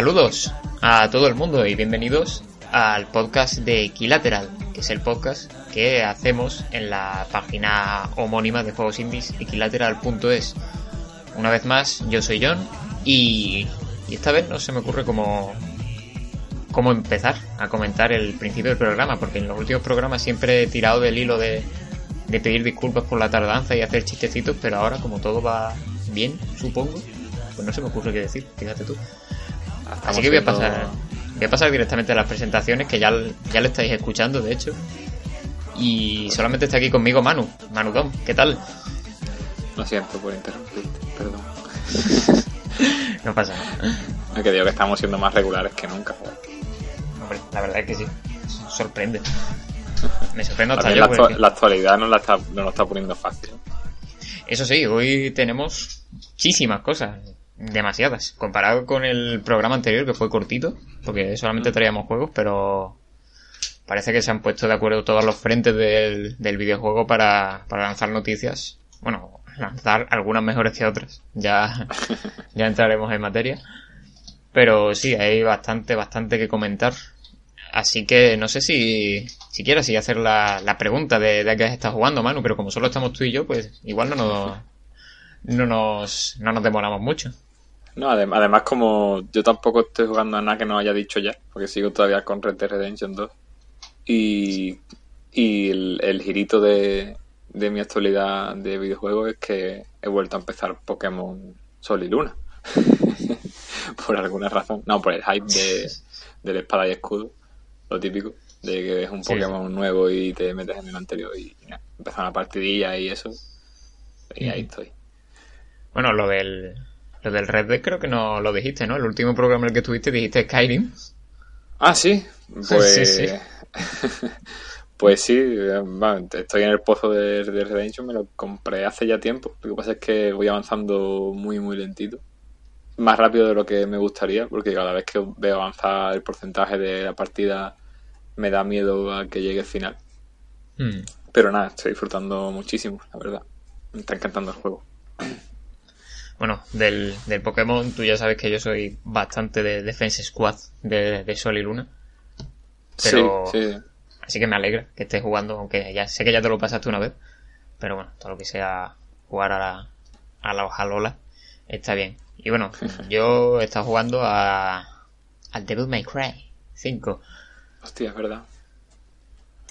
Saludos a todo el mundo y bienvenidos al podcast de Equilateral, que es el podcast que hacemos en la página homónima de juegos indies equilateral.es. Una vez más, yo soy John y, esta vez no se me ocurre cómo, cómo empezar a comentar el principio del programa, porque en los últimos programas siempre he tirado del hilo de, de pedir disculpas por la tardanza y hacer chistecitos, pero ahora como todo va bien, supongo, pues no se me ocurre qué decir, fíjate tú. Así que voy a pasar voy a pasar directamente a las presentaciones que ya, ya le estáis escuchando, de hecho. Y solamente está aquí conmigo Manu, Manu Dom, ¿qué tal? Lo siento por interrumpirte, perdón. no pasa nada. Es que digo que estamos siendo más regulares que nunca. Hombre, la verdad es que sí. Sorprende. Me sorprende hasta También yo. la, porque- la actualidad nos la está, nos lo está poniendo fácil. Eso sí, hoy tenemos muchísimas cosas. Demasiadas. Comparado con el programa anterior, que fue cortito, porque solamente traíamos juegos, pero parece que se han puesto de acuerdo todos los frentes del, del videojuego para, para lanzar noticias. Bueno, lanzar algunas mejores que otras. Ya, ya entraremos en materia. Pero sí, hay bastante, bastante que comentar. Así que no sé si, si quieres si hacer la, la pregunta de, de a qué estado jugando, Manu, pero como solo estamos tú y yo, pues igual no nos, no nos, no nos demoramos mucho. No, adem- además como yo tampoco estoy jugando a nada que no haya dicho ya, porque sigo todavía con Red Dead Redemption 2. Y, y el, el girito de, de mi actualidad de videojuegos es que he vuelto a empezar Pokémon Sol y Luna. por alguna razón. No, por el hype de, del espada y escudo, lo típico, de que es un Sí. Pokémon nuevo y te metes en el anterior y ya, empezar una partidilla y eso. Y ahí estoy. Bueno, lo del, lo del Red Dead creo que no lo dijiste, ¿no? El último programa en el que estuviste dijiste Skyrim. Ah, sí. Pues Sí, sí. pues sí, eh, bueno, estoy en el pozo de, de Redemption, me lo compré hace ya tiempo. Lo que pasa es que voy avanzando muy, muy lentito. Más rápido de lo que me gustaría, porque cada vez que veo avanzar el porcentaje de la partida me da miedo a que llegue el final. Hmm. Pero nada, estoy disfrutando muchísimo, la verdad. Me está encantando el juego. Bueno, del, del Pokémon, tú ya sabes que yo soy bastante de Defense Squad de, de Sol y Luna. Pero- Sí, sí. Así que me alegra que estés jugando, aunque ya sé que ya te lo pasaste una vez. Pero bueno, todo lo que sea jugar a la, a la Ojalola está bien. Y bueno, yo he estado jugando a, al Devil May Cry 5. Hostia, es verdad.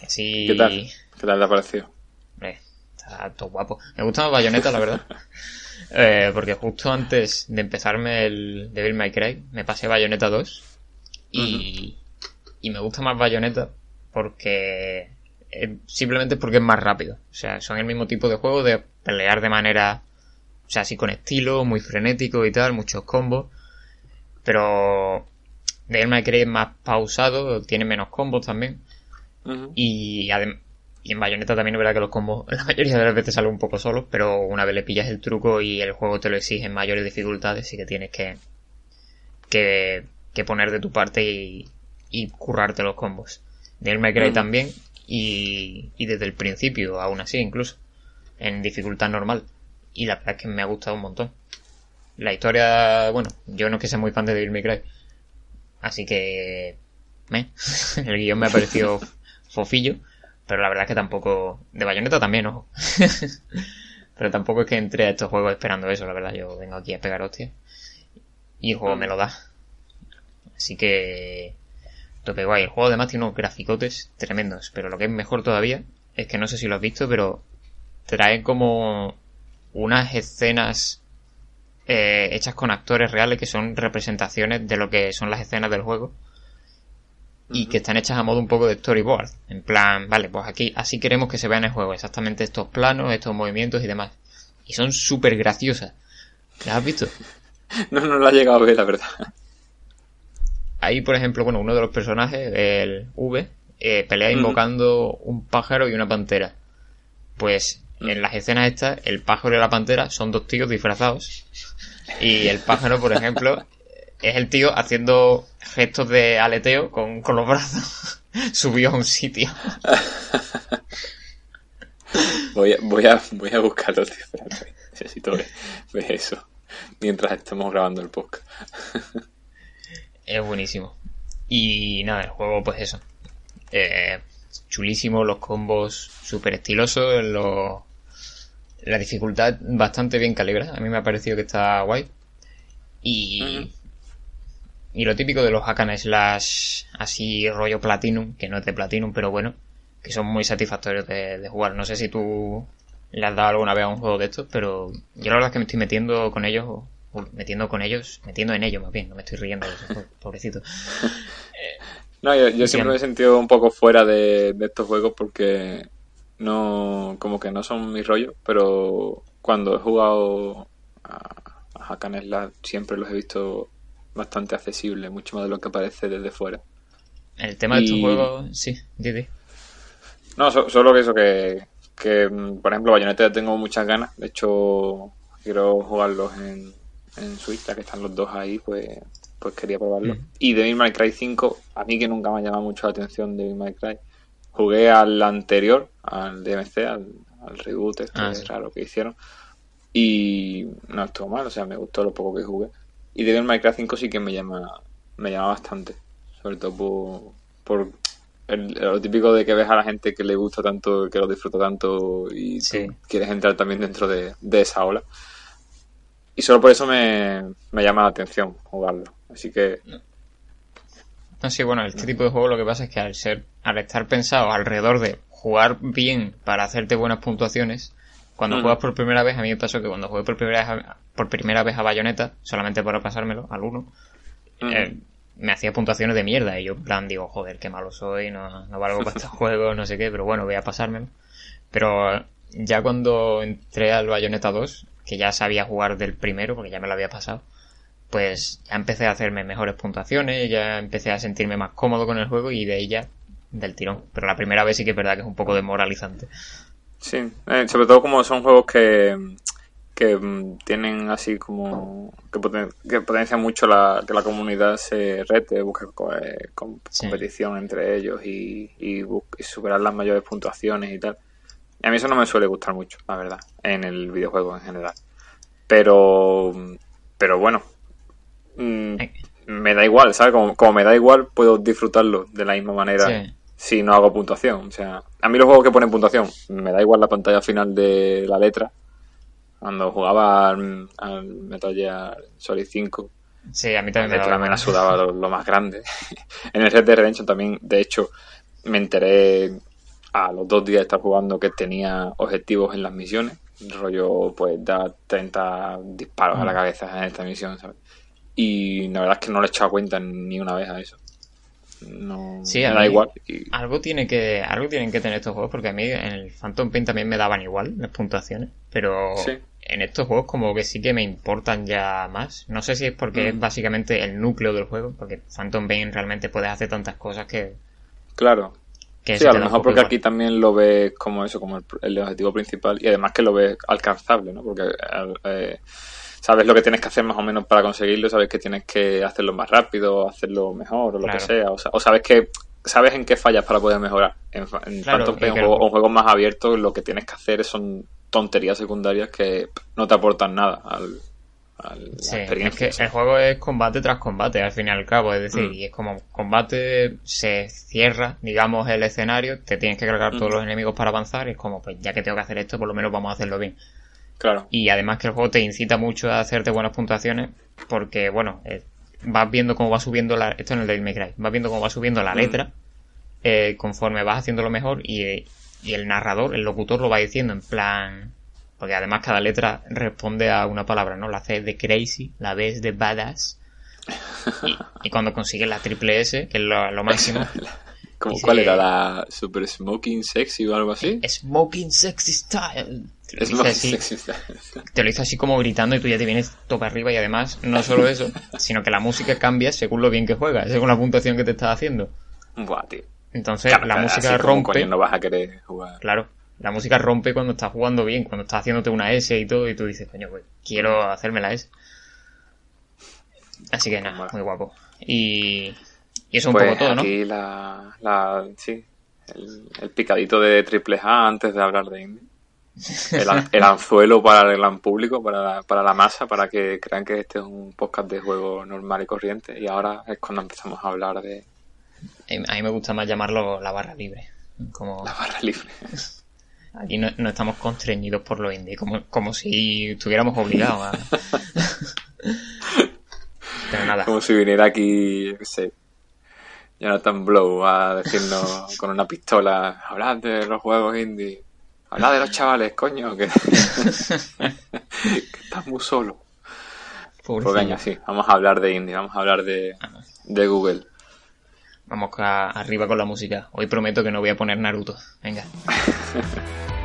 Así. ¿Qué tal? ¿Qué tal te ha parecido? Hombre, está todo guapo. Me gusta más Bayonetta, la verdad. Eh, porque justo antes de empezarme el Devil May Cry, me pasé Bayonetta 2. Y, y me gusta más Bayonetta porque. eh, simplemente porque es más rápido. O sea, son el mismo tipo de juego de pelear de manera. O sea, así con estilo, muy frenético y tal, muchos combos. Pero. Devil May Cry es más pausado, tiene menos combos también. Y, adem- y en Bayonetta también es verdad que los combos la mayoría de las veces salen un poco solos, pero una vez le pillas el truco y el juego te lo exige en mayores dificultades, sí que tienes que, que, que poner de tu parte y, y currarte los combos. Devil May Cry también, y, y desde el principio, aún así incluso, en dificultad normal. Y la verdad es que me ha gustado un montón. La historia, bueno, yo no es que sea muy fan de Devil May Cry, así que... me. el guion me ha parecido fofillo, pero la verdad es que tampoco... De Bayonetta también, ojo. pero tampoco es que entre a estos juegos esperando eso, la verdad. Yo vengo aquí a pegar hostias y el juego me lo da. Así que... Tope guay. El juego además tiene unos graficotes tremendos, pero lo que es mejor todavía es que no sé si lo has visto, pero trae como unas escenas eh, hechas con actores reales que son representaciones de lo que son las escenas del juego y que están hechas a modo un poco de storyboard. En plan, vale, pues aquí así queremos que se vean en el juego, exactamente estos planos, estos movimientos y demás. Y son súper graciosas. ¿Las has visto? No, no lo ha llegado a ver, la verdad. Ahí, por ejemplo, bueno, uno de los personajes, el V, eh, pelea invocando un pájaro y una pantera. Pues en las escenas estas, el pájaro y la pantera son dos tíos disfrazados. Y el pájaro, por ejemplo, es el tío haciendo gestos de aleteo con, con los brazos subidos a un sitio. Voy a, voy a, voy a buscarlo, tío. Necesito ver, ver eso. Mientras estamos grabando el podcast. Es buenísimo. Y nada, el juego, pues eso. Eh, chulísimo, los combos súper estilosos, lo- la dificultad bastante bien calibrada. A mí me ha parecido que está guay. Y. y lo típico de los hack and slash así rollo platinum, que no es de platinum, pero bueno, que son muy satisfactorios de, de jugar. No sé si tú le has dado alguna vez a un juego de estos, pero yo la verdad es que me estoy metiendo con ellos, o- o metiendo con ellos, metiendo en ellos más bien, no me estoy riendo pobrecito. No, yo, yo siempre me he sentido un poco fuera de, de estos juegos porque no, como que no son mi rollo, pero cuando he jugado a, a Hack and Slash siempre los he visto bastante accesibles, mucho más de lo que parece desde fuera. El tema de estos juegos, sí, di, di. No, so- solo que eso, que, que mm, por ejemplo Bayonetta tengo muchas ganas, de hecho quiero jugarlos en, en Switch, ya que están los dos ahí, pues, pues quería probarlos. Mm. Y Devil May Cry 5, a mí que nunca me ha llamado mucho la atención Devil May Cry, jugué al anterior, al DMC, al, al reboot este Ah, sí. raro que hicieron, y no estuvo mal, o sea, me gustó lo poco que jugué. Y Devil May Cry 5 sí que me llama, me llama bastante, sobre todo por, por el- lo típico de que ves a la gente que le gusta tanto, que lo disfruta tanto y Sí. quieres entrar también dentro de, de esa ola. Y solo por eso me, me llama la atención jugarlo. Así que, No, sí, bueno, este tipo de juego lo que pasa es que al ser, al estar pensado alrededor de jugar bien para hacerte buenas puntuaciones, cuando juegas por primera vez, a mí me pasó que cuando jugué por primera vez a, por primera vez a Bayonetta, solamente para pasármelo, al 1, eh, me hacía puntuaciones de mierda y yo en plan digo, joder, qué malo soy, no, no valgo para estos juegos, no sé qué, pero bueno, voy a pasármelo. Pero ya cuando entré al Bayonetta 2, que ya sabía jugar del primero, porque ya me lo había pasado, pues ya empecé a hacerme mejores puntuaciones, ya empecé a sentirme más cómodo con el juego y de ahí ya del tirón. Pero la primera vez sí que es verdad que es un poco demoralizante. Sí, eh, sobre todo como son juegos que, que mm, tienen así como que, poten- que potencian mucho la, que la comunidad se rete, busque co- eh, com- Sí. competición entre ellos y, y, superar las mayores puntuaciones y tal. Y a mí eso no me suele gustar mucho, la verdad, en el videojuego en general. Pero, pero bueno, mm, Eh. me da igual, ¿sabes? Como, como me da igual, puedo disfrutarlo de la misma manera Sí. Si no hago puntuación. O sea, a mí los juegos que ponen puntuación, me da igual la pantalla final de la letra. Cuando jugaba al, al Metal Gear Solid 5, Sí, a mí también me letra me la igual. sudaba lo, lo más grande. en el Red Dead Redemption también, de hecho, me enteré a los dos días de estar jugando que tenía objetivos en las misiones. Rollo, pues da 30 disparos a la Mm. cabeza en esta misión, ¿sabes? Y la verdad es que no le he echado cuenta ni una vez a eso. No, Sí, da igual. Y- Algo tiene que, algo tienen que tener estos juegos, porque a mí en el Phantom Pain también me daban igual las puntuaciones, pero Sí. en estos juegos como que sí que me importan ya más. No sé si es porque Mm. es básicamente el núcleo del juego, porque Phantom Pain realmente puedes hacer tantas cosas que, Claro. que Sí, a lo mejor porque igual. aquí también lo ves como eso, como el, el objetivo principal y además que lo ves alcanzable, ¿no? Porque eh, sabes lo que tienes que hacer más o menos para conseguirlo, sabes que tienes que hacerlo más rápido, hacerlo mejor o lo Claro. que sea, o, o sabes que sabes en qué fallas para poder mejorar. En, en Claro, Pain, que o juego- juegos más abiertos, lo que tienes que hacer son tonterías secundarias que no te aportan nada al, la es experiencia. el juego es combate tras combate, al fin y al cabo, es decir, Mm. y es como combate se cierra, digamos, el escenario, te tienes que cargar todos Mm. los enemigos para avanzar, y es como, pues ya que tengo que hacer esto, por lo menos vamos a hacerlo bien. Claro. Y además que el juego te incita mucho a hacerte buenas puntuaciones, porque, bueno, eh, vas viendo cómo va subiendo la... Esto en el Devil May Cry, vas viendo cómo va subiendo la Mm. letra, eh, conforme vas haciéndolo mejor, y, eh, y el narrador, el locutor lo va diciendo en plan... Porque además cada letra responde a una palabra, ¿no? La C es de crazy, la B es de badass. Y, y cuando consigues la triple S, que es lo, lo máximo, Dice- ¿Cuál era la Super Smoking Sexy o algo así? Smoking Sexy Style. Te lo, Smoking así, Sexy. te lo hizo así como gritando y tú ya te vienes topa arriba y además no solo eso, sino que la música cambia según lo bien que juegas, según la puntuación que te estás haciendo. Buah, tío. Entonces Claro, la claro, música rompe, no vas a querer jugar. claro, la música rompe cuando estás jugando bien, cuando estás haciéndote una S y todo y tú dices, coño, pues quiero hacerme la S. Así que nada, muy guapo. Y, y eso es un pues poco todo, ¿no? aquí la, la, sí, el, el picadito de triple A antes de hablar de indie. el, anzuelo para el gran público, para la, para la masa, para que crean que este es un podcast de juego normal y corriente. Y ahora es cuando empezamos a hablar de... A mí me gusta más llamarlo la barra libre. Como... La barra libre. Aquí no, estamos constreñidos por lo indie, como, como si estuviéramos obligados a... Pero nada. Como si viniera aquí, qué sé, Jonathan Blow a decirnos con una pistola, hablad de los juegos indie, hablad de los chavales, coño, que, estás muy solo. Pues venga, sí, vamos a hablar de indie, vamos a hablar de, de Google. Vamos arriba con la música. Hoy prometo que no voy a poner Naruto. Venga.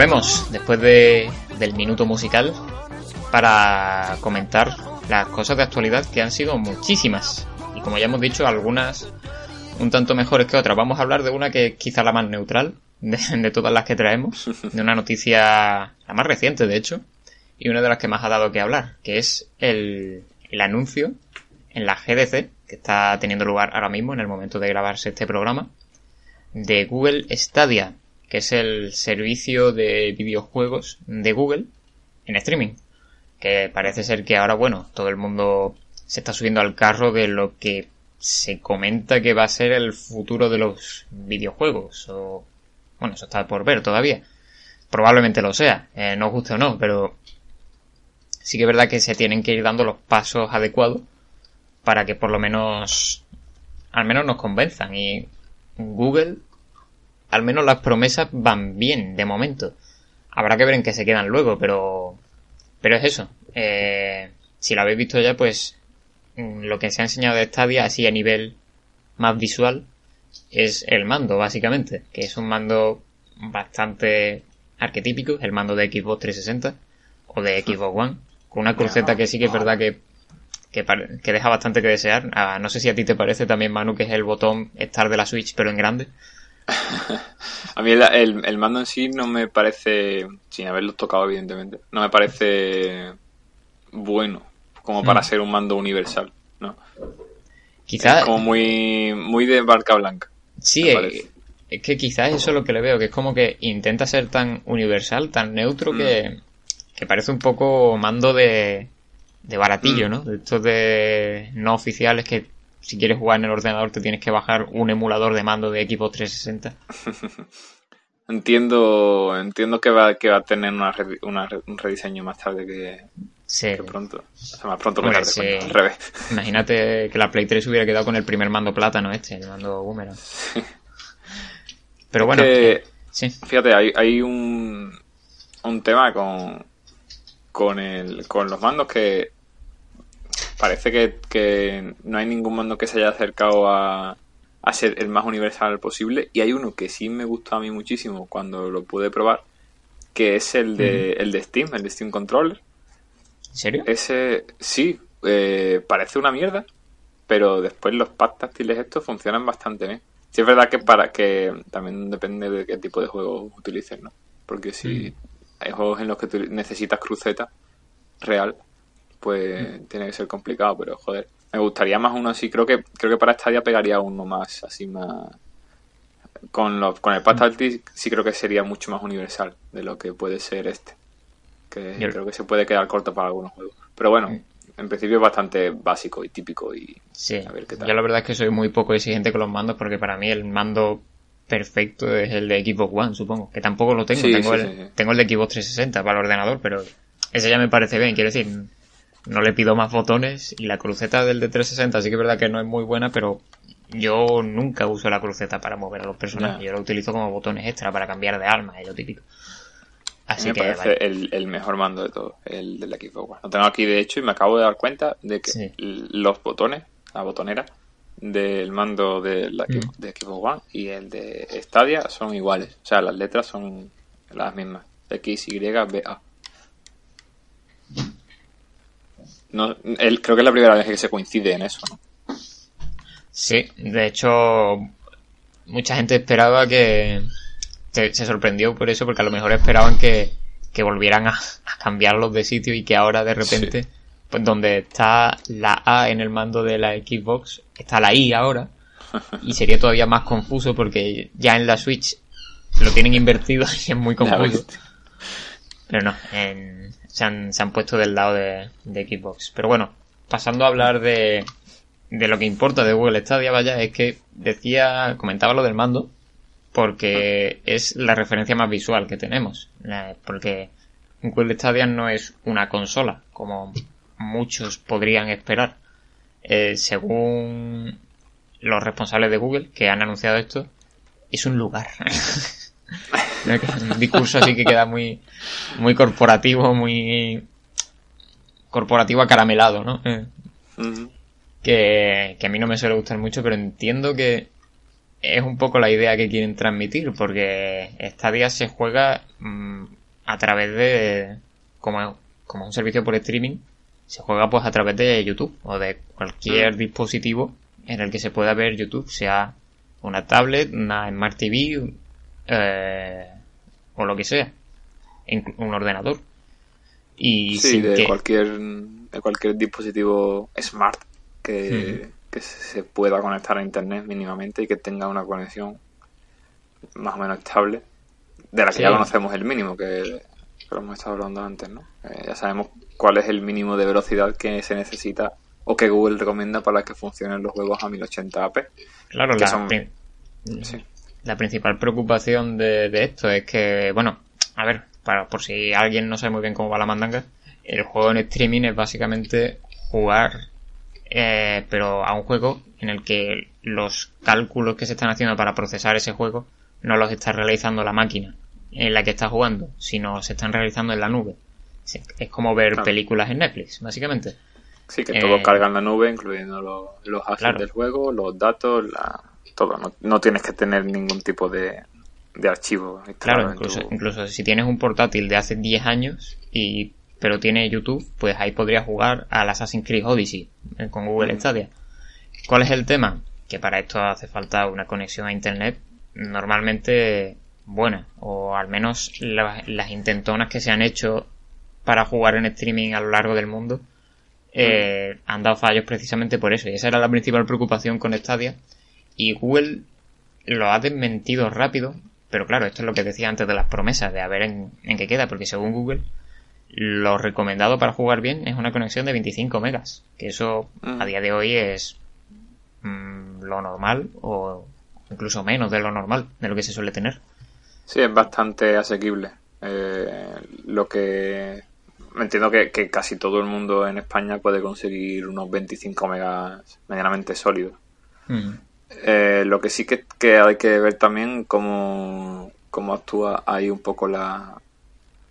Volvemos después de, del minuto musical para comentar las cosas de actualidad que han sido muchísimas. Y como ya hemos dicho, algunas un tanto mejores que otras. Vamos a hablar de una que es quizá la más neutral de, todas las que traemos. De una noticia, la más reciente de hecho, y una de las que más ha dado que hablar, que es el, el anuncio en la GDC, que está teniendo lugar ahora mismo en el momento de grabarse este programa, de Google Stadia, que es el servicio de videojuegos de Google en streaming. Que parece ser que ahora, bueno, todo el mundo se está subiendo al carro de lo que se comenta que va a ser el futuro de los videojuegos. O, bueno, eso está por ver todavía. Probablemente lo sea, eh, no os guste o no, pero sí que es verdad que se tienen que ir dando los pasos adecuados para que por lo menos, al menos nos convenzan. Y Google al menos las promesas van bien de momento. Habrá que ver en qué se quedan luego, pero, pero es eso. Eh, si lo habéis visto ya, pues mm, lo que se ha enseñado de Stadia así a nivel más visual es el mando, básicamente, que es un mando bastante arquetípico, el mando de Xbox 360 o de Xbox One, con una cruceta que sí que es verdad que, que, deja bastante que desear. Ah, no sé si a ti te parece también, Manu, que es el botón estar de la Switch, pero en grande. a mí el, mando en sí no me parece, sin haberlo tocado evidentemente, no me parece bueno como para mm. ser un mando universal, ¿no? Quizás... Es como muy, muy de barca blanca. Sí, es, que quizás eso es lo que le veo, que es como que intenta ser tan universal, tan neutro, que, mm. que parece un poco mando de, de baratillo, mm. ¿no? De estos de no oficiales que si quieres jugar en el ordenador te tienes que bajar un emulador de mando de equipo 360. entiendo entiendo que va, que va a tener una, un rediseño más tarde que, pronto. O sea, más pronto que tarde, al revés. Imagínate que la Play 3 hubiera quedado con el primer mando plátano este, el mando boomerang. Pero bueno, sí. fíjate, hay, hay un, un tema con, con, el, con los mandos que parece que, no hay ningún mando que se haya acercado a, ser el más universal posible. Y hay uno que sí me gustó a mí muchísimo cuando lo pude probar, que es el de, el de Steam, el de Steam Controller. ¿En serio? Ese, sí, eh, parece una mierda, pero después los pads táctiles estos funcionan bastante bien. Sí es verdad que para que también depende de qué tipo de juego utilices, ¿no? Porque si hay juegos en los que necesitas cruceta real, pues tiene que ser complicado, pero joder, me gustaría más uno así, creo que creo que para Stadia pegaría uno más así más con los con el Pad sí creo que sería mucho más universal de lo que puede ser este. Que creo que se puede quedar corto para algunos juegos. Pero bueno, en principio es bastante básico y típico y sí. a ver qué tal. Yo la verdad es que soy muy poco exigente con los mandos porque para mí el mando perfecto es el de Xbox One, supongo. Que tampoco lo tengo. tengo, el, tengo el de Xbox 360 para el ordenador, pero ese ya me parece bien. Quiero decir, no le pido más botones y la cruceta del de 360 sí que es verdad que no es muy buena, pero yo nunca uso la cruceta para mover a los personajes. Yo lo utilizo como botones extra para cambiar de arma, es lo típico. Así me que parece el, mejor mando de todo, el del Xbox One. Lo tengo aquí de hecho y me acabo de dar cuenta de que los botones, la botonera del mando de, la, mm. de Xbox One y el de Stadia son iguales. O sea, las letras son las mismas. X, Y, B, A. No, creo que es la primera vez que se coincide en eso, ¿no? Sí, de hecho, mucha gente esperaba que. Se, sorprendió por eso, porque a lo mejor esperaban que, volvieran a, cambiarlos de sitio y que ahora de repente, pues donde está la A en el mando de la Xbox, está la I ahora. Y sería todavía más confuso porque ya en la Switch lo tienen invertido y es muy confuso. Pero no, se, han, se han puesto del lado de, de Xbox. Pero bueno, pasando a hablar de, de lo que importa de Google Stadia, vaya, es que decía, comentaba lo del mando, porque es la referencia más visual que tenemos. Porque Google Stadia no es una consola, como muchos podrían esperar. Eh, según los responsables de Google que han anunciado esto, es un lugar. un discurso así que queda muy, muy corporativo, muy corporativo acaramelado, ¿no? que, a mí no me suele gustar mucho, pero entiendo que es un poco la idea que quieren transmitir, porque Stadia se juega mm, a través de, como, como un servicio por streaming, se juega pues a través de YouTube o de cualquier mm. dispositivo en el que se pueda ver YouTube, sea una tablet, una Smart TV eh, o lo que sea, un ordenador. Y sí, de cualquier de cualquier dispositivo smart que, se pueda conectar a internet mínimamente y que tenga una conexión más o menos estable, de la que ya conocemos el mínimo, que, lo hemos estado hablando antes, ¿no? Eh, ya sabemos cuál es el mínimo de velocidad que se necesita o que Google recomienda para que funcionen los juegos a 1080p. Claro, la, la principal preocupación de, de, esto es que, bueno, a ver, para, por si alguien no sabe muy bien cómo va la mandanga, el juego en streaming es básicamente jugar eh, pero a un juego en el que los cálculos que se están haciendo para procesar ese juego no los está realizando la máquina en la que está jugando, sino se están realizando en la nube. Es como ver películas en Netflix, básicamente. Sí, que todo eh, carga en la nube, incluyendo los, los assets del juego, los datos, la, todo. No, tienes que tener ningún tipo de, de archivo. Claro, incluso, incluso si tienes un portátil de hace 10 años y pero tiene YouTube, pues ahí podría jugar al Assassin's Creed Odyssey eh, con Google mm. Stadia. ¿Cuál es el tema? Que para esto hace falta una conexión a Internet normalmente buena, o al menos las intentonas que se han hecho para jugar en streaming a lo largo del mundo eh, mm. han dado fallos precisamente por eso. Y esa era la principal preocupación con Stadia. Y Google lo ha desmentido rápido, pero claro, esto es lo que decía antes de las promesas, de a ver en, en qué queda, porque según Google, lo recomendado para jugar bien es una conexión de 25 megas, que eso a mm. día de hoy es mm, lo normal o incluso menos de lo normal, de lo que se suele tener. Sí, es bastante asequible. Eh, lo que entiendo que, casi todo el mundo en España puede conseguir unos 25 megas medianamente sólidos. Mm. Eh, lo que sí que, que, hay que ver también cómo, cómo actúa ahí un poco la,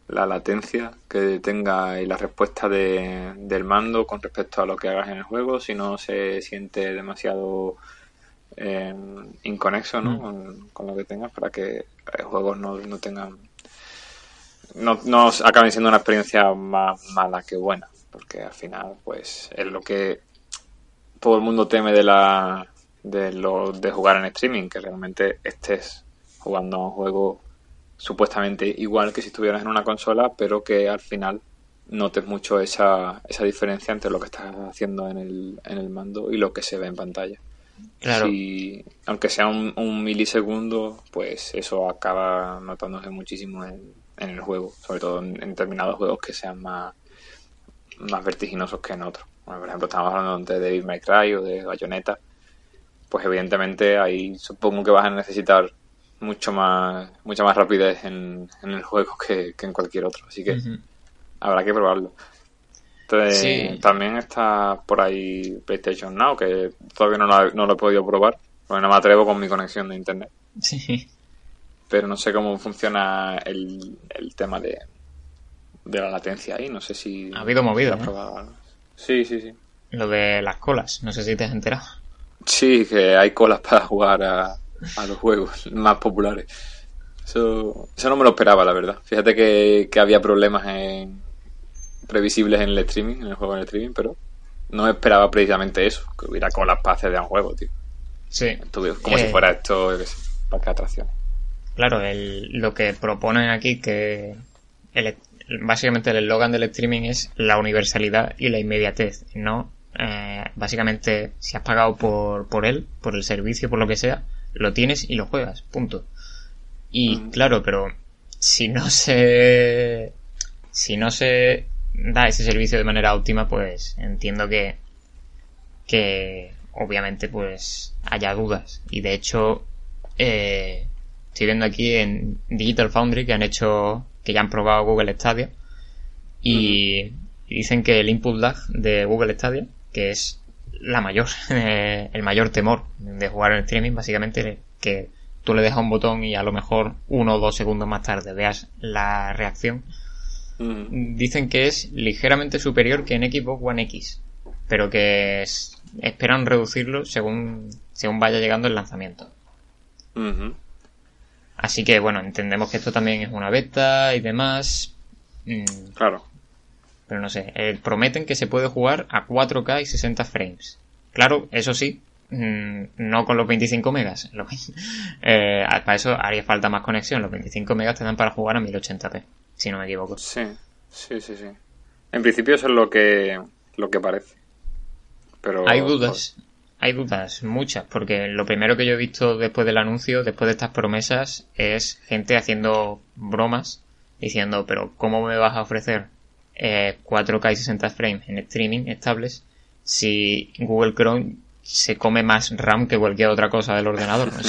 la latencia que tenga y la respuesta de, del mando con respecto a lo que hagas en el juego, si no se siente demasiado eh, inconexo ¿no? Mm. Con, lo que tengas para que el juego no, no tengan no, no acaben siendo una experiencia más mala que buena porque al final pues es lo que todo el mundo teme de la de lo de jugar en streaming que realmente estés jugando a un juego supuestamente igual que si estuvieras en una consola, pero que al final notes mucho esa, esa diferencia entre lo que estás haciendo en el, en el mando y lo que se ve en pantalla. Claro. aunque sea un, milisegundo, pues eso acaba notándose muchísimo en, en el juego, sobre todo en, determinados juegos que sean más, más vertiginosos que en otros. por ejemplo, estamos hablando de Devil May Cry o de Bayonetta, pues evidentemente ahí supongo que vas a necesitar mucho más, mucha más rapidez en, el juego que, en cualquier otro. Así que habrá que probarlo. Entonces, también está por ahí PlayStation Now, que todavía no lo, no lo he podido probar, porque no me atrevo con mi conexión de internet. Sí. Pero no sé cómo funciona el, el tema de, de la latencia ahí, no sé si... Ha habido movido, Sí, sí, sí. Lo de las colas, no sé si te has enterado. Sí, que hay colas para jugar a, a los juegos más populares. Eso, eso no me lo esperaba, la verdad. Fíjate que, había problemas en, previsibles en el streaming, en el juego en el streaming, pero no esperaba precisamente eso, que hubiera colas para acceder a un juego, tío. Sí. Como si eh, fuera esto, para que atracción. Claro, el, lo que proponen aquí, que básicamente el eslogan del streaming es la universalidad y la inmediatez, ¿no? Eh, básicamente, si has pagado por, por él, por el servicio, por lo que sea, lo tienes y lo juegas, punto. Y mm. claro, pero si no se si no se da ese servicio de manera óptima, pues entiendo que que obviamente pues haya dudas y de hecho eh, estoy viendo aquí en Digital Foundry que han hecho que ya han probado Google Stadia y, dicen que el input lag de Google Stadia que es la mayor, eh, el mayor temor de jugar en streaming, básicamente que tú le dejas un botón y a lo mejor uno o dos segundos más tarde veas la reacción. Dicen que es ligeramente superior que en Xbox One X, pero que esperan reducirlo según, según vaya llegando el lanzamiento. Así que bueno, entendemos que esto también es una beta y demás. Mm. Claro. Pero no sé, eh, prometen que se puede jugar a 4K y 60 frames. Claro, eso sí, mm, no con los 25 megas. Eh, para eso haría falta más conexión. Los 25 megas te dan para jugar a 1080p, si no me equivoco. Sí, sí, sí, sí. En principio eso es lo que, lo que parece. Pero, hay dudas, hay dudas, muchas, porque lo primero que yo he visto después del anuncio, después de estas promesas, es gente haciendo bromas, diciendo, pero ¿cómo me vas a ofrecer 4K y 60 frames en streaming estables si Google Chrome se come más RAM que cualquier otra cosa del ordenador.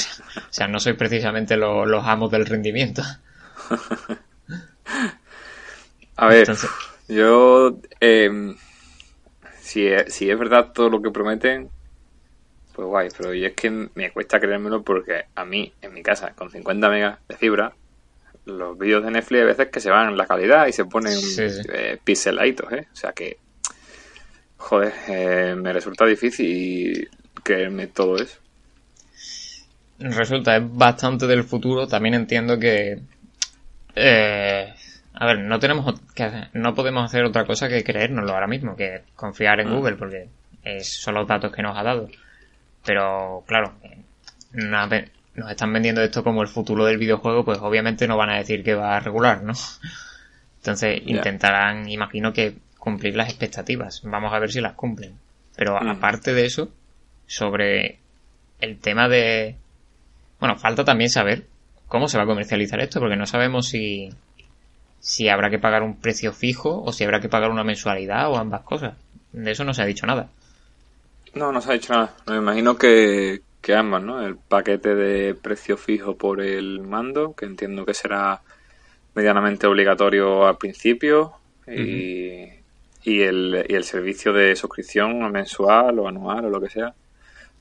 O sea, no soy precisamente los amos del rendimiento. A ver, yo... Em, si, es, si es verdad todo lo que prometen, pues guay, pero yo es que me cuesta creérmelo porque a mí, en mi casa, con 50 megas de fibra, los vídeos de Netflix a veces que se van en la calidad y se ponen eh, pixeladitos, ¿eh? O sea que, joder, eh, me resulta difícil creerme todo eso. Resulta, es bastante del futuro. También entiendo que... Eh, a ver, no tenemos que no podemos hacer otra cosa que creérnoslo ahora mismo, que confiar en mm. Google, porque son los datos que nos ha dado. Pero, claro, una, nos están vendiendo esto como el futuro del videojuego, pues obviamente no van a decir que va a regular, ¿no? Entonces intentarán, imagino que cumplir las expectativas. Vamos a ver si las cumplen. Pero mm. aparte de eso, sobre el tema de... Bueno, falta también saber cómo se va a comercializar esto, porque no sabemos si, si habrá que pagar un precio fijo o si habrá que pagar una mensualidad o ambas cosas. De eso no se ha dicho nada. No, no se ha dicho nada. Me imagino que, que ambas, ¿no? El paquete de precio fijo por el mando, que entiendo que será medianamente obligatorio al principio, y, y, el, y el servicio de suscripción mensual o anual o lo que sea,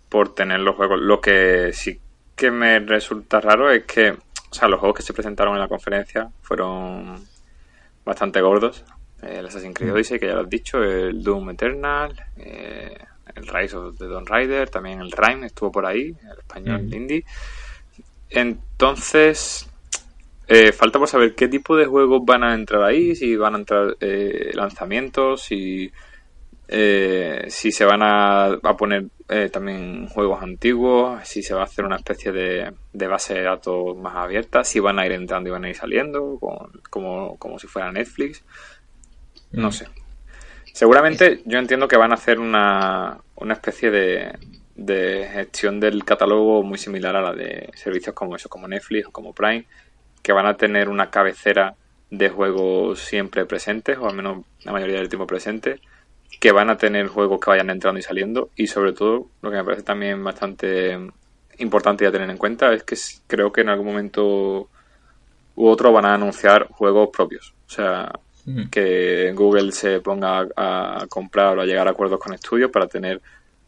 por tener los juegos. Lo que sí que me resulta raro es que, o sea, los juegos que se presentaron en la conferencia fueron bastante gordos. El Assassin's Creed Odyssey, que ya lo has dicho, el Doom Eternal, eh, el Rise of the Dawn Rider, también el Rime estuvo por ahí, el español mm. indie. Entonces, eh, falta por saber qué tipo de juegos van a entrar ahí, si van a entrar eh, lanzamientos, si, eh, si se van a, poner también juegos antiguos, si se va a hacer una especie de, de, base de datos más abierta, si van a ir entrando y van a ir saliendo, como, como si fuera Netflix. No mm. sé. Seguramente yo entiendo que van a hacer una, una especie de, de gestión del catálogo muy similar a la de servicios como eso, como Netflix o como Prime, que van a tener una cabecera de juegos siempre presentes, o al menos la mayoría del tiempo presentes, que van a tener juegos que vayan entrando y saliendo, y sobre todo, lo que me parece también bastante importante a tener en cuenta es que creo que en algún momento u otro van a anunciar juegos propios. O sea, que Google se ponga a, comprar o a llegar a acuerdos con estudios para tener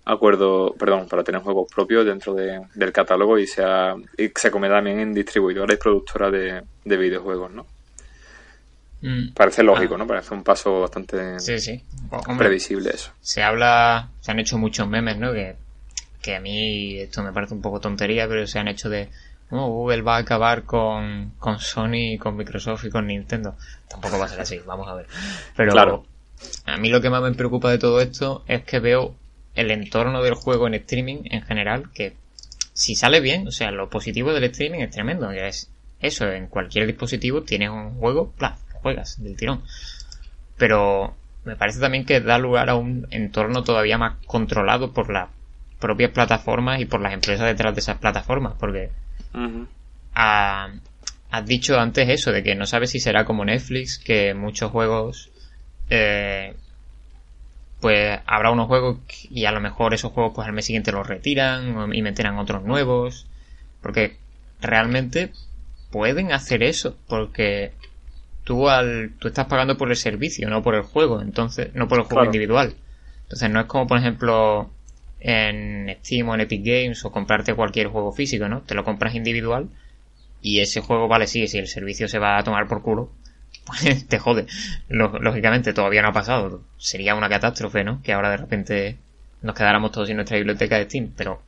acuerdo, perdón, para tener juegos propios dentro del catálogo y sea y se come también en distribuidoras y productoras de, videojuegos, ¿no? Mm. Parece lógico, ah. ¿no? Parece un paso bastante previsible eso. Se habla, se han hecho muchos memes, ¿no? Que, que a mí esto me parece un poco tontería, pero se han hecho de Google va a acabar con, con Sony, con Microsoft y con Nintendo. Tampoco va a ser así, vamos a ver. Pero claro. a mí lo que más me preocupa de todo esto es que veo el entorno del juego en streaming en general, que si sale bien, o sea, lo positivo del streaming es tremendo, que es eso, en cualquier dispositivo tienes un juego, ¡plá! juegas del tirón. Pero me parece también que da lugar a un entorno todavía más controlado por las propias plataformas y por las empresas detrás de esas plataformas, porque has dicho antes eso, de que no sabes si será como Netflix, que muchos juegos, eh, pues habrá unos juegos y a lo mejor esos juegos pues al mes siguiente los retiran y meterán otros nuevos, porque realmente pueden hacer eso, porque tú al tú estás pagando por el servicio, no por el juego, entonces no por el juego individual. Entonces no es como por ejemplo en Steam o en Epic Games o comprarte cualquier juego físico, ¿no? Te lo compras individual y ese juego, vale, sí, si el servicio se va a tomar por culo, pues te jode. Lógicamente todavía no ha pasado. Sería una catástrofe, ¿no? Que ahora de repente nos quedáramos todos sin nuestra biblioteca de Steam, pero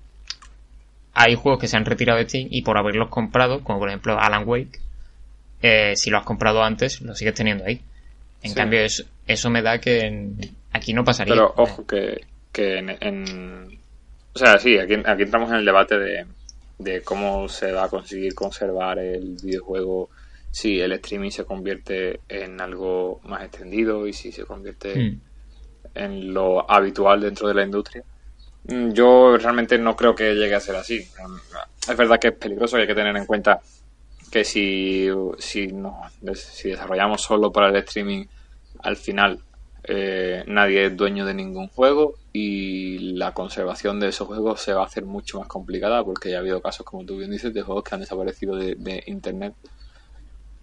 hay juegos que se han retirado de Steam y por haberlos comprado, como por ejemplo Alan Wake, eh, si lo has comprado antes, lo sigues teniendo ahí. En cambio, eso, eso me da que aquí no pasaría. Pero ojo que que en, o sea, sí, aquí, aquí entramos en el debate de, de cómo se va a conseguir conservar el videojuego si el streaming se convierte en algo más extendido y si se convierte hmm. en lo habitual dentro de la industria. Mm, yo realmente no creo que llegue a ser así. Es verdad que es peligroso y hay que tener en cuenta que si, si, no, si desarrollamos solo para el streaming, al final eh, nadie es dueño de ningún juego y la conservación de esos juegos se va a hacer mucho más complicada porque ya ha habido casos, como tú bien dices, de juegos que han desaparecido de, Internet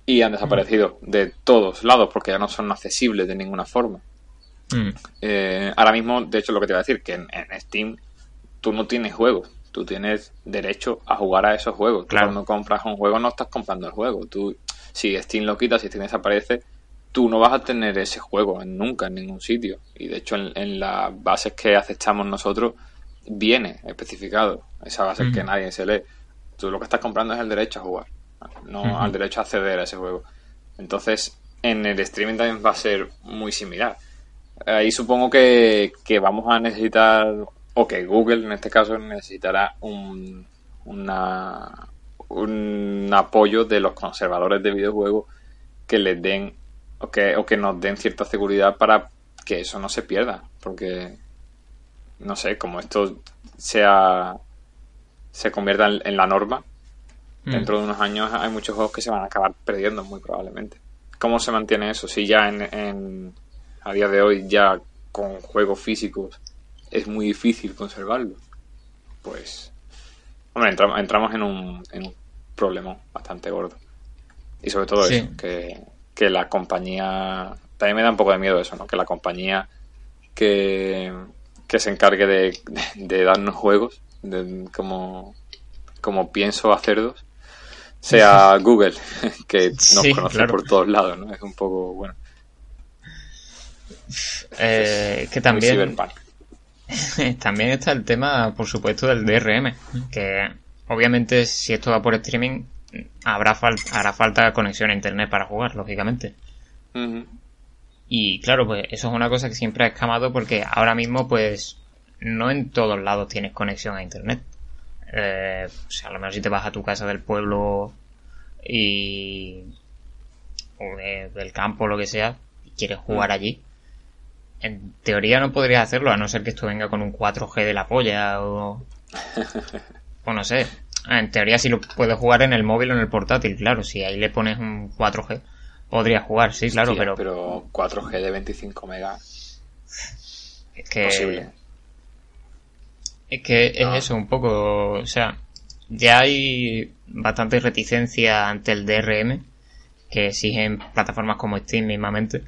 y han desaparecido mm. de todos lados porque ya no son accesibles de ninguna forma. Mm. Eh, ahora mismo, de hecho, lo que te iba a decir, que en, Steam tú no tienes juegos, tú tienes derecho a jugar a esos juegos. Claro. cuando compras un juego no estás comprando el juego. Tú, si Steam lo quitas, si Steam desaparece, tú no vas a tener ese juego nunca en ningún sitio. Y de hecho en, las bases que aceptamos nosotros viene especificado. Esa base que nadie se lee. Tú lo que estás comprando es el derecho a jugar, no al derecho a acceder a ese juego. Entonces en el streaming también va a ser muy similar. Ahí supongo que, que vamos a necesitar, o que Google en este caso necesitará un, una, un apoyo de los conservadores de videojuegos que les den o que, o que nos den cierta seguridad para que eso no se pierda. Porque, no sé, como esto sea se convierta en, la norma, mm. dentro de unos años hay muchos juegos que se van a acabar perdiendo, muy probablemente. ¿Cómo se mantiene eso? Si ya en, a día de hoy, ya con juegos físicos, es muy difícil conservarlo. Pues, hombre, entramos, en, un, en un problema bastante gordo. Y sobre todo eso, que que la compañía, también me da un poco de miedo eso, ¿no? Que la compañía que, se encargue de, darnos juegos, como, como pienso hacerlos, sea Google, que nos conoce por todos lados, ¿no? Es un poco, bueno. Eh, que también... también está el tema, por supuesto, del DRM, que obviamente si esto va por streaming habrá hará falta conexión a internet para jugar, lógicamente. Y claro, pues eso es una cosa que siempre ha escamado porque ahora mismo, pues, no en todos lados tienes conexión a internet. Eh, o sea, a lo mejor si te vas a tu casa del pueblo y. o del campo lo que sea, y quieres jugar allí, en teoría no podrías hacerlo, a no ser que esto venga con un 4G de la polla o. o no sé. Ah, en teoría sí lo puedes jugar en el móvil o en el portátil, claro. Si ahí le pones un 4G, podría jugar, sí, claro, pero... Pero 4G de 25 megas... Es que... Es que es eso, un poco... O sea, ya hay bastante reticencia ante el DRM que exigen plataformas como Steam mismamente.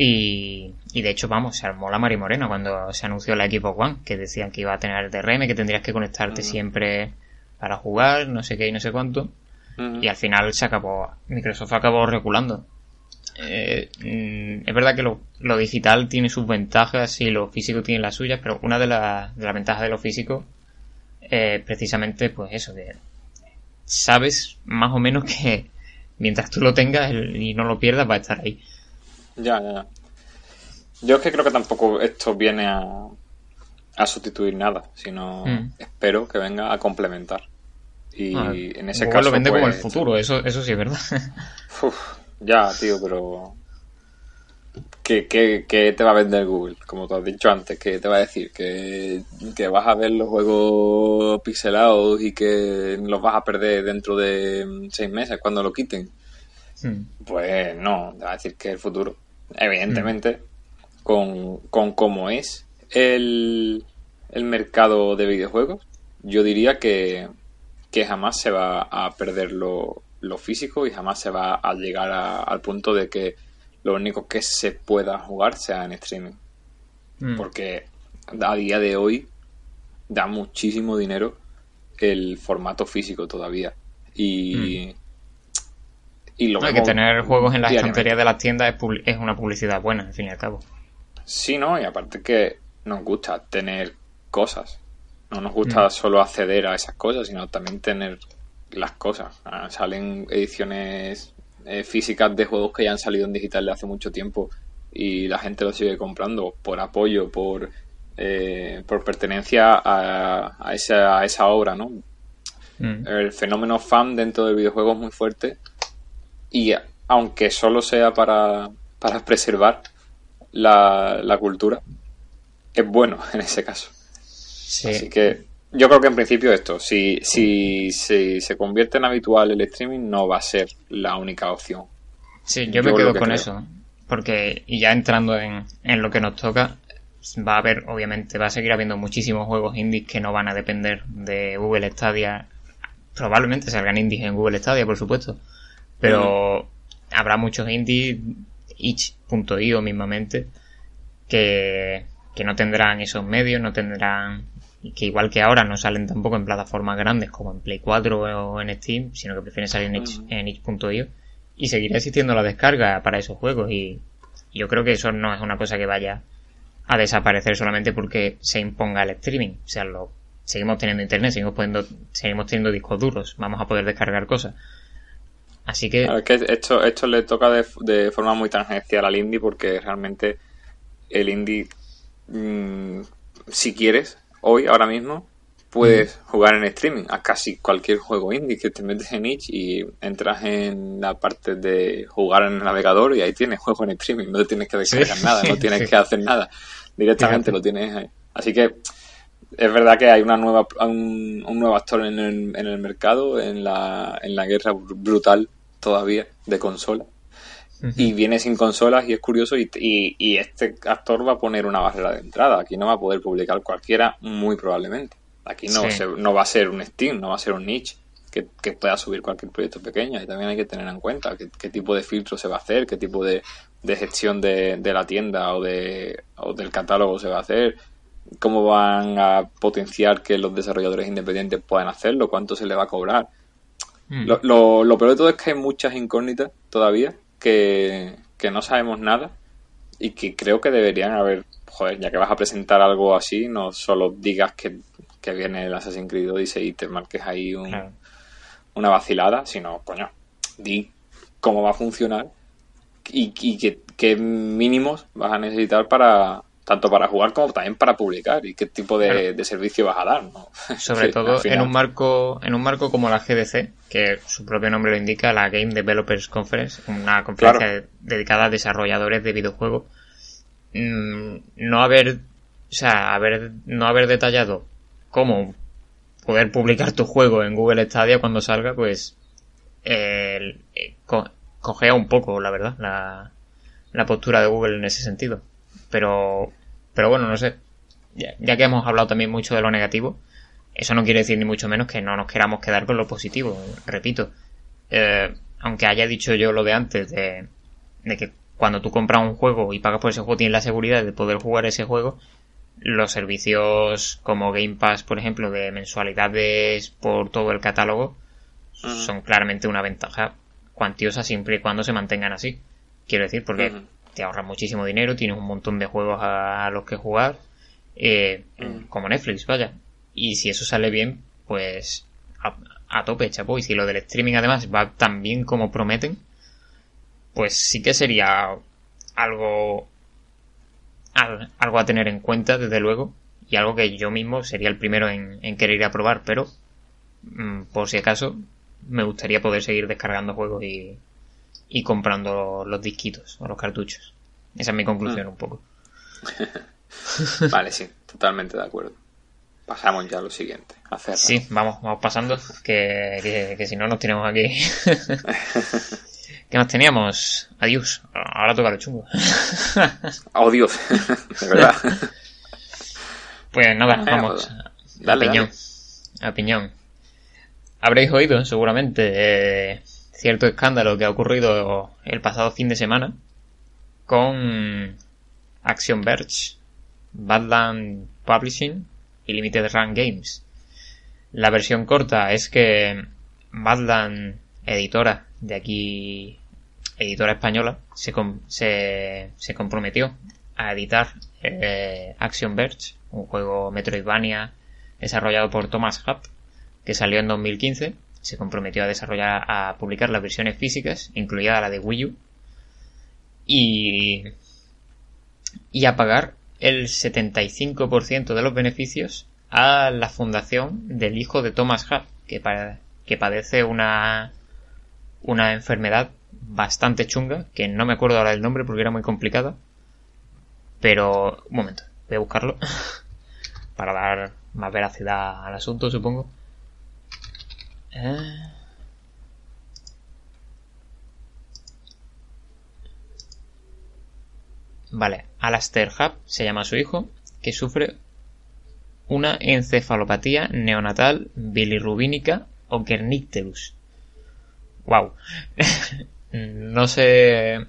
Y, y de hecho, vamos, se armó la Morena cuando se anunció la Xbox One, que decían que iba a tener el DRM, que tendrías que conectarte siempre para jugar, no sé qué y no sé cuánto. Y al final se acabó, Microsoft acabó reculando. Eh, mm, es verdad que lo, lo, digital tiene sus ventajas y lo físico tiene las suyas, pero una de, las de las ventajas de lo físico es precisamente pues eso, que sabes más o menos que mientras tú lo tengas y no lo pierdas va a estar ahí. Ya, ya, ya. Yo es que creo que tampoco esto viene a, a sustituir nada, sino mm. espero que venga a complementar. Y ah, en ese caso. lo vende como el pues, futuro, eso, eso sí es verdad. ya, tío, pero. ¿Qué, ¿Qué, qué, te va a vender Google? Como te has dicho antes, ¿qué te va a decir? ¿Que, ¿Que vas a ver los juegos pixelados y que los vas a perder dentro de seis meses cuando lo quiten? Hmm. Pues no, te va a decir que es el futuro. Evidentemente, con, con cómo es el, el mercado de videojuegos, yo diría que, que jamás se va a perder lo, físico y jamás se va a llegar al punto de que lo único que se pueda jugar sea en streaming. Mm. Porque a día de hoy da muchísimo dinero el formato físico todavía. Y, mm. Y lo que tener juegos en la estantería de las tiendas es, es una publicidad buena, al fin y al cabo. Sí, ¿no? Y aparte que nos gusta tener cosas. No nos gusta mm. solo acceder a esas cosas, sino también tener las cosas. Ah, salen ediciones eh, físicas de juegos que ya han salido en digital de hace mucho tiempo y la gente lo sigue comprando por apoyo, por, eh, por pertenencia a, a, esa, a esa obra, ¿no? Mm. El fenómeno fan dentro del videojuego es muy fuerte y aunque solo sea para, para preservar la, la cultura, es bueno en ese caso. Así que yo creo que en principio esto, si, si, si, se convierte en habitual el streaming, no va a ser la única opción. Sí, yo, me quedo con eso. Porque, y ya entrando en, en lo que nos toca, va a haber, obviamente, va a seguir habiendo muchísimos juegos indies que no van a depender de Google Stadia. Probablemente salgan indies en Google Stadia, por supuesto. Pero habrá muchos indies, itch.io mismamente, que, que no tendrán esos medios, no tendrán que igual que ahora no salen tampoco en plataformas grandes como en Play 4 o en Steam, sino que prefieren salir en, itch.io y seguirá existiendo la descarga para esos juegos y yo creo que eso no es una cosa que vaya a desaparecer solamente porque se imponga el streaming, o sea, lo seguimos teniendo internet, seguimos poniendo, seguimos teniendo discos duros, vamos a poder descargar cosas. Así que... esto, esto le toca de, de forma muy tangencial al indie porque realmente el indie, mm, si quieres, hoy, ahora mismo, puedes jugar en streaming a casi cualquier juego indie que te metes en itch y entras en la parte de jugar en el navegador y ahí tienes juego en streaming, no tienes que descargar nada, no tienes que hacer nada, directamente lo tienes ahí. Así que es verdad que hay una nueva un, nuevo actor en el, en el mercado, en la, en la guerra brutal todavía de consola. Y viene sin consolas y es curioso y, y, este actor va a poner una barrera de entrada. Aquí no va a poder publicar cualquiera muy probablemente. Aquí no, no va a ser un Steam, no va a ser un niche que, pueda subir cualquier proyecto pequeño. Y también hay que tener en cuenta qué, tipo de filtro se va a hacer, qué tipo de, gestión de, de, la tienda o, de, o del catálogo se va a hacer, cómo van a potenciar que los desarrolladores independientes puedan hacerlo, cuánto se le va a cobrar. Mm. Lo, lo, lo peor de todo es que hay muchas incógnitas todavía que, no sabemos nada y que creo que deberían haber, joder, ya que vas a presentar algo así, no solo digas que, viene el Assassin's Creed Odyssey y te marques ahí una vacilada, sino, coño, di cómo va a funcionar y, y qué mínimos vas a necesitar para, tanto para jugar como también para publicar y qué tipo de, servicio vas a dar. Sobre todo en un marco en un marco como la GDC, que su propio nombre lo indica, la Game Developers Conference, una conferencia dedicada a desarrolladores de videojuegos. Mm, no haber, o sea, haber, no haber detallado cómo poder publicar tu juego en Google Stadia cuando salga, pues eh, cogea un poco, la verdad, la, la postura de Google en ese sentido. Pero pero bueno, no sé. Ya, que hemos hablado también mucho de lo negativo, Eso no quiere decir ni mucho menos que no nos queramos quedar con lo positivo. Repito, eh, aunque haya dicho yo lo de antes, de, de que cuando tú compras un juego y pagas por ese juego tienes la seguridad de poder jugar ese juego, los servicios como Game Pass, por ejemplo, de mensualidades por todo el catálogo, son claramente una ventaja cuantiosa siempre y cuando se mantengan así. Quiero decir, porque te ahorras muchísimo dinero, tienes un montón de juegos a, los que jugar, eh, como Netflix, vaya. Y si eso sale bien, pues a, tope, chapo. Y si lo del streaming además va tan bien como prometen, pues sí que sería algo algo a tener en cuenta, desde luego, y algo que yo mismo sería el primero en, querer ir a probar, pero mm, por si acaso me gustaría poder seguir descargando juegos y, y comprando los disquitos o los cartuchos. Esa es mi conclusión mm. un poco. vale, sí, totalmente de acuerdo. Pasamos ya a lo siguiente. sí, vamos, vamos pasando, que, que, si no nos tenemos aquí. ¿Qué más teníamos? Adiós. Ahora toca el chungo. oh, Dios. de verdad. Pues nada, vamos. Dale, a piñón. Habréis oído, seguramente, eh, cierto escándalo que ha ocurrido el pasado fin de semana con Action Verge, Badland Publishing y Limited Run Games. La versión corta es que Badland, editora de aquí, editora española, se, se, comprometió a editar eh, Action Verge, un juego Metroidvania desarrollado por Thomas Hub, que salió en 2015 se comprometió a desarrollar, a publicar las versiones físicas, incluida la de Wii U, y, y a pagar el 75% de los beneficios a la fundación del hijo de Thomas Hub, que, que padece una, una enfermedad bastante chunga, que no me acuerdo ahora del nombre porque era muy complicada, pero un momento, voy a buscarlo para dar más veracidad al asunto, supongo. Eh. Vale, Alastair Hub se llama su hijo, que sufre una encefalopatía neonatal bilirrubínica o kernicterus. Wow. no sé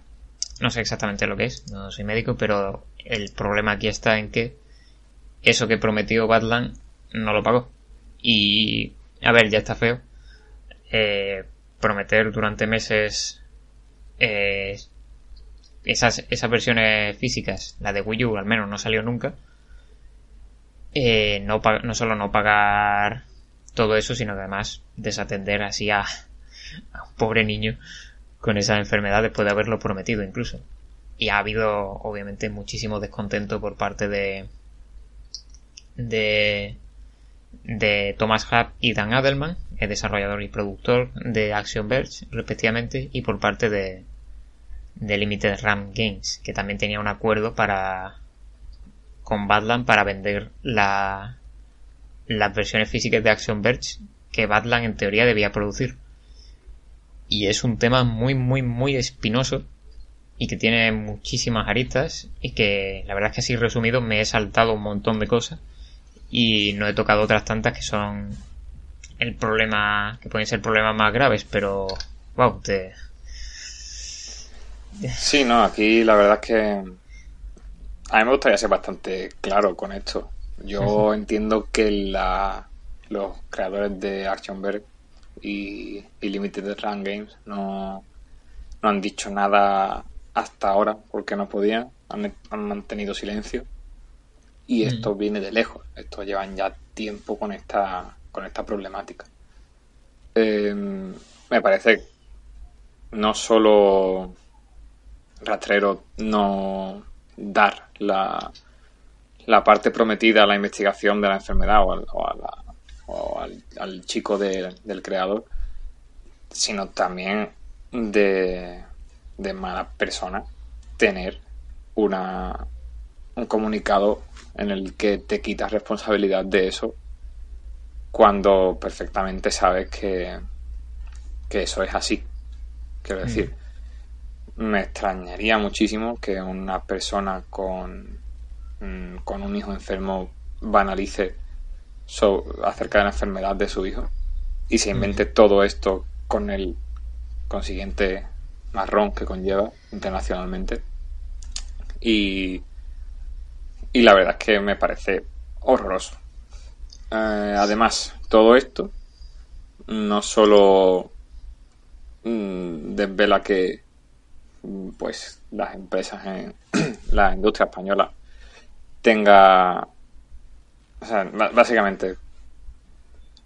no sé exactamente lo que es, no soy médico, pero el problema aquí está en que eso que prometió Badland no lo pagó. Y a ver, ya está feo, eh, prometer durante meses eh, esas, esas versiones físicas, la de Wii U al menos no salió nunca, eh, no, no solo no pagar todo eso, sino además desatender así a, un pobre niño con esa enfermedad después de haberlo prometido incluso. Y ha habido obviamente muchísimo descontento por parte de de de Thomas Hub y Dan Adelman, el desarrollador y productor de Action Verge, respectivamente, y por parte de, Limited Ram Games, que también tenía un acuerdo para con Badland para vender la, las versiones físicas de Action Verge que Badland en teoría debía producir. Y es un tema muy, muy, muy espinoso y que tiene muchísimas aristas y que la verdad es que así resumido me he saltado un montón de cosas y no he tocado otras tantas que son el problema, que pueden ser problemas más graves, pero wow, te... Sí, no, aquí la verdad es que a mí me gustaría ser bastante claro con esto. Yo entiendo que la, los creadores de Actionberg y, y Limited Run Games no, no han dicho nada hasta ahora porque no podían, han, han mantenido silencio y mm. esto viene de lejos. Esto llevan ya tiempo con esta, con esta problemática. Em, me parece no solo rastrero no dar la, la parte prometida a la investigación de la enfermedad o al, chico del creador, sino también de, de mala persona tener una, un comunicado en el que te quitas responsabilidad de eso cuando perfectamente sabes que, que eso es así. Quiero decir, me extrañaría muchísimo que una persona con, mm, con un hijo enfermo banalice acerca de la enfermedad de su hijo y se invente todo esto con el consiguiente marrón que conlleva internacionalmente. Y, y la verdad es que me parece horroroso. Eh, además, todo esto no solo mm, desvela que mm, pues las empresas en la industria española tenga o sea, básicamente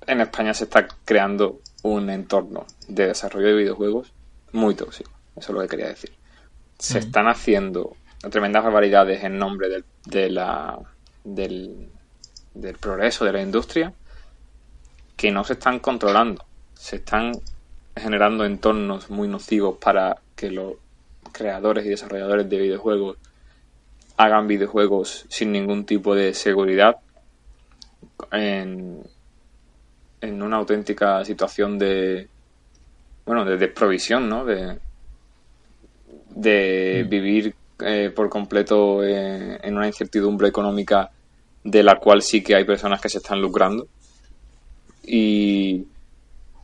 en España se está creando un entorno de desarrollo de videojuegos muy tóxico. Eso es lo que quería decir. Se mm. están haciendo tremendas barbaridades en nombre del, de la, del, del progreso de la industria que no se están controlando. Se están generando entornos muy nocivos para que los creadores y desarrolladores de videojuegos hagan videojuegos sin ningún tipo de seguridad en, en una auténtica situación de bueno de desprovisión no de de mm. vivir eh, por completo eh, en una incertidumbre económica de la cual sí que hay personas que se están lucrando y,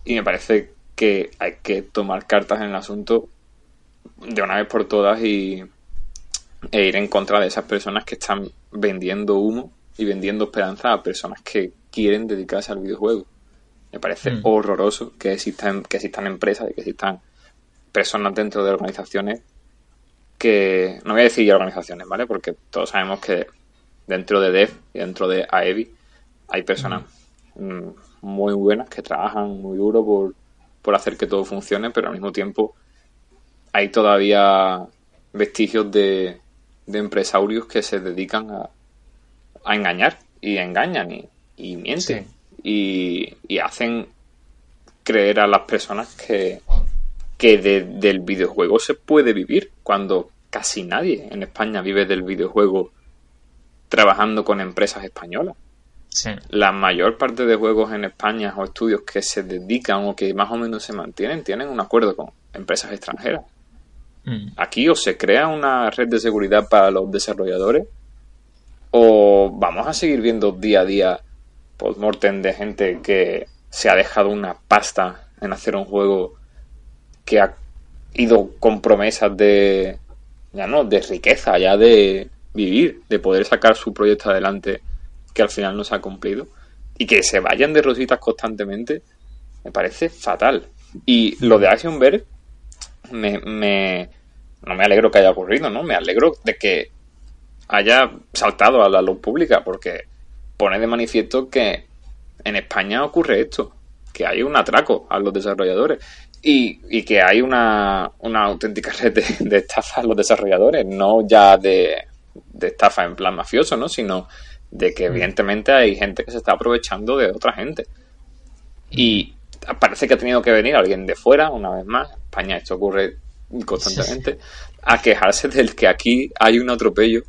y me parece que hay que tomar cartas en el asunto de una vez por todas y e ir en contra de esas personas que están vendiendo humo y vendiendo esperanza a personas que quieren dedicarse al videojuego. Me parece mm. horroroso que existan, que existan empresas y que existan personas dentro de organizaciones que, no voy a decir ya organizaciones, ¿vale? Porque todos sabemos que dentro de Dev y dentro de AEVI hay personas mm, muy buenas que trabajan muy duro por, por hacer que todo funcione, pero al mismo tiempo hay todavía vestigios de, de empresarios que se dedican a, a engañar y engañan y, y mienten y, y, hacen creer a las personas que, que del videojuego se puede vivir cuando casi nadie en España vive del videojuego trabajando con empresas españolas. La mayor parte de juegos en España o estudios que se dedican o que más o menos se mantienen tienen un acuerdo con empresas extranjeras. Mm. Aquí o se crea una red de seguridad para los desarrolladores o vamos a seguir viendo día a día post-mortem de gente que se ha dejado una pasta en hacer un juego que ha ido con promesas de ya no de riqueza ya de vivir de poder sacar su proyecto adelante que al final no se ha cumplido y que se vayan de rositas constantemente me parece fatal. Y lo de Actionberg me, me no me alegro que haya ocurrido no me alegro de que haya saltado a la luz pública, porque pone de manifiesto que en España ocurre esto, que hay un atraco a los desarrolladores y, y que hay una, una auténtica red de, estafa a los desarrolladores, no ya de, de estafa en plan mafioso, ¿no? sino de que mm. evidentemente hay gente que se está aprovechando de otra gente. Y parece que ha tenido que venir alguien de fuera, una vez más, España esto ocurre constantemente, a quejarse del que aquí hay un atropello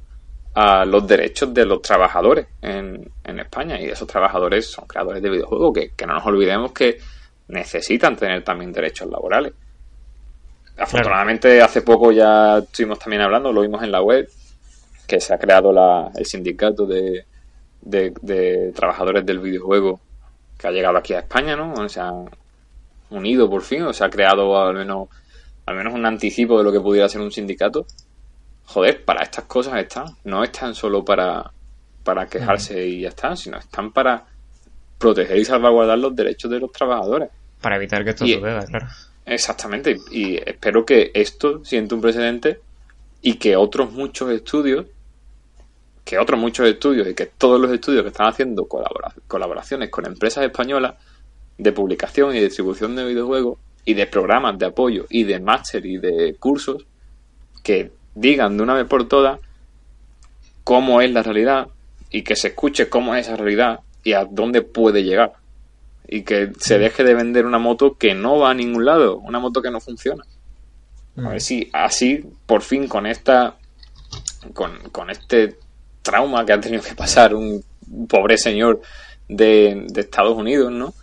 a los derechos de los trabajadores en, España. Y esos trabajadores son creadores de videojuegos, que, no nos olvidemos que necesitan tener también derechos laborales. Afortunadamente, hace poco ya estuvimos también hablando, lo vimos en la web, que se ha creado la, el sindicato de, de, trabajadores del videojuego que ha llegado aquí a España, ¿no? Se han unido por fin, o se ha creado al menos, al menos un anticipo de lo que pudiera ser un sindicato joder, para estas cosas están. No están solo para, para quejarse y ya está, sino están para proteger y salvaguardar los derechos de los trabajadores. Para evitar que esto suceda, claro. Exactamente, y espero que esto siente un precedente y que otros muchos estudios, que otros muchos estudios y que todos los estudios que están haciendo colaboraciones con empresas españolas de publicación y distribución de videojuegos y de programas de apoyo y de máster y de cursos que digan de una vez por todas cómo es la realidad y que se escuche cómo es esa realidad y a dónde puede llegar. Y que se mm. deje de vender una moto que no va a ningún lado, una moto que no funciona. A ver mm. si así, por fin, con esta. Con, con este trauma que ha tenido que pasar un pobre señor de, de Estados Unidos, ¿no?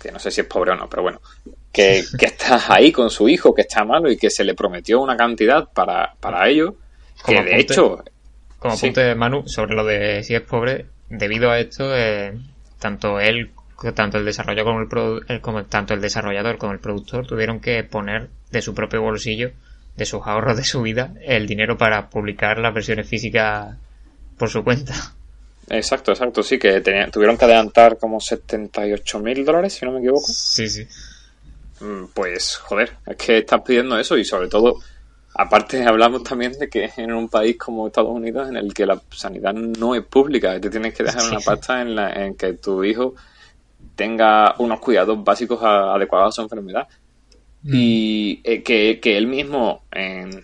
Que no sé si es pobre o no, pero bueno, que, que está ahí con su hijo, que está malo y que se le prometió una cantidad para, para ello, que de hecho... Como apunte de Manu, sobre lo de si es pobre, debido a esto, eh, tanto él, tanto el desarrollador como el, produ- el- como tanto el desarrollador como el productor tuvieron que poner de su propio bolsillo, de sus ahorros de su vida, el dinero para publicar las versiones físicas por su cuenta. Exacto, exacto, sí, que tenían- tuvieron que adelantar como 78 mil dólares, si no me equivoco. Sí, sí. Mm, Pues, joder, es que estás pidiendo eso y sobre todo, aparte hablamos también de que en un país como Estados Unidos en el que la sanidad no es pública, te tienes que dejar Sí. una pasta en, la, en que tu hijo tenga unos cuidados básicos a- adecuados a su enfermedad. Y eh, que, que él mismo, en,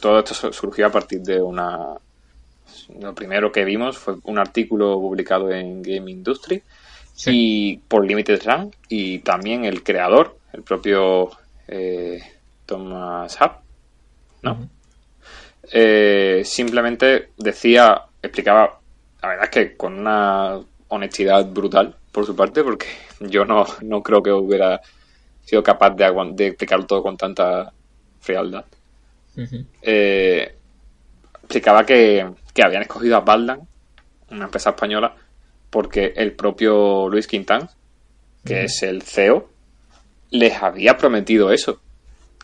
todo esto su- surgió a partir de una... Lo primero que vimos fue un artículo publicado en Game Industry Sí. y por Limited Run y también el creador, el propio eh, Thomas Hub, ¿no? Eh, simplemente decía, explicaba, la verdad es que con una honestidad brutal por su parte, porque yo no, no creo que hubiera sido capaz de, de explicarlo todo con tanta frialdad. Eh, explicaba que, que habían escogido a Badland, una empresa española, porque el propio Luis Quintán, que es el CEO, les había prometido eso.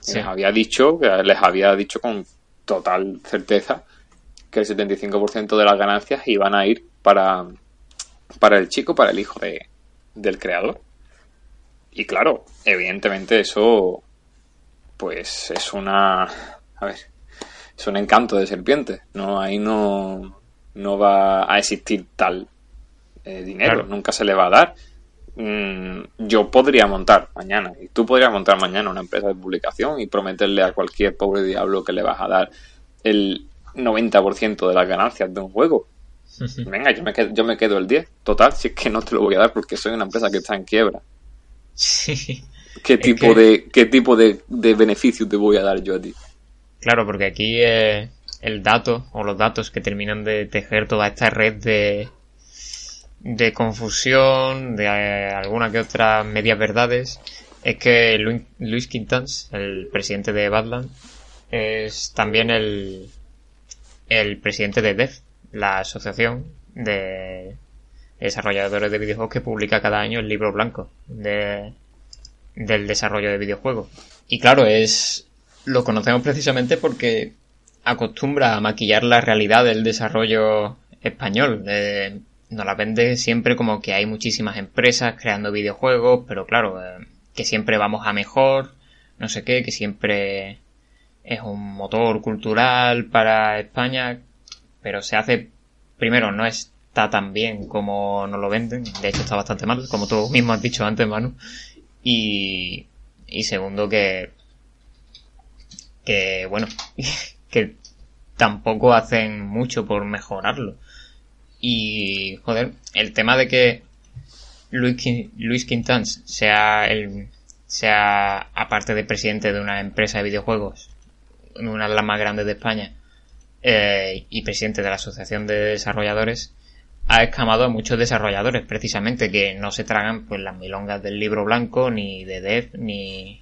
Sí. Les había dicho, les había dicho con total certeza que el 75% de las ganancias iban a ir para, para el chico, para el hijo de, del creador. Y claro, evidentemente eso pues es una a ver, es un encanto de serpiente, no ahí no no va a existir tal eh, dinero, Claro. nunca se le va a dar. Mm, yo podría montar mañana y tú podrías montar mañana una empresa de publicación y prometerle a cualquier pobre diablo que le vas a dar el 90% de las ganancias de un juego. Venga, yo me, quedo, yo me quedo el 10. Total, si es que no te lo voy a dar porque soy una empresa que está en quiebra. Sí. ¿Qué tipo, que- de, qué tipo de, de beneficio te voy a dar yo a ti? Claro, porque aquí eh, el dato o los datos que terminan de tejer toda esta red de, de confusión, de eh, alguna que otra medias verdades, es que Lu- Luis Quintans, el presidente de Badland, es también el, el presidente de DEF, la asociación de desarrolladores de videojuegos que publica cada año el libro blanco de, del desarrollo de videojuegos. Y claro, es lo conocemos precisamente porque acostumbra a maquillar la realidad del desarrollo español. Eh, nos la vende siempre como que hay muchísimas empresas creando videojuegos, pero claro, eh, que siempre vamos a mejor, no sé qué, que siempre es un motor cultural para España, pero se hace, primero, no está tan bien como nos lo venden, de hecho está bastante mal, como tú mismo has dicho antes, Manu, y, y segundo que, que bueno, que tampoco hacen mucho por mejorarlo. Y, joder, el tema de que Luis, Quin- Luis Quintans sea el, sea, aparte de presidente de una empresa de videojuegos, una de las más grandes de España, eh, y presidente de la Asociación de Desarrolladores, ha escamado a muchos desarrolladores, precisamente, que no se tragan pues las milongas del libro blanco, ni de Dev, ni,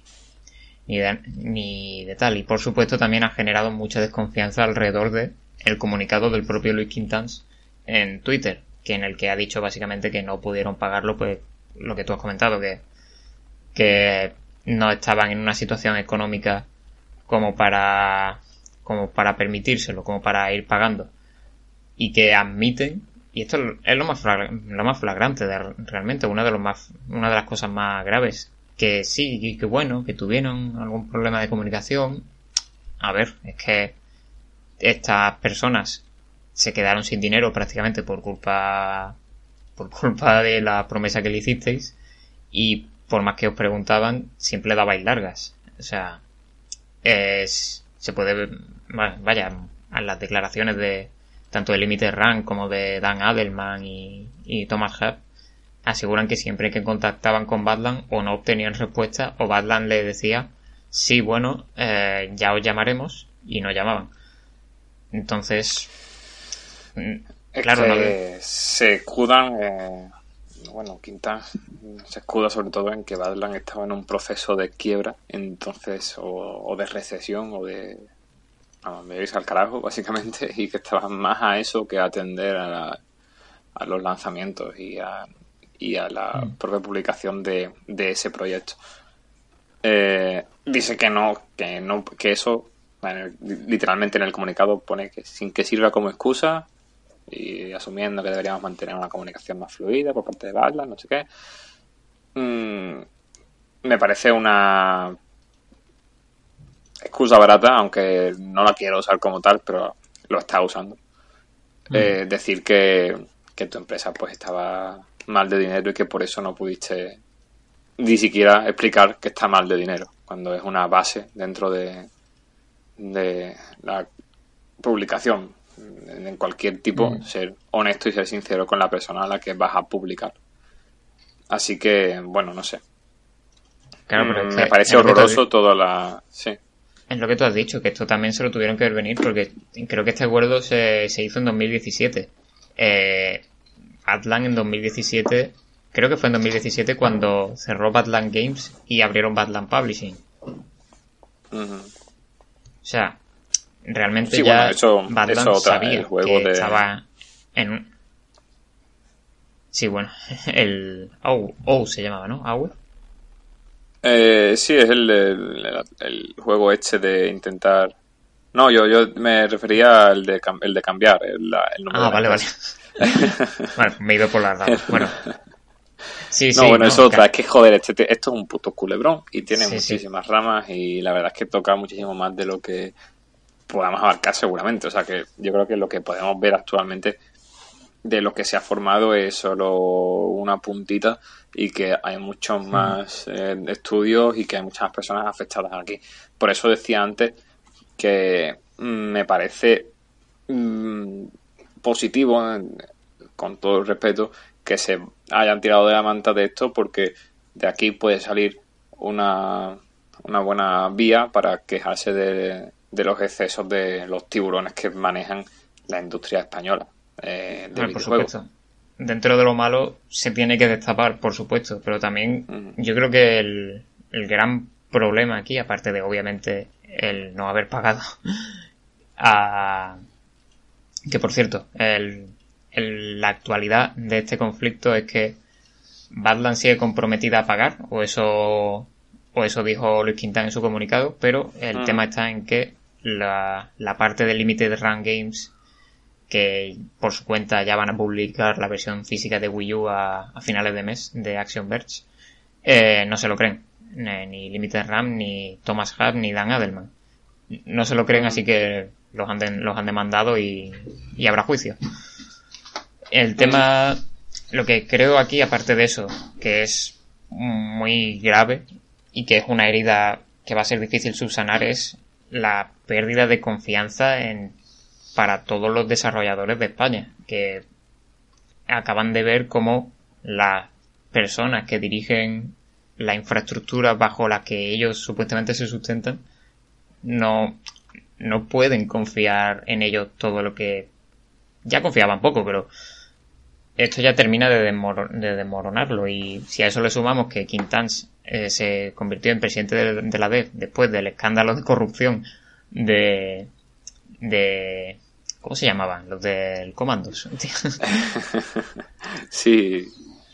ni de, ni de tal. Y por supuesto también ha generado mucha desconfianza alrededor de el comunicado del propio Luis Quintans en Twitter, que en el que ha dicho básicamente que no pudieron pagarlo, pues lo que tú has comentado, que, que no estaban en una situación económica como para como para permitírselo, como para ir pagando. Y que admiten, y esto es lo más lo más flagrante de, realmente, una de los más una de las cosas más graves, que sí, y que bueno, que tuvieron algún problema de comunicación. A ver, es que estas personas se quedaron sin dinero prácticamente por culpa por culpa de la promesa que le hicisteis y por más que os preguntaban siempre dabais largas o sea es se puede vaya a las declaraciones de tanto de Limited Run como de Dan Adelman y, y Thomas Hub aseguran que siempre que contactaban con Badland o no obtenían respuesta o Badland le decía sí bueno eh, ya os llamaremos y no llamaban. Entonces mm, Claro, no se escudan, eh, bueno, Quintana se escuda sobre todo en que Badland estaba en un proceso de quiebra, entonces, o, o de recesión, o de, vamos, me veis al carajo, básicamente, y que estaban más a eso que a atender a, la- a los lanzamientos y a, y a la propia publicación de, de ese proyecto. Eh, dice que no, que no, que eso, literalmente en el comunicado pone que sin que sirva como excusa y asumiendo que deberíamos mantener una comunicación más fluida por parte de Badland, no sé qué. Mm, me parece una excusa barata, aunque no la quiero usar como tal, pero lo está usando. Mm. Eh, decir que, que tu empresa pues estaba mal de dinero y que por eso no pudiste ni siquiera explicar que está mal de dinero, cuando es una base dentro de, de la publicación. En cualquier tipo, mm. ser honesto y ser sincero con la persona a la que vas a publicar. Así que, bueno, no sé. Mm, me parece horroroso toda la... Sí. Es lo que tú has dicho, que esto también se lo tuvieron que ver venir, porque creo que este acuerdo se, se hizo en 2017. Eh, Atlan en 2017 Creo que fue en 2017 cuando cerró Badland Games y abrieron Badland Publishing. O sea, realmente ya Badland sabía que estaba en un... Sí, bueno, el OU, se llamaba, ¿no? ¿Aue? Eh, sí, es el, el, juego este de intentar... No, yo, yo me refería al de, el de cambiar el, nombre. Ah, vale, vale. bueno, me he ido por la ramas. Bueno, no, bueno, es otra. Es que, joder, este, esto es un puto culebrón y tiene muchísimas ramas y la verdad es que toca muchísimo más de lo que podamos abarcar seguramente. O sea que yo creo que lo que podemos ver actualmente de lo que se ha formado es solo una puntita y que hay muchos más eh, estudios y que hay muchas personas afectadas aquí. Por eso decía antes que mm, me parece mm, positivo, con todo el respeto, que se hayan tirado de la manta de esto porque de aquí puede salir una, una buena vía para quejarse de, de los excesos de los tiburones que manejan la industria española eh, de por supuesto. Dentro de lo malo se tiene que destapar, por supuesto, pero también yo creo que el, el gran problema aquí, aparte de obviamente el no haber pagado a... Que por cierto, el, la actualidad de este conflicto es que Badland sigue comprometida a pagar, o eso, o eso dijo Luis Quintana en su comunicado, pero el ah. tema está en que la, la parte de Limited Run Games, que por su cuenta ya van a publicar la versión física de Wii U a, finales de mes de Action Verge, eh, no se lo creen. Ni Limited Run, ni Thomas Hart, ni Dan Adelman. No se lo creen, así que los han, los han demandado y, y habrá juicio. El tema, lo que creo aquí, aparte de eso, que es muy grave y que es una herida que va a ser difícil subsanar, es la pérdida de confianza en, para todos los desarrolladores de España, que acaban de ver cómo las personas que dirigen la infraestructura bajo la que ellos supuestamente se sustentan no, no pueden confiar en ellos todo lo que ya confiaban poco, pero esto ya termina de, desmoronarlo. Y si a eso le sumamos que Quintans eh, se convirtió en presidente de, la DEF después del escándalo de corrupción de, de ¿cómo se llamaban? Los del Comandos. sí,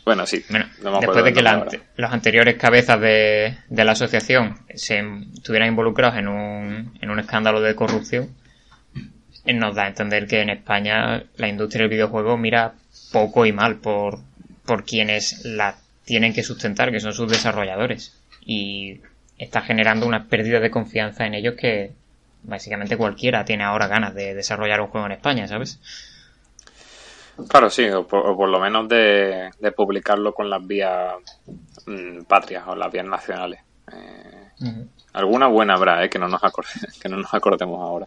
bueno, sí. después de que los anteriores cabezas de, de, la asociación se estuvieran involucrados en un, en un escándalo de corrupción, eh, nos da a entender que en España la industria del videojuego mira poco y mal por, por quienes la tienen que sustentar, que son sus desarrolladores. Y está generando una pérdida de confianza en ellos que básicamente cualquiera tiene ahora ganas de desarrollar un juego en España, ¿sabes? Claro, sí, o por, lo menos de, publicarlo con las vías mm, patrias o las vías nacionales. Eh, alguna buena habrá, eh, que, no nos que no nos acordemos ahora.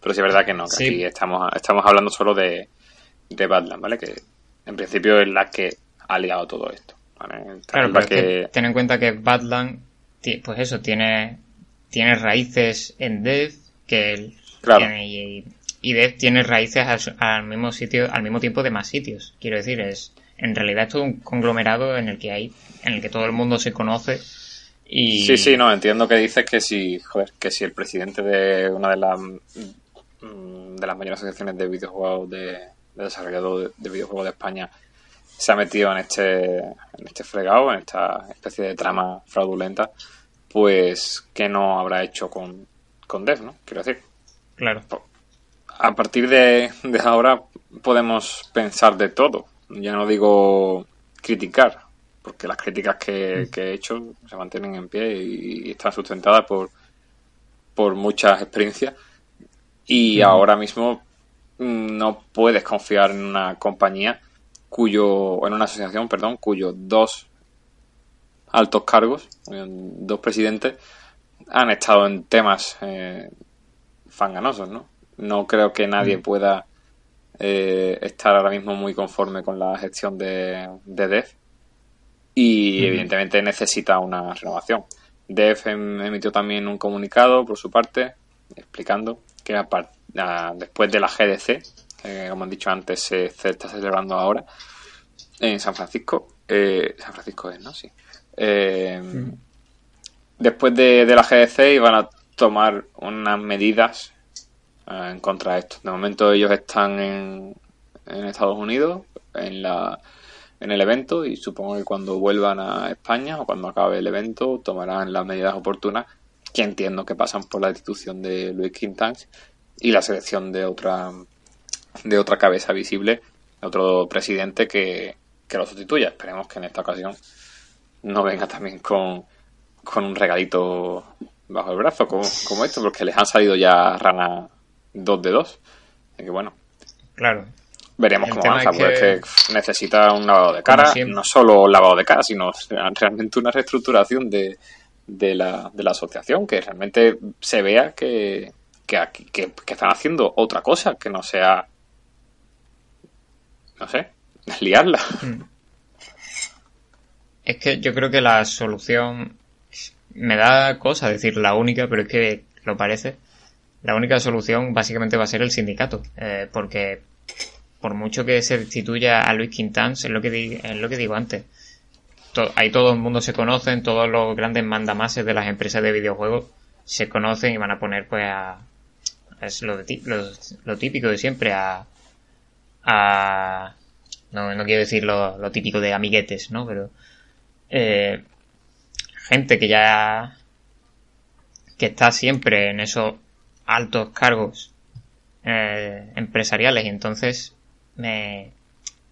Pero sí es verdad que no, que aquí estamos, estamos hablando solo de, de Badland, ¿vale? Que en principio es la que ha liado todo esto. Claro, pero que... ten en cuenta que Badland, pues eso, tiene, tiene raíces en Dev, que tiene, y, Dev tiene raíces al, mismo sitio, al mismo tiempo de más sitios. Quiero decir, es, en realidad es todo un conglomerado en el que hay, en el que todo el mundo se conoce. Y... Sí, sí, no, entiendo que dices que si, joder, que si el presidente de una de las mm, de las mayores asociaciones de videojuegos de, de desarrollador de, videojuegos de España se ha metido en este, en este fregado, en esta especie de trama fraudulenta, pues que no habrá hecho con, con Dev, ¿no? Quiero decir. Claro. A partir de, de ahora podemos pensar de todo. Ya no digo criticar, porque las críticas que, que he hecho se mantienen en pie y, están sustentadas por, por muchas experiencias. Y ahora mismo mm, no puedes confiar en una compañía cuyo, en una asociación, perdón, cuyos dos altos cargos, dos presidentes, han estado en temas eh, fanganosos, ¿no? No creo que nadie pueda eh, estar ahora mismo muy conforme con la gestión de, de DEF y evidentemente necesita una renovación. DEF em, emitió también un comunicado por su parte explicando que después de la GDC, que como han dicho antes se, está celebrando ahora en San Francisco, eh, San Francisco es, ¿no? Sí. Eh, después de, de, la GDC iban a tomar unas medidas eh, en contra de esto. De momento ellos están en, en Estados Unidos, en la en el evento y supongo que cuando vuelvan a España o cuando acabe el evento tomarán las medidas oportunas que entiendo que pasan por la institución de Luis Quintans y la selección de otra de otra cabeza visible, otro presidente que, que lo sustituya. Esperemos que en esta ocasión no venga también con, con un regalito bajo el brazo como, como esto, porque les han salido ya ranas dos de dos. Así que bueno. Claro. Veremos cómo avanza, porque necesita un lavado de cara, no solo un lavado de cara, sino realmente una reestructuración de, de, la, de la asociación, que realmente se vea que, que, que, que están haciendo otra cosa, que no sea, no sé, liarla. Mm. Es que yo creo que la solución me da cosa decir la única, pero es que lo parece. La única solución básicamente va a ser el sindicato, eh, porque por mucho que se destituya a Luis Quintans, es lo que, es lo que digo antes. ahí todo el mundo se conocen, todos los grandes mandamases de las empresas de videojuegos se conocen y van a poner pues a... Es lo, lo, típico de siempre, a... a no, no quiero decir lo, lo típico de amiguetes, ¿no? Pero... Eh, gente que ya... que está siempre en esos altos cargos eh, empresariales y entonces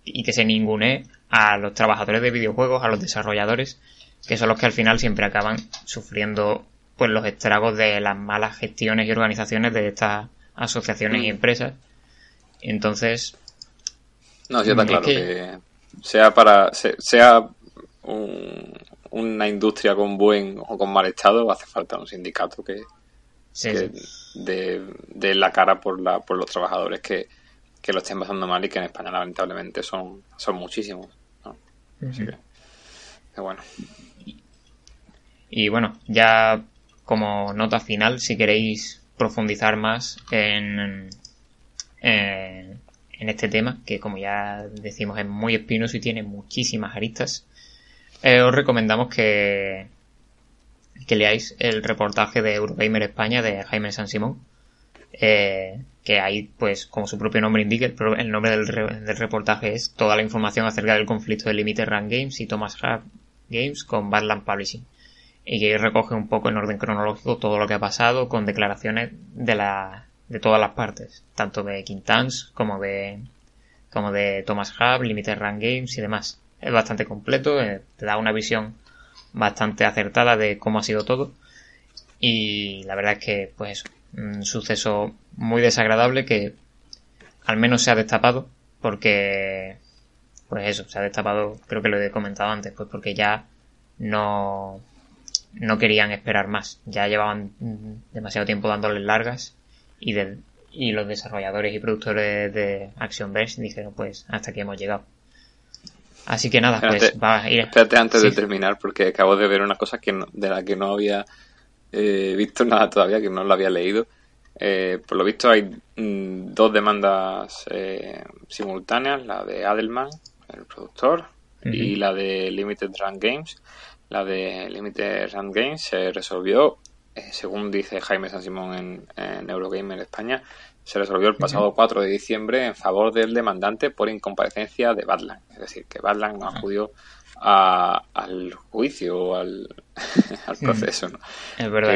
y que se ningune a los trabajadores de videojuegos, a los desarrolladores, que son los que al final siempre acaban sufriendo pues los estragos de las malas gestiones y organizaciones de estas asociaciones y mm. empresas. Entonces. No, sí está claro que... sea para. sea una industria con buen o con mal estado, hace falta un sindicato que, De, la cara por, la, por los trabajadores que, que lo estén pasando mal y que en España lamentablemente son, son muchísimos. Así que, bueno. Y bueno, ya como nota final, si queréis profundizar más en, en, este tema, que como ya decimos es muy espinoso y tiene muchísimas aristas, eh, os recomendamos que, que leáis el reportaje de Eurogamer España de Jaime San Simón, eh, que ahí, pues, como su propio nombre indica, el, nombre del, reportaje es toda la información acerca del conflicto de Limited Run Games y Thomas Hart Games con Badland Publishing. Y que recoge un poco en orden cronológico todo lo que ha pasado con declaraciones de la, de todas las partes, tanto de Quintans como de, como de Thomas Hub, Limited Run Games y demás. Es bastante completo, eh, te da una visión bastante acertada de cómo ha sido todo. Y la verdad es que, pues un suceso muy desagradable que al menos se ha destapado porque pues eso, se ha destapado, creo que lo he comentado antes, pues porque ya no no querían esperar más, ya llevaban demasiado tiempo dándoles largas y de, y los desarrolladores y productores de Action Verge dijeron pues hasta aquí hemos llegado. Así que nada, pues va a ir. Espérate antes de terminar porque acabo de ver una cosa que de la que no había eh, visto nada todavía, que no lo había leído. Eh, por lo visto hay mm, dos demandas eh, simultáneas, la de Adelman, el productor, y la de Limited Run Games. La de Limited Run Games se resolvió eh, según dice Jaime San Simón en, en Eurogamer España, se resolvió el pasado 4 de diciembre en favor del demandante por incomparecencia de Badland. Es decir, que Badland no acudió al juicio o al, proceso. ¿no? Es verdad,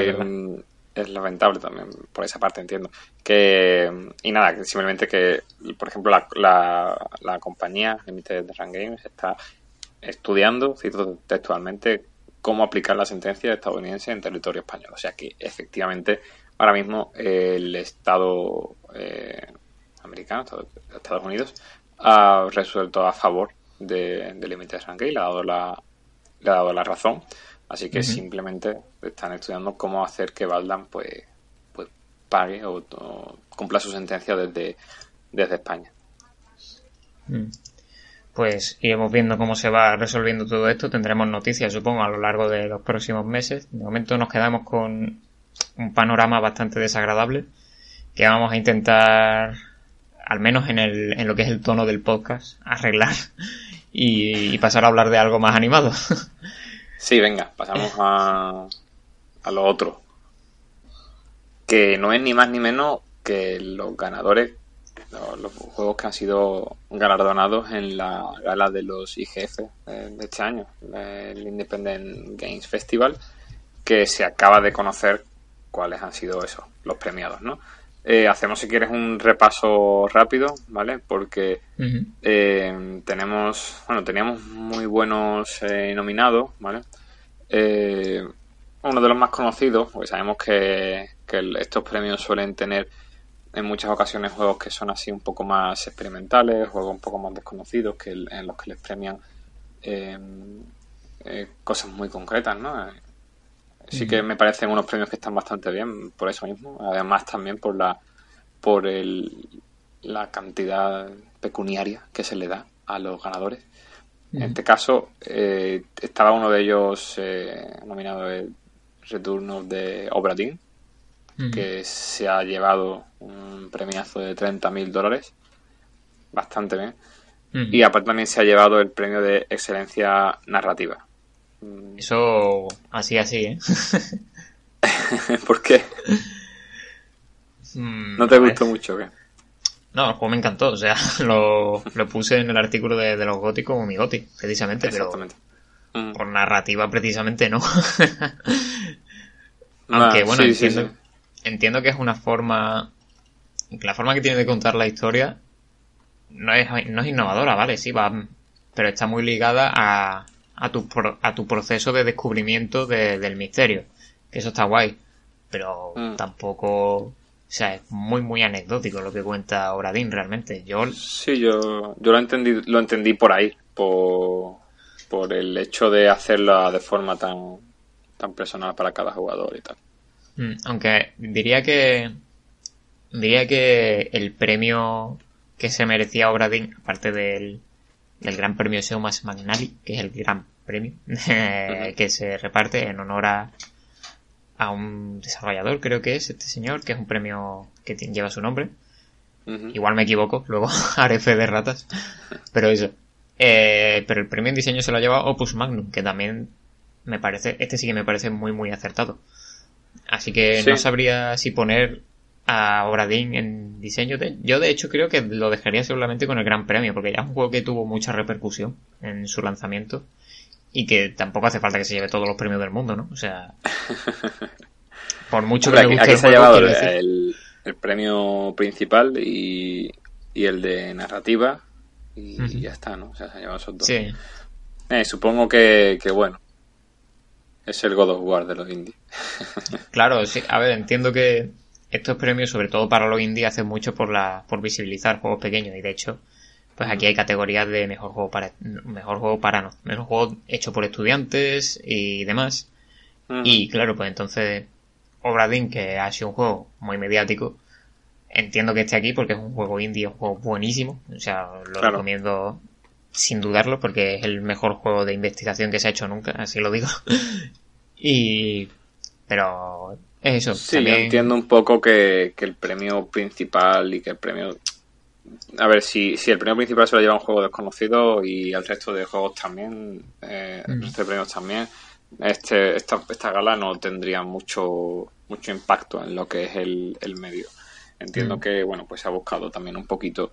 es lamentable también, por esa parte entiendo. que Y nada, simplemente que, por ejemplo, la, la, la compañía Limited Run Games está estudiando, cito textualmente, cómo aplicar la sentencia estadounidense en territorio español. O sea que efectivamente ahora mismo el Estado eh, americano, Estados Unidos, ha resuelto a favor de, de Limited Run Games, le ha dado la, le ha dado la razón. Así que simplemente están estudiando cómo hacer que Valdan pues, pues pague o, cumpla su sentencia desde, desde España. Mm pues iremos viendo cómo se va resolviendo todo esto. Tendremos noticias, supongo, a lo largo de los próximos meses. De momento nos quedamos con un panorama bastante desagradable que vamos a intentar, al menos en, el, en lo que es el tono del podcast, arreglar y, pasar a hablar de algo más animado. Sí, venga, pasamos a, a lo otro. Que no es ni más ni menos que los ganadores los, juegos que han sido galardonados en la gala de los IGF de este año, el Independent Games Festival, que se acaba de conocer cuáles han sido esos, los premiados, ¿no? Eh, hacemos, si quieres, un repaso rápido, ¿vale? Porque eh, tenemos, bueno, teníamos muy buenos eh, nominados, ¿vale? uno de los más conocidos, porque sabemos que, que estos premios suelen tener en muchas ocasiones juegos que son así un poco más experimentales, juegos un poco más desconocidos, que en los que les premian em, eh, cosas muy concretas, ¿no? Sí que me parecen unos premios que están bastante bien por eso mismo, además también por la por el, la cantidad pecuniaria que se le da a los ganadores. En este caso eh, estaba uno de ellos eh, nominado el Return of the Obra que se ha llevado un premiazo de 30 mil dólares. Bastante bien. Y aparte también se ha llevado el premio de excelencia narrativa. Eso así, así, ¿eh? ¿Por qué? Mm, ¿No te gustó mucho qué? No, el juego me encantó. O sea, lo, puse en el artículo de, los góticos como mi goti, precisamente. Exactamente. Pero por narrativa, precisamente no. Aunque, bueno, entiendo, entiendo que es una forma. La forma que tiene de contar la historia no es, no es innovadora, ¿vale? Sí, va. Pero está muy ligada a, a, tu, a tu proceso de descubrimiento del misterio. Que eso está guay. Pero mm. tampoco. O sea, es muy, muy anecdótico lo que cuenta Oradín realmente. Yo... Sí, yo, yo lo, entendí, lo entendí por ahí. Por, por el hecho de hacerla de forma tan, tan personal para cada jugador y tal. Mm, aunque diría que diría que el premio que se merecía Obradin, aparte del, del Gran Premio Seumas Magnali, que es el gran premio que se reparte en honor a, a un desarrollador, creo que es este señor, que es un premio que lleva su nombre. Igual me equivoco, luego haré fe de ratas. Pero eso. Eh, pero el premio en diseño se lo ha llevado Opus Magnum, que también me parece, este sí que me parece muy, muy acertado. Así que no sabría si poner a Obradín en diseño. Yo de hecho creo que lo dejaría solamente con el Gran Premio, porque ya es un juego que tuvo mucha repercusión en su lanzamiento y que tampoco hace falta que se lleve todos los premios del mundo, ¿no? O sea, por mucho que me guste se ha llevado el, premio principal y, el de narrativa y ya está, ¿no? O sea, se ha llevado esos dos. Sí. Eh, supongo que, que, bueno, es el God of War de los indies. claro, sí. A ver, entiendo que estos premios, sobre todo para los indies, hacen mucho por la por visibilizar juegos pequeños y de hecho, pues aquí hay categorías de mejor juego para mejor juego para no, mejor juego hecho por estudiantes y demás. Y claro, pues entonces Obradin, que ha sido un juego muy mediático, entiendo que esté aquí porque es un juego indie, un juego buenísimo, o sea, lo recomiendo sin dudarlo, porque es el mejor juego de investigación que se ha hecho nunca, así lo digo. y. Pero. Es eso. Sí, entiendo un poco que, el premio principal y que el premio. A ver, si, si el premio principal se lo lleva un juego desconocido y al resto de juegos también, eh, el resto de premios también, este, esta, esta gala no tendría mucho, mucho impacto en lo que es el, el medio. Entiendo Mm. que, bueno, pues se ha buscado también un poquito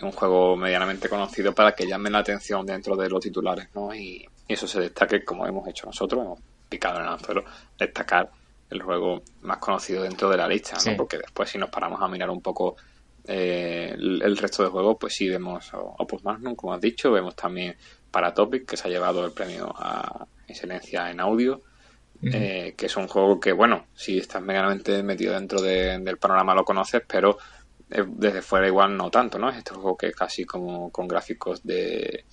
un juego medianamente conocido para que llame la atención dentro de los titulares, ¿no? Y, y eso se destaque como hemos hecho nosotros, hemos picado en el anzuelo, destacar el juego más conocido dentro de la lista, ¿no? Sí. Porque después si nos paramos a mirar un poco eh, el, el resto de juegos, pues sí vemos Opus Magnum, como has dicho, vemos también Paratopic, que se ha llevado el premio a excelencia en audio, eh, que es un juego que, bueno, si estás medianamente metido dentro de- del panorama lo conoces, pero eh, desde fuera igual no tanto, ¿no? Es este juego que casi como con gráficos de,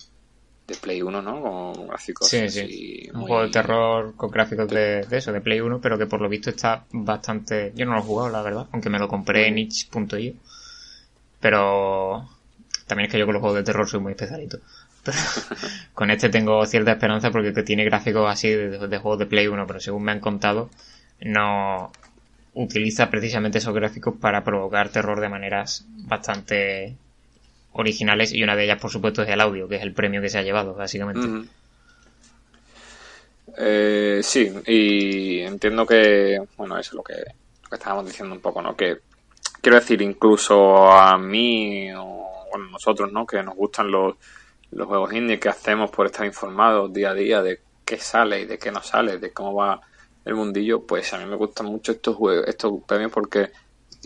de Play 1, ¿no? Con gráficos Sí, así sí. Un juego de terror con gráficos de, de eso, de Play 1, pero que por lo visto está bastante... Yo no lo he jugado, la verdad, aunque me lo compré en itch.io. Pero también es que yo con los juegos de terror soy muy especialito. Pero con este tengo cierta esperanza porque que tiene gráficos así de, de juegos de Play 1, pero según me han contado, no utiliza precisamente esos gráficos para provocar terror de maneras bastante originales y una de ellas por supuesto es el audio, que es el premio que se ha llevado, básicamente. Eh, sí, y entiendo que, bueno, eso es lo que, lo que estábamos diciendo un poco, ¿no? Que quiero decir, incluso a mí o bueno, nosotros, ¿no? Que nos gustan los, los juegos indie, que hacemos por estar informados día a día de qué sale y de qué no sale, de cómo va el mundillo, pues a mí me gustan mucho estos juegos, estos premios porque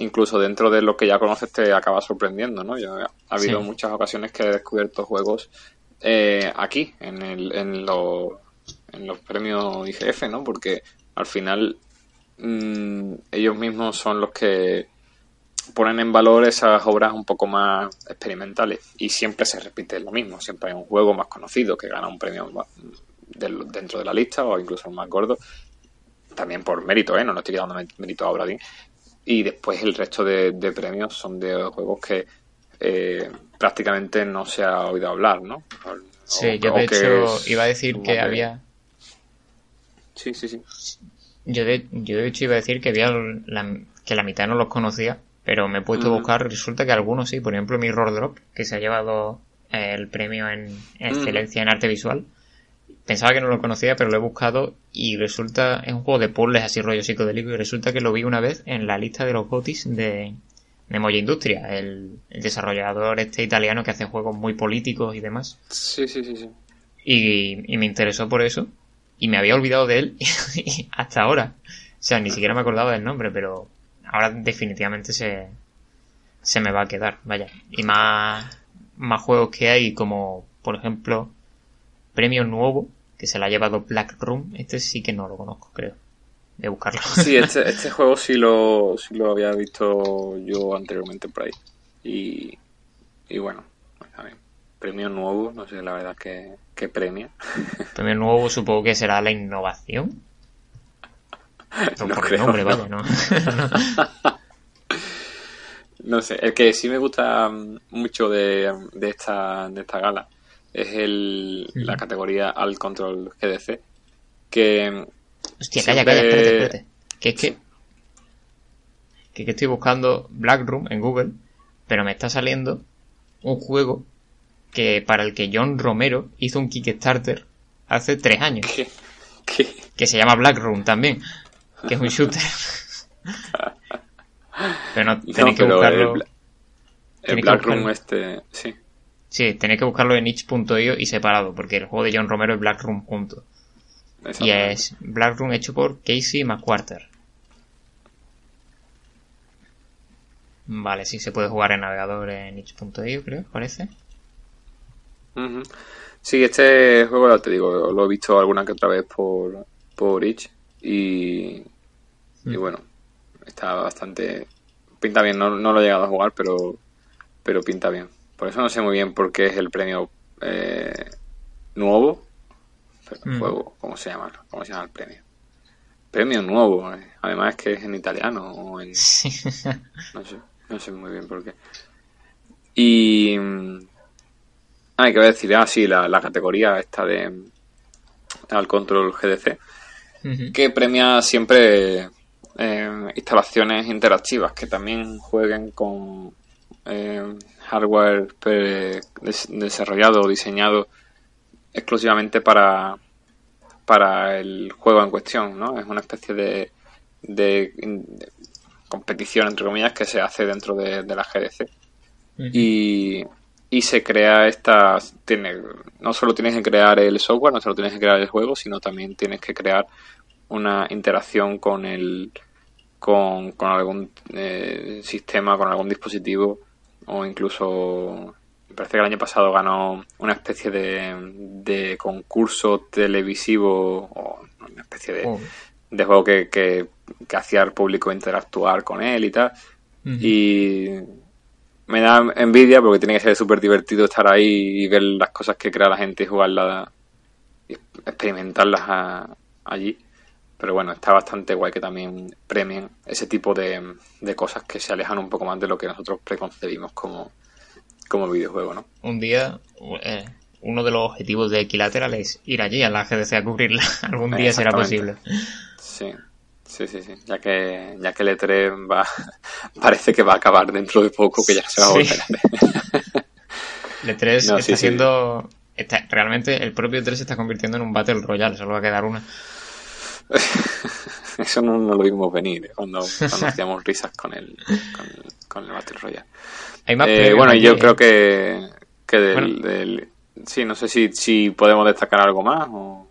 incluso dentro de lo que ya conoces te acaba sorprendiendo, ¿no? Yo, ha habido Sí. muchas ocasiones que he descubierto juegos eh, aquí, en, el, en, los, en los premios IGF, ¿no? Porque al final mm, ellos mismos son los que ponen en valor esas obras un poco más experimentales y siempre se repite lo mismo, siempre hay un juego más conocido que gana un premio más- del- dentro de la lista o incluso un más gordo, también por mérito, ¿eh? no, no estoy dando mérito a Obradín, y después el resto de, de premios son de juegos que eh, prácticamente no se ha oído hablar, ¿no? O- Sí, yo de hecho es iba a decir que había... Sí, sí, sí. Yo de, yo de hecho iba a decir que había la, que la mitad no los conocía, pero me he puesto a buscar, resulta que algunos sí, por ejemplo Mirror Drop, que se ha llevado el premio en excelencia en arte visual. Pensaba que no lo conocía, pero lo he buscado y resulta, es un juego de puzzles así rollo psicodélico y resulta que lo vi una vez en la lista de los gotis de, de Moya Industria, el, el desarrollador este italiano que hace juegos muy políticos y demás. Sí, sí, sí, sí. Y, y me interesó por eso. Y me había olvidado de él hasta ahora. O sea, ni siquiera me acordaba del nombre, pero ahora definitivamente se, se me va a quedar, vaya. Y más, más juegos que hay, como por ejemplo, Premio Nuevo, que se la ha llevado Black Room. Este sí que no lo conozco, creo. A buscarlo. Sí, este, este juego sí lo, sí lo había visto yo anteriormente por ahí. Y, y bueno, pues, a ver, premio nuevo, no sé la verdad que, que premia. Premio Nuevo supongo que será la innovación. No, No por el creo, nombre, no. vaya, ¿no? No sé, el que sí me gusta mm, mucho de, de esta, de esta gala es el, la categoría Al Control GDC. Que Hostia, calla, Siempre- calla, espérate, espérate. Que es que. Que, que estoy buscando Black Room en Google, pero me está saliendo un juego que para el que John Romero hizo un Kickstarter hace tres años, que, se llama Black Room también, que es un shooter. pero no, no, tenéis que pero buscarlo. el, el tenéis que Black Room buscarlo. este, sí. Sí, tenéis que buscarlo en itch.io y separado, porque el juego de John Romero es Black Room junto. Y es Black Room hecho por Casey McQuarter. Vale, sí se puede jugar en navegador en itch.io, creo, parece. Sí, este juego, ya te digo, lo he visto alguna que otra vez por, por Itch y, y Mm. bueno, está bastante... Pinta bien, no, no lo he llegado a jugar, pero, pero pinta bien. Por eso no sé muy bien por qué es el premio eh, nuevo. Pero Mm. juego, ¿cómo se llama? ¿Cómo se llama el premio? Premio nuevo, eh. además es que es en italiano o en... No sé, no sé muy bien por qué. Y. mm, Ah, ¿qué voy a decir? Ah, sí, la, la categoría esta de. Al control GDC. Que premia siempre eh, instalaciones interactivas que también jueguen con eh, hardware pre- des- desarrollado o diseñado exclusivamente para, para el juego en cuestión, ¿no? Es una especie de, de, de competición, entre comillas, que se hace dentro de, de la GDC. y, y se crea esta... Tiene, no solo tienes que crear el software, no solo tienes que crear el juego, sino también tienes que crear una interacción con el con, con algún eh, sistema, con algún dispositivo o incluso me parece que el año pasado ganó una especie de, de concurso televisivo o una especie de, Oh. de juego que, que, que hacía al público interactuar con él y tal. Y me da envidia porque tiene que ser súper divertido estar ahí y ver las cosas que crea la gente y jugarlas y experimentarlas a- allí. Pero bueno, está bastante guay que también premien ese tipo de, de cosas que se alejan un poco más de lo que nosotros preconcebimos como, como videojuego, ¿no? Un día, eh, uno de los objetivos de Equilateral es ir allí a la GDC a cubrirla. Algún día será posible. Sí, sí, sí, sí. Ya que, ya que el E3 va, parece que va a acabar dentro de poco, que ya se va a volver a. El 3 No, está sí, sí. siendo... Está, realmente el propio 3 se está convirtiendo en un Battle Royale, solo va a quedar una. Eso no, no lo vimos venir eh, cuando, cuando hacíamos risas con el, con, con el Battle Royale. Eh, bueno, y yo creo que, que del, Bueno. del- Sí, no sé si, si podemos destacar algo más o...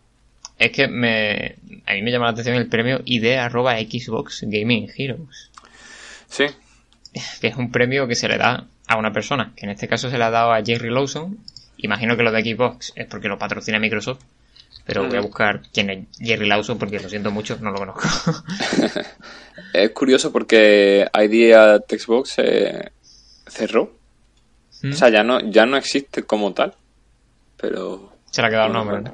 Es que me, a mí me llama la atención el premio ID arroba Xbox Gaming Heroes, Sí, que es un premio que se le da a una persona, que en este caso se le ha dado a Jerry Lawson. Imagino que lo de Xbox es porque lo patrocina Microsoft, pero voy a buscar quién es Jerry Lawson porque lo siento mucho, no lo conozco. es curioso porque Idea Xbox eh, cerró. ¿Mm? O sea, ya no, ya no existe como tal. Pero se le ha quedado el nombre,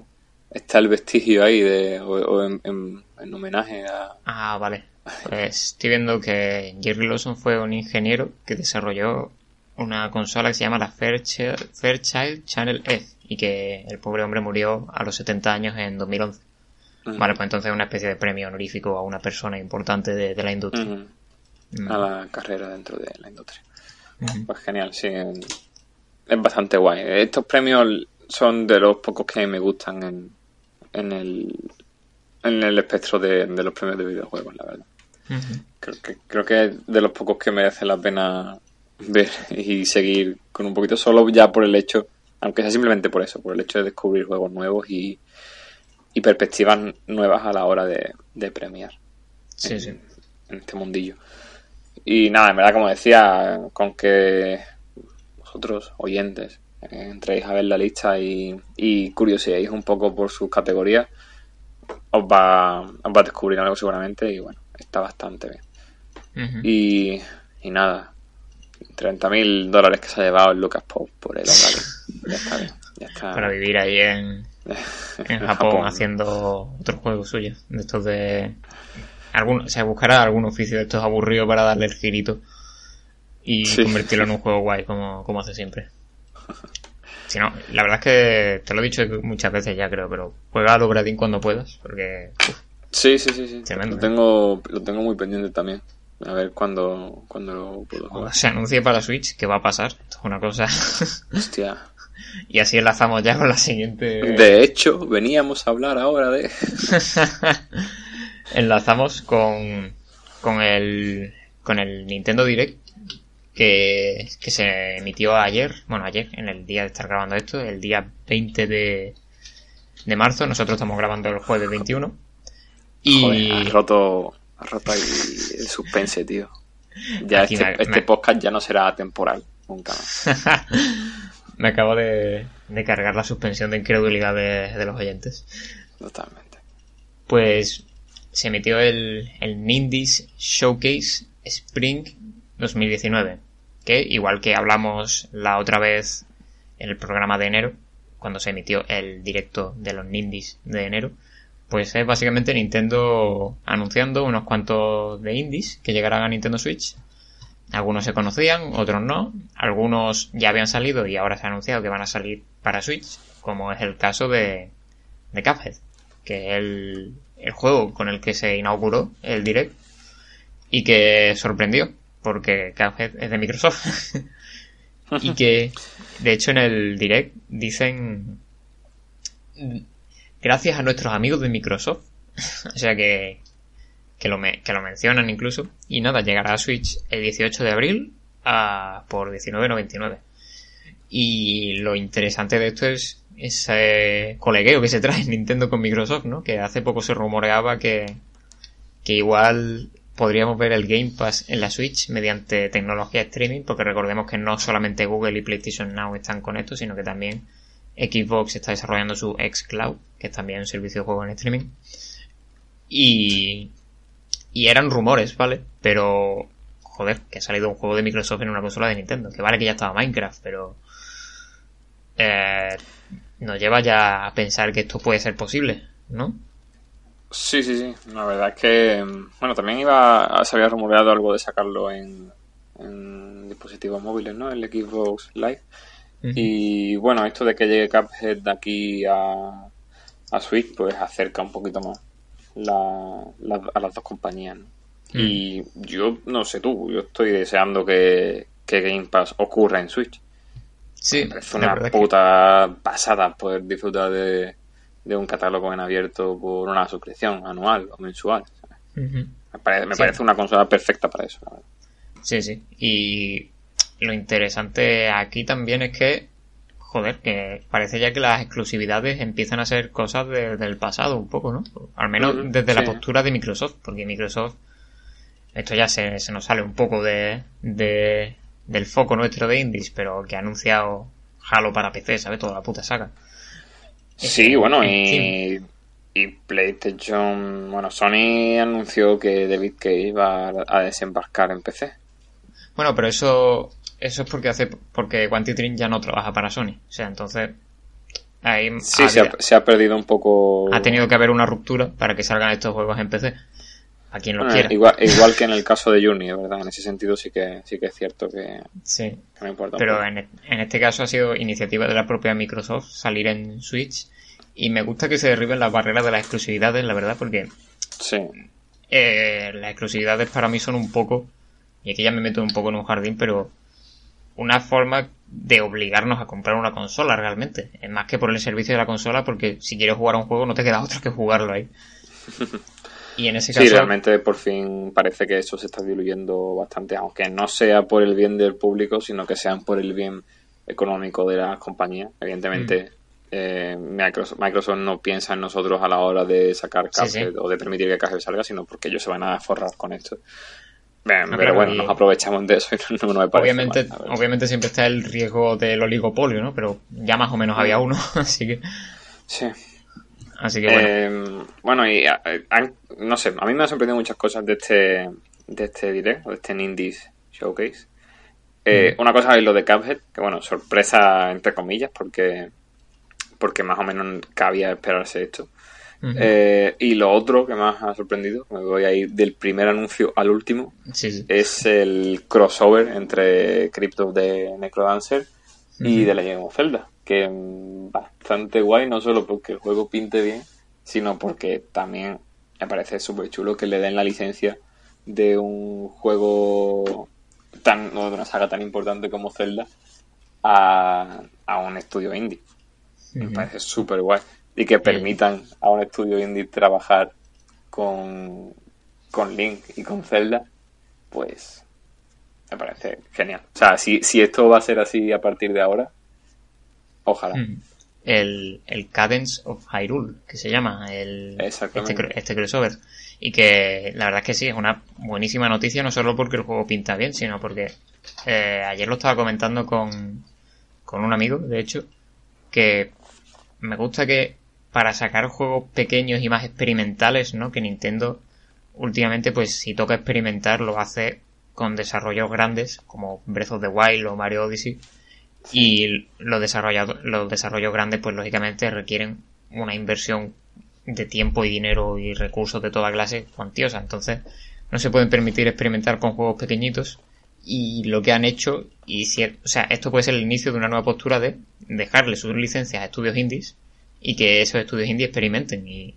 está el vestigio ahí de, o, o en, en- en homenaje a... Ah, vale. Pues estoy viendo que Jerry Lawson fue un ingeniero que desarrolló una consola que se llama la Fairchild, Fairchild Channel F y que el pobre hombre murió a los 70 años en 2011. Ujú. Vale, pues entonces es una especie de premio honorífico a una persona importante de, de la industria. Mm. a la carrera dentro de la industria. Pues genial, sí. Es bastante guay. Estos premios son de los pocos que me gustan en, en el en el espectro de, de los premios de videojuegos, la verdad. Creo que, creo que es de los pocos que merece la pena ver y seguir con un poquito solo ya por el hecho, aunque sea simplemente por eso, por el hecho de descubrir juegos nuevos y, y perspectivas nuevas a la hora de, de premiar Sí, en, sí. en este mundillo. Y nada, en verdad, como decía, con que vosotros, oyentes, entréis a ver la lista y, y curioseéis un poco por sus categorías, os va, os va a descubrir algo seguramente y bueno, está bastante bien. Y, y nada, 30 mil dólares que se ha llevado el Lucas Pop por el Ongaling. Ya está bien, ya está. Para vivir ahí en, en Japón, haciendo otros juegos suyos. De estos de. Algún, o sea, buscará algún oficio de estos aburridos para darle el girito y Sí. convertirlo en un juego guay, como, como hace siempre. Si no, la verdad es que te lo he dicho muchas veces ya, creo, pero juega a Obradín cuando puedas, porque uf, Sí, sí, sí, sí. Tremendo, lo, ¿eh? tengo, lo tengo muy pendiente también. A ver cuándo, cuándo lo puedo jugar. se anuncie para Switch, que va a pasar, esto es una cosa. Hostia. y así enlazamos ya con la siguiente. De hecho, veníamos a hablar ahora de... enlazamos con, con el con el Nintendo Direct que, que se emitió ayer, bueno ayer, en el día de estar grabando esto, el día 20 de, de marzo, nosotros estamos grabando el jueves 21 y Joder, has roto, has roto ahí el suspense, tío. Ya Aquí este, me- este podcast ya no será temporal, nunca más. me acabo de, de cargar la suspensión de incredulidad de, de los oyentes. Totalmente. Pues se emitió el, el Nindies Showcase Spring 2019, que igual que hablamos la otra vez en el programa de enero, cuando se emitió el directo de los Nindies de enero, pues es básicamente Nintendo anunciando unos cuantos de indies que llegarán a Nintendo Switch. Algunos se conocían, otros no. Algunos ya habían salido y ahora se ha anunciado que van a salir para Switch, como es el caso de, de Cuphead, que es el, el juego con el que se inauguró el Direct y que sorprendió, porque Cuphead es de Microsoft. y que, de hecho, en el Direct dicen... gracias a nuestros amigos de Microsoft. o sea que, que lo, que lo mencionan incluso. Y nada, llegará a Switch el 18 de abril a, por 19.99. Y lo interesante de esto es ese colegueo que se trae Nintendo con Microsoft, ¿no? Que hace poco se rumoreaba que, que igual podríamos ver el Game Pass en la Switch mediante tecnología streaming, porque recordemos que no solamente Google y PlayStation Now están con esto, sino que también Xbox está desarrollando su xCloud, que es también un servicio de juego en streaming. Y, y eran rumores, ¿vale? Pero, joder, que ha salido un juego de Microsoft en una consola de Nintendo, que vale que ya estaba Minecraft, pero... Eh, nos lleva ya a pensar que esto puede ser posible, ¿no? Sí, sí, sí. La verdad es que, bueno, también iba, se había rumoreado algo de sacarlo en, dispositivos móviles, ¿no? El Xbox Live. Y bueno, esto de que llegue Cuphead de aquí a, a Switch, pues acerca un poquito más a las dos compañías. Y yo, no sé tú, yo estoy deseando que, que Game Pass ocurra en Switch. Sí, es una puta pasada poder disfrutar de, un catálogo en abierto por una suscripción anual o mensual. Me parece, una consola perfecta para eso. Sí, sí. Y lo interesante aquí también es que, joder, que parece ya que las exclusividades empiezan a ser cosas del pasado un poco, ¿no? Al menos desde la postura de Microsoft, porque Microsoft, esto ya se, se nos sale un poco de, de, del foco nuestro de indies, pero que ha anunciado Halo para PC, ¿sabes? Toda la puta saga. Sí, bueno, y, y PlayStation, bueno, Sony anunció que David Cage iba a desembarcar en PC. Bueno, pero eso eso es porque hace porque Quantic ya no trabaja para Sony, o sea, entonces ahí sí se, ha, se ha perdido un poco ha tenido que haber una ruptura para que salgan estos juegos en PC a quien lo quiera. Igual, igual, que en el caso de Juni, ¿verdad? En ese sentido sí que, sí que es cierto que, sí. no importa. Pero en, en, este caso ha sido iniciativa de la propia Microsoft salir en Switch y me gusta que se derriben las barreras de las exclusividades, la verdad, porque sí. Eh, las exclusividades para mí son un poco, y aquí ya me meto un poco en un jardín, pero una forma de obligarnos a comprar una consola realmente. Es más que por el servicio de la consola, porque si quieres jugar a un juego no te queda otra que jugarlo ahí. Y en ese caso... Sí, realmente por fin parece que eso se está diluyendo bastante, aunque no sea por el bien del público, sino que sean por el bien económico de las compañías. Evidentemente, mm. eh, Microsoft, no piensa en nosotros a la hora de sacar Cuphead o de permitir que Cuphead salga, sino porque ellos se van a forrar con esto. Pero bueno, nos aprovechamos de eso y no, me parece obviamente, obviamente siempre está el riesgo del oligopolio, ¿no? Pero ya más o menos había mm. uno, así que... Sí. Así que bueno. Eh, bueno, y eh, no sé, a mí me han sorprendido muchas cosas de este, de este direct, de este Indies Showcase. Eh, una cosa es lo de Cuphead, que bueno, sorpresa entre comillas, porque, porque más o menos cabía esperarse esto. Y lo otro que más ha sorprendido, me voy a ir del primer anuncio al último, es el crossover entre Crypto de Necrodancer y de Legend of Zelda que bastante guay, no solo porque el juego pinte bien, sino porque también me parece súper chulo que le den la licencia de un juego tan, de una saga tan importante como Zelda a, un estudio indie. Me parece súper guay. Y que permitan a un estudio indie trabajar con, con Link y con Zelda, pues me parece genial. O sea, si, si esto va a ser así a partir de ahora, Ojalá. Mm. El, el Cadence of Hyrule, que se llama el, este, este, crossover. Y que la verdad es que sí, es una buenísima noticia, no solo porque el juego pinta bien, sino porque eh, ayer lo estaba comentando con, con un amigo, de hecho, que me gusta que para sacar juegos pequeños y más experimentales, ¿no? Que Nintendo últimamente, pues si toca experimentar, lo hace con desarrollos grandes, como Breath of the Wild o Mario Odyssey, y los desarrollos, los desarrollos grandes, pues lógicamente requieren una inversión de tiempo y dinero y recursos de toda clase cuantiosa. Entonces, no se pueden permitir experimentar con juegos pequeñitos. Y lo que han hecho, y si, o sea, esto puede ser el inicio de una nueva postura de dejarle sus licencias a estudios indies y que esos estudios indies experimenten. Y,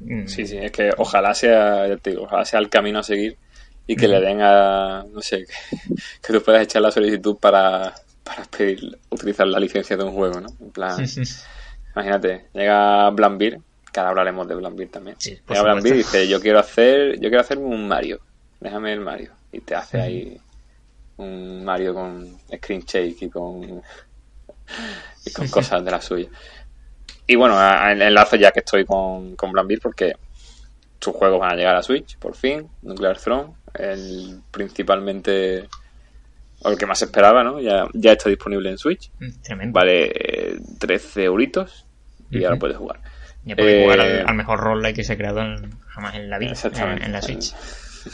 mm. Sí, sí, es que ojalá sea, ojalá sea el camino a seguir y que le den a, no sé, que tú puedas echar la solicitud para, para pedir, utilizar la licencia de un juego, ¿no? En plan, imagínate, llega Blambir que ahora hablaremos de Blambir también. Sí, Y ahora supuesto. Blambir dice, yo quiero hacer, yo quiero hacerme un Mario. Déjame el Mario. Y te hace ahí un Mario con screen shake y con y con cosas de la suya. Y bueno, enlazo ya que estoy con, con porque sus juegos van a llegar a Switch, por fin. Nuclear Throne, el principalmente o el que más esperaba, ¿no? Ya, ya está disponible en Switch. Mm, Tremendo. Vale eh, 13 euritos y ahora Ujú. puedes jugar. Ya puedes jugar Eh, al, al mejor roguelike que se ha creado en- jamás en la vida, Exactamente. en, en la Switch.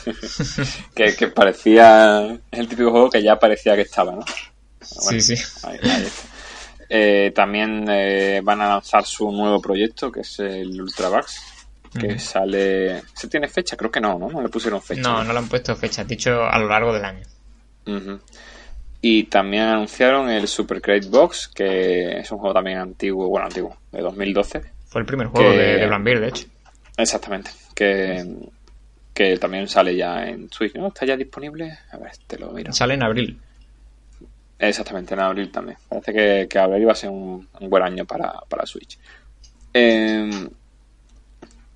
que, que parecía. Es el típico juego que ya parecía que estaba, ¿no? Sí, sí. ahí- ahí está. Eh, también eh, van a lanzar su nuevo proyecto, que es el Ultravax, que sale. ¿Se tiene fecha? Creo que no, ¿no? No le pusieron fecha. No, no le han puesto fecha, dicho a lo largo del año. Y también anunciaron el Super Crate Box, que es un juego también antiguo, bueno, antiguo, de 2012. Fue el primer juego Que- de, de de hecho. Exactamente. Que, que también sale ya en Switch, ¿no? ¿Está ya disponible? A ver, te lo miro. Sale en abril. Exactamente, en abril también. Parece que, que abril va a ser un, un buen año para, para Switch. Eh,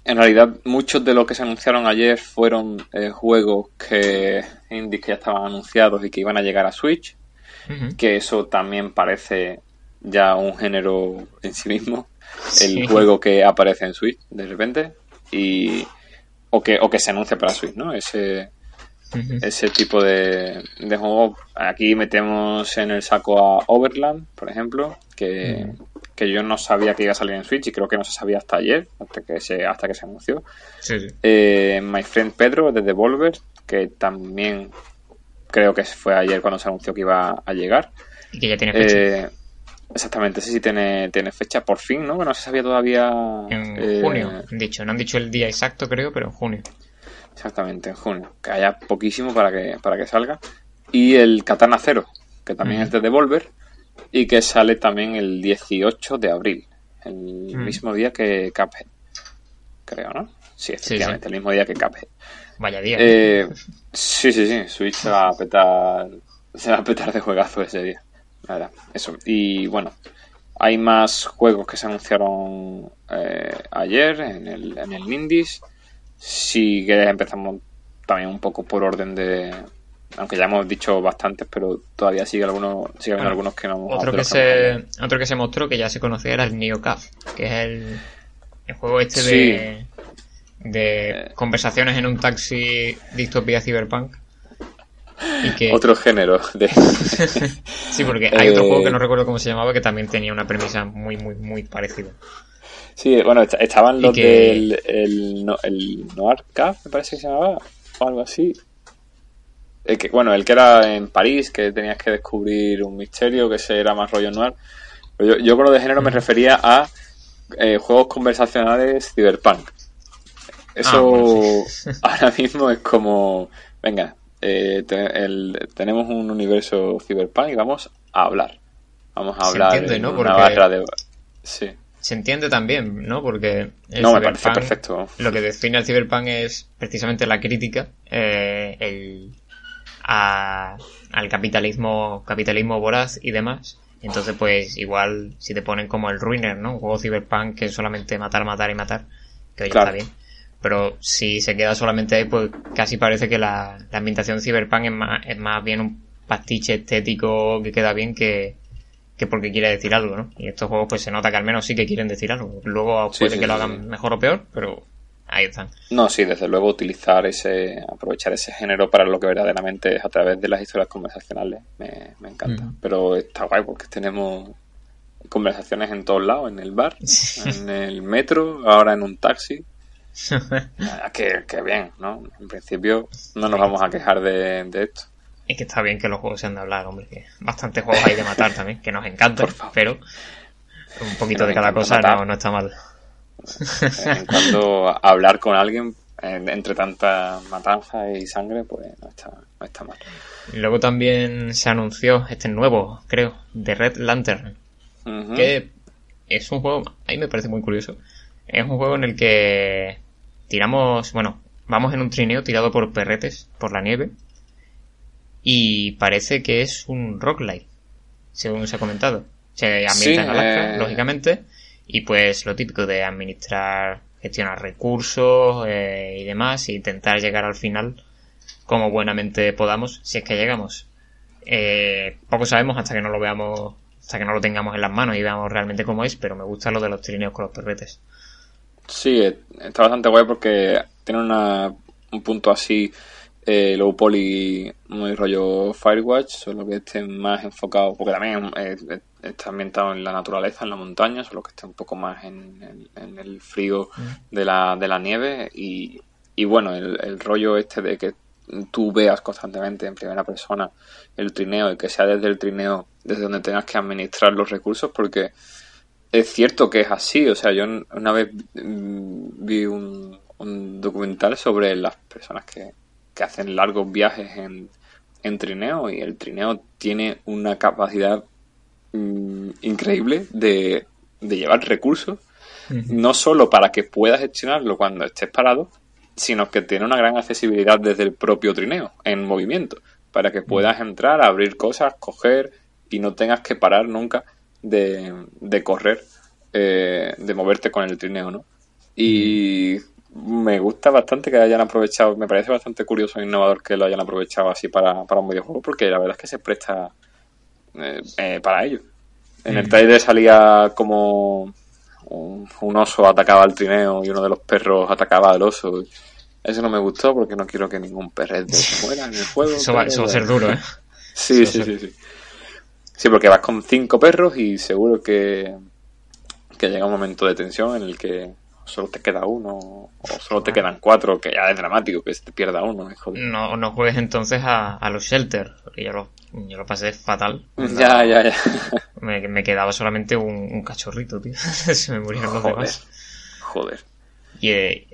en realidad, muchos de los que se anunciaron ayer fueron eh, juegos que indies que ya estaban anunciados y que iban a llegar a Switch. Que eso también parece ya un género en sí mismo. El Sí. juego que aparece en Switch de repente. Y, o, que, o que se anuncia para Switch, ¿no? Ese, Ese tipo de, de juego. Aquí metemos en el saco a Overland, por ejemplo, que, que yo no sabía que iba a salir en Switch y creo que no se sabía hasta ayer, hasta que se, hasta que se anunció. Sí, sí. Eh, My Friend Pedro de Devolver, que también creo que fue ayer cuando se anunció que iba a llegar. Y que ya tiene fecha. Eh, exactamente, sí, sí tiene, tiene fecha por fin, ¿no? Que no se sabía todavía. en eh, junio, han dicho. No han dicho el día exacto, creo, pero en junio. Exactamente, en junio. Que haya poquísimo para que, para que salga. Y el Katana Zero, que también Mm. es de Devolver. Y que sale también el 18 de abril. El Mm. mismo día que Cuphead. Creo, ¿no? Sí, efectivamente, el mismo día que Cuphead. Vaya día. Eh, sí, sí, sí. Switch se va a petar. Se va a petar de juegazo ese día. La verdad. Eso. Y bueno. Hay más juegos que se anunciaron eh, ayer en el, en el Indies. Si quieres empezamos también un poco por orden de. Aunque ya hemos dicho bastantes, pero todavía sigue algunos, sigue habiendo Bueno, algunos que no otro, que se, otro que se mostró que ya se conocía era el NeoCaf, que es el, el juego este Sí. de, de Eh. conversaciones en un taxi distopía cyberpunk. Y que, Otro género de. sí, porque hay otro Eh. juego que no recuerdo cómo se llamaba que también tenía una premisa muy, muy, muy parecida. Sí, bueno, est- estaban los que- del el, no- el Noir Caf, me parece que se llamaba, o algo así. El que, bueno, el que era en París, que tenías que descubrir un misterio, que ese era más rollo noir. Pero yo, yo con lo de género me refería a eh, juegos conversacionales cyberpunk. Eso Ah, bueno, ahora mismo es como, venga, eh, te- el- tenemos un universo cyberpunk y vamos a hablar. Vamos a Se hablar entiende, en ¿no? una Porque- barra de... Sí. Se entiende también, ¿no? Porque el No, me parece perfecto. Lo que define al cyberpunk es precisamente la crítica eh, el, a- al capitalismo capitalismo voraz y demás. Entonces, pues igual si te ponen como el Ruiner, ¿no? Un juego cyberpunk que es solamente matar, matar y matar, que oye, Claro. está bien. Pero si se queda solamente ahí, pues casi parece que la, la ambientación cyberpunk es más, es más bien un pastiche estético que queda bien que, que porque quiere decir algo, ¿no? Y estos juegos pues se nota que al menos sí que quieren decir algo. Luego Sí, puede sí, que lo hagan mejor o peor, pero ahí están. No, sí, desde luego utilizar ese, aprovechar ese género para lo que verdaderamente es a través de las historias conversacionales, me, me encanta. Pero está guay porque tenemos conversaciones en todos lados, en el bar, en el metro, ahora en un taxi. Ah, que, que bien, ¿no? En principio no nos vamos a quejar de, de esto. Es que está bien que los juegos sean de hablar, hombre. Que bastantes juegos hay de matar también, que nos encantan, pero un poquito de cada cosa no, no está mal. En cuanto a hablar con alguien en- entre tanta matanza y sangre, pues no está, no está mal. Luego también se anunció este nuevo, creo, de Red Lantern, que es un juego, a mí me parece muy curioso. Es un juego en el que tiramos, bueno, vamos en un trineo tirado por perretes por la nieve y parece que es un roguelike, según se ha comentado. Se ambienta Sí, en Alaska, eh. lógicamente, Y pues lo típico de administrar, gestionar recursos eh, y demás, e intentar llegar al final como buenamente podamos, si es que llegamos. Eh, poco sabemos hasta que no lo veamos, hasta que no lo tengamos en las manos y veamos realmente cómo es, pero me gusta lo de los trineos con los perretes. Sí, está bastante guay porque tiene una, un punto así eh, low poly muy rollo Firewatch, solo que esté más enfocado, porque también está ambientado en la naturaleza, en la montaña, solo que esté un poco más en, el frío mm. de la, de la nieve y, y bueno, el, el, rollo este de que tú veas constantemente en primera persona el trineo y que sea desde el trineo desde donde tengas que administrar los recursos porque es cierto que es así, o sea, yo una vez vi un, un documental sobre las personas que, que hacen largos viajes en, en, trineo y el trineo tiene una capacidad mm, increíble de, de, llevar recursos, no solo para que puedas gestionarlo cuando estés parado, sino que tiene una gran accesibilidad desde el propio trineo, en movimiento, para que puedas entrar, abrir cosas, coger y no tengas que parar nunca de, de correr, eh, de moverte con el trineo, ¿no? Y me gusta bastante que hayan aprovechado, me parece bastante curioso e innovador que lo hayan aprovechado así para, para un videojuego, porque la verdad es que se presta eh, eh, para ello. En el trailer salía como un, oso atacaba al trineo y uno de los perros atacaba al oso. Eso no me gustó porque no quiero que ningún perrete se muera en el juego. Eso va, a ser duro, ¿eh? Sí, sí, sí, sí. Sí, porque vas con cinco perros y seguro que, que llega un momento de tensión en el que solo te queda uno o solo te quedan cuatro, que ya es dramático que se te pierda uno. No, no juegues entonces a, a los shelters, porque yo lo, yo lo pasé fatal. Ya, ya, ya. Me, me quedaba solamente un, un, cachorrito, tío. se me murieron los demás. Joder. Y, eh,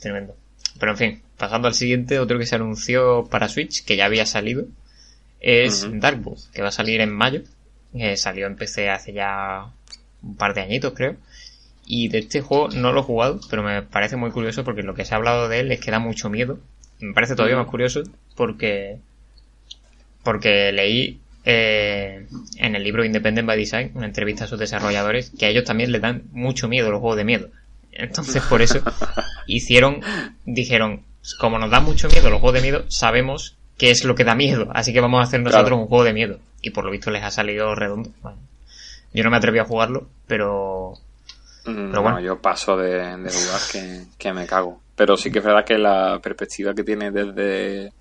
tremendo. Pero en fin, pasando al siguiente, otro que se anunció para Switch, que ya había salido, es uh que va a salir en mayo. Eh, salió en PC hace ya un par de añitos, creo. Y de este juego no lo he jugado, pero me parece muy curioso porque lo que se ha hablado de él es que da mucho miedo. Me parece todavía más curioso porque porque leí eh, en el libro Independent by Design una entrevista a sus desarrolladores que a ellos también les dan mucho miedo los juegos de miedo. Entonces por eso hicieron, dijeron, como nos da mucho miedo los juegos de miedo, sabemos qué es lo que da miedo, así que vamos a hacer nosotros un juego de miedo. Y por lo visto les ha salido redondo. yo no me atreví a jugarlo, pero Mm, Pero bueno. yo paso de, jugar que, me cago. Pero sí que es verdad que la perspectiva que tiene desde,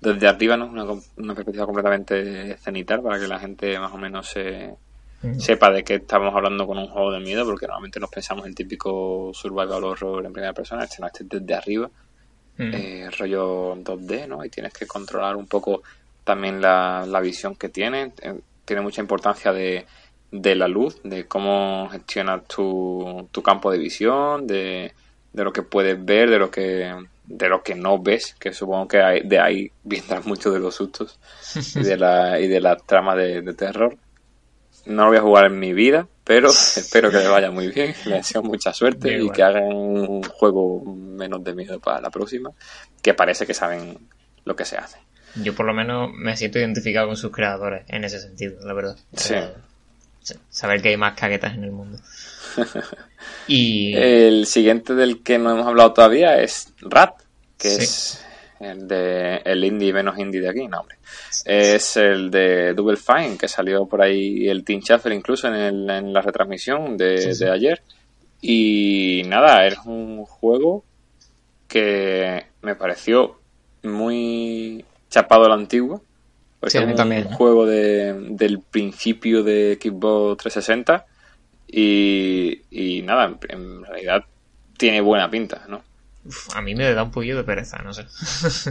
desde arriba no es una, una perspectiva completamente cenital para que la gente más o menos se, mm. sepa de qué estamos hablando con un juego de miedo, porque normalmente nos pensamos en típico survival horror en primera persona, este no, este desde arriba, mm. eh, rollo 2D, ¿no? Y tienes que controlar un poco también la, la visión que tiene. Eh, tiene mucha importancia de de la luz, de cómo gestionar tu, tu campo de visión, de, de, lo que puedes ver, de lo que de lo que no ves, que supongo que hay, de ahí vendrán muchos de los sustos y de la, y de la trama de, terror. No lo voy a jugar en mi vida, pero espero que le vaya muy bien, le deseo mucha suerte y que hagan un juego menos de miedo para la próxima, que parece que saben lo que se hace. Yo por lo menos me siento identificado con sus creadores en ese sentido, la verdad. Sí saber que hay más caguetas en el mundo. y el siguiente del que no hemos hablado todavía es Rat, que es el de el indie menos indie de aquí, no hombre. Es el de Double Fine, que salió por ahí el Team Shuffle incluso en, en la retransmisión de, de ayer. Y nada, es un juego que me pareció muy chapado a la sí, a mí también. un juego de, del principio de Xbox 360 y, y nada, en, realidad tiene buena pinta, ¿no? a mí me da un poquillo de pereza, no sé.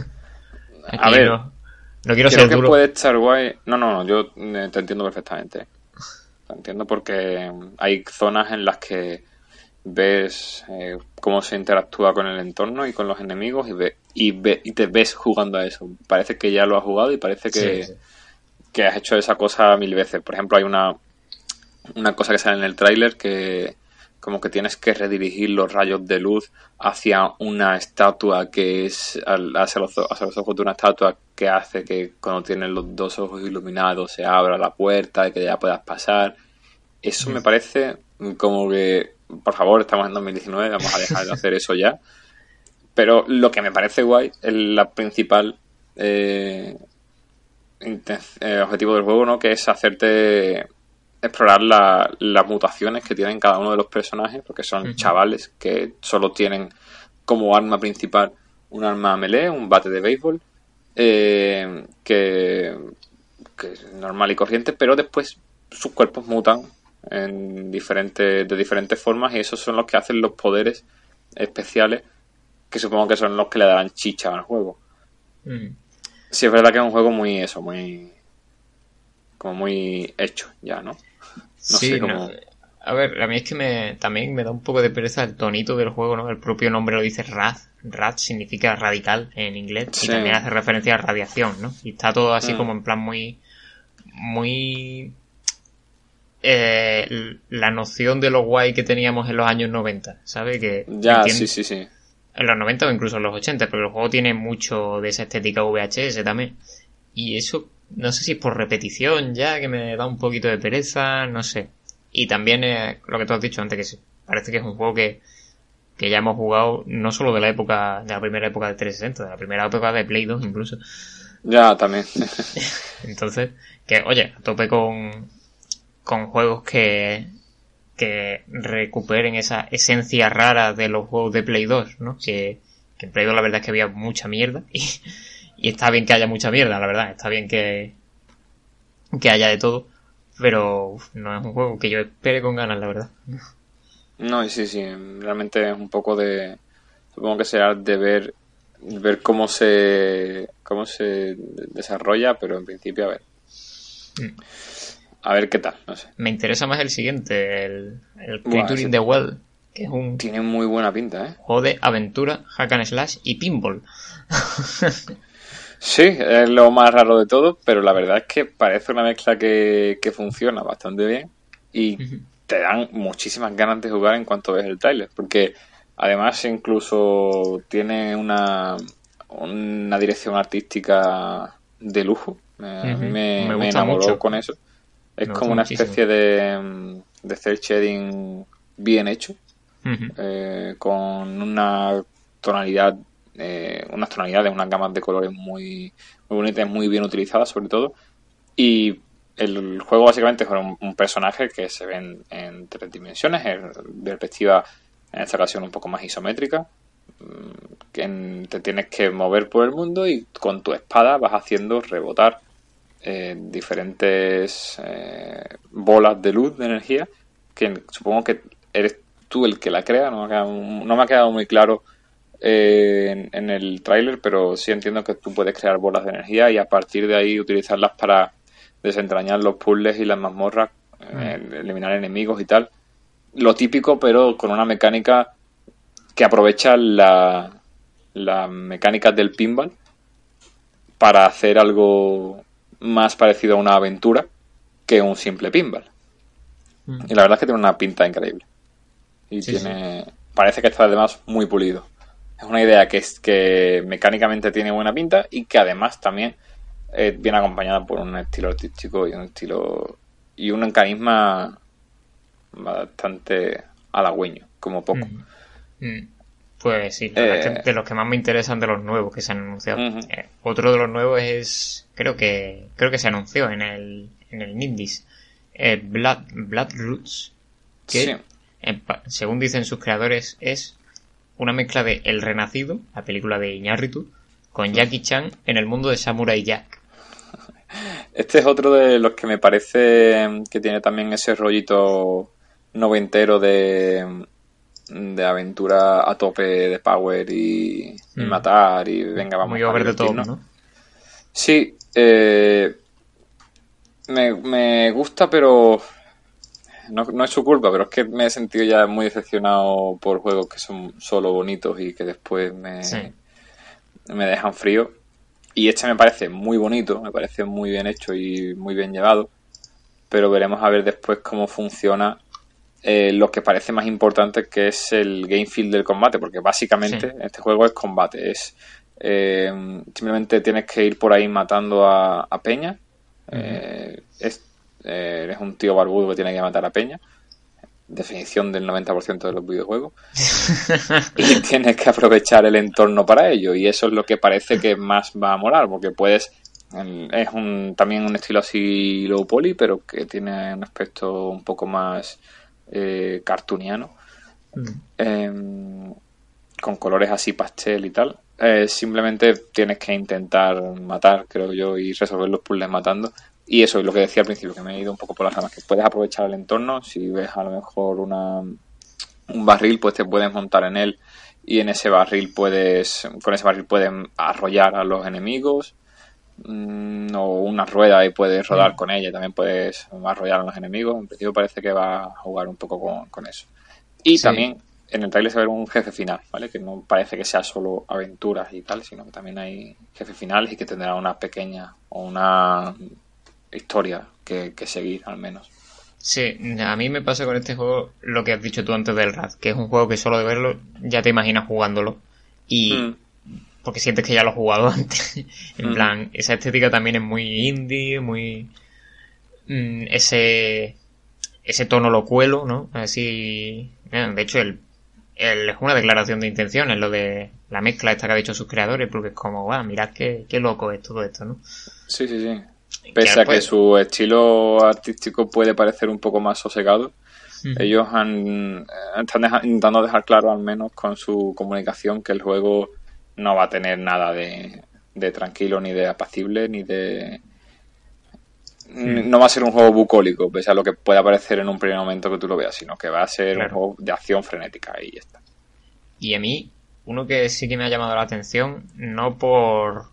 a ver, no, quiero ser que puede estar guay. No, no, no, yo eh, te entiendo perfectamente. Te entiendo porque hay zonas en las que ves eh, cómo se interactúa con el entorno y con los enemigos y, ve, y, ve, y te ves jugando a eso. Parece que ya lo has jugado y parece que, que has hecho esa cosa mil veces. Por ejemplo, hay una, una cosa que sale en el tráiler que como que tienes que redirigir los rayos de luz hacia una estatua que es hacia los, hacia los ojos de una estatua que hace que cuando tienes los dos ojos iluminados se abra la puerta y que ya puedas pasar. Eso me parece como que, por favor, estamos en 2019, vamos a dejar de hacer eso ya. Pero lo que me parece guay es la principal eh, eh, objetivo del juego, ¿no? Que es hacerte explorar las mutaciones que tienen cada uno de los personajes, porque son chavales que solo tienen como arma principal un arma melee, un bate de béisbol, eh, que, que, es normal y corriente, pero después sus cuerpos mutan en diferentes, de diferentes formas y esos son los que hacen los poderes especiales, que supongo que son los que le darán chicha al juego. Mm. Sí, es verdad que es un juego muy eso, muy como muy hecho ya, ¿no? No sé cómo... A ver, a mí es que me, también me da un poco de pereza el tonito del juego, ¿no? El propio nombre lo dice Raz. Raz significa radical en inglés y también hace referencia a radiación, ¿no? Y está todo así mm. como en plan muy... Muy... Eh, la noción de lo guay que teníamos en los años 90, ¿sabes? Que, ya, sí, sí, sí. En los 90 o incluso en los 80, pero el juego tiene mucho de esa estética VHS también. Y eso, no sé si es por repetición ya, que me da un poquito de pereza, no sé. Y también eh, lo que tú has dicho antes, que parece que es un juego que, que ya hemos jugado no solo de la época, de la primera época de 360, de la primera época de Play 2 incluso. Ya, también. Entonces, que oye, a tope con, con juegos que, que recuperen esa esencia rara de los juegos de Play 2, ¿no? Que, que en Play 2 la verdad es que había mucha mierda y, y está bien que haya mucha mierda, la verdad, está bien que, que haya de todo pero no es un juego que yo espere con ganas, la verdad. No, sí, sí, realmente es un poco de, supongo que será de ver, ver cómo se, cómo se desarrolla, pero en principio a ver. Mm. A ver qué tal, no sé. Me interesa más el siguiente, el, el the Well, que es un... Tiene muy buena pinta, ¿eh? Juego de aventura, hack and slash y pinball. Sí, es lo más raro de todo, pero la verdad es que parece una mezcla que, funciona bastante bien y te dan muchísimas ganas de jugar en cuanto ves el trailer, porque además incluso tiene una, una dirección artística de lujo. me, me, enamoró con eso. Es como una especie de, de cel shading bien hecho, eh, con una tonalidad eh, unas tonalidades, unas gamas de colores muy, muy bonitas, muy bien utilizadas sobre todo. Y el juego básicamente es un, personaje que se ve en, tres dimensiones, en perspectiva en esta ocasión un poco más isométrica, mm, que te tienes que mover por el mundo y con tu espada vas haciendo rebotar eh, diferentes eh, bolas de luz, de energía, que supongo que eres tú el que la crea, no no me ha quedado muy claro eh, en, el tráiler, pero sí entiendo que tú puedes crear bolas de energía y a partir de ahí utilizarlas para desentrañar los puzzles y las mazmorras, eh, mm. eliminar enemigos y tal. Lo típico, pero con una mecánica que aprovecha la, las mecánicas del pinball para hacer algo más parecido a una aventura que un simple pinball. Mm. Y la verdad es que tiene una pinta increíble. Y tiene. Parece que está además muy pulido. Es una idea que, es, que mecánicamente tiene buena pinta y que además también eh, viene acompañada por un estilo artístico y un estilo y un carisma bastante halagüeño, como poco. Mm. Mm. Pues sí, eh. de los que más me interesan de los nuevos que se han anunciado. Eh, otro de los nuevos es, creo que creo que se anunció en el en el Nindis, Blood, Blood Roots, que según dicen sus creadores es una mezcla de El Renacido, la película de Iñárritu, con Jackie Chan en el mundo de Samurai Jack. Este es otro de los que me parece que tiene también ese rollito noventero de, de aventura a tope de power y, mm. matar y venga, vamos Muy over de todo, ¿no? Sí, eh, me, me gusta, pero no, no, es su culpa, pero es que me he sentido ya muy decepcionado por juegos que son solo bonitos y que después me, me dejan frío. Y este me parece muy bonito, me parece muy bien hecho y muy bien llevado. Pero veremos a ver después cómo funciona eh, lo que parece más importante, que es el game field del combate, porque básicamente este juego es combate. Es eh, simplemente tienes que ir por ahí matando a, Peña. Eh, es eh, eres un tío barbudo que tiene que matar a Peña. definición del 90% de los videojuegos y tienes que aprovechar el entorno para ello y eso es lo que parece que más va a molar porque puedes es un también un estilo así low poly pero que tiene un aspecto un poco más eh, cartooniano mm. em, con colores así pastel y tal. Eh, simplemente tienes que intentar matar creo yo y resolver los puzzles matando. Y eso es lo que decía al principio, que me he ido un poco por las ramas, que puedes aprovechar el entorno, si ves a lo mejor una, un barril, pues te puedes montar en él y en ese barril puedes, con ese barril puedes arrollar a los enemigos, mm, o una rueda y puedes rodar con ella, también puedes arrollar a los enemigos, en principio parece que va a jugar un poco con, eso. Y también en el trailer se ve un jefe final, ¿vale? Que no parece que sea solo aventuras y tal, sino que también hay jefes finales y que tendrá una pequeña o una historia que, seguir, al menos. Sí, a mí me pasa con este juego lo que has dicho tú antes del RAD, que es un juego que solo de verlo ya te imaginas jugándolo. Y. Mm. Porque sientes que ya lo has jugado antes. en mm. plan, esa estética también es muy indie, muy. Mm, ese. Ese tono locuelo, ¿no? Así. De hecho, el, es una declaración de intenciones, lo de la mezcla esta que han dicho sus creadores, porque es como, wow, mirad qué, qué loco es todo esto, ¿no? Sí, sí, sí. Pese a que su estilo artístico puede parecer un poco más sosegado, ellos han, están intentando dejar claro, al menos con su comunicación, que el juego no va a tener nada de, tranquilo, ni de apacible, ni de. No va a ser un juego bucólico, pese a lo que pueda parecer en un primer momento que tú lo veas, sino que va a ser un juego de acción frenética y ya está. Y a mí, uno que sí que me ha llamado la atención, no por,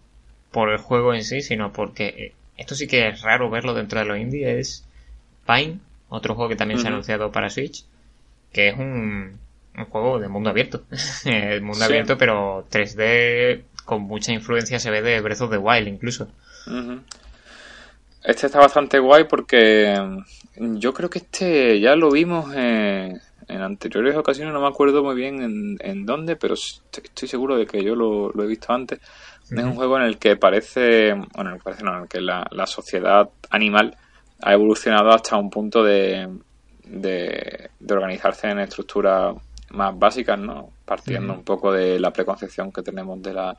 por el juego en sí, sino porque esto sí que es raro verlo dentro de los indie, es Pine, otro juego que también se ha anunciado para Switch, que es un, juego de mundo abierto. mundo abierto, pero 3D con mucha influencia se ve de Breath of the Wild incluso. Este está bastante guay porque mm, yo creo que este ya lo vimos en, anteriores ocasiones, no me acuerdo muy bien en, en dónde, pero estoy seguro de que yo lo, lo he visto antes. Es un juego en el que parece, bueno, en el, parece no, en el que la, sociedad animal ha evolucionado hasta un punto de, de, organizarse en estructuras más básicas, ¿no? Partiendo un poco de la preconcepción que tenemos de la,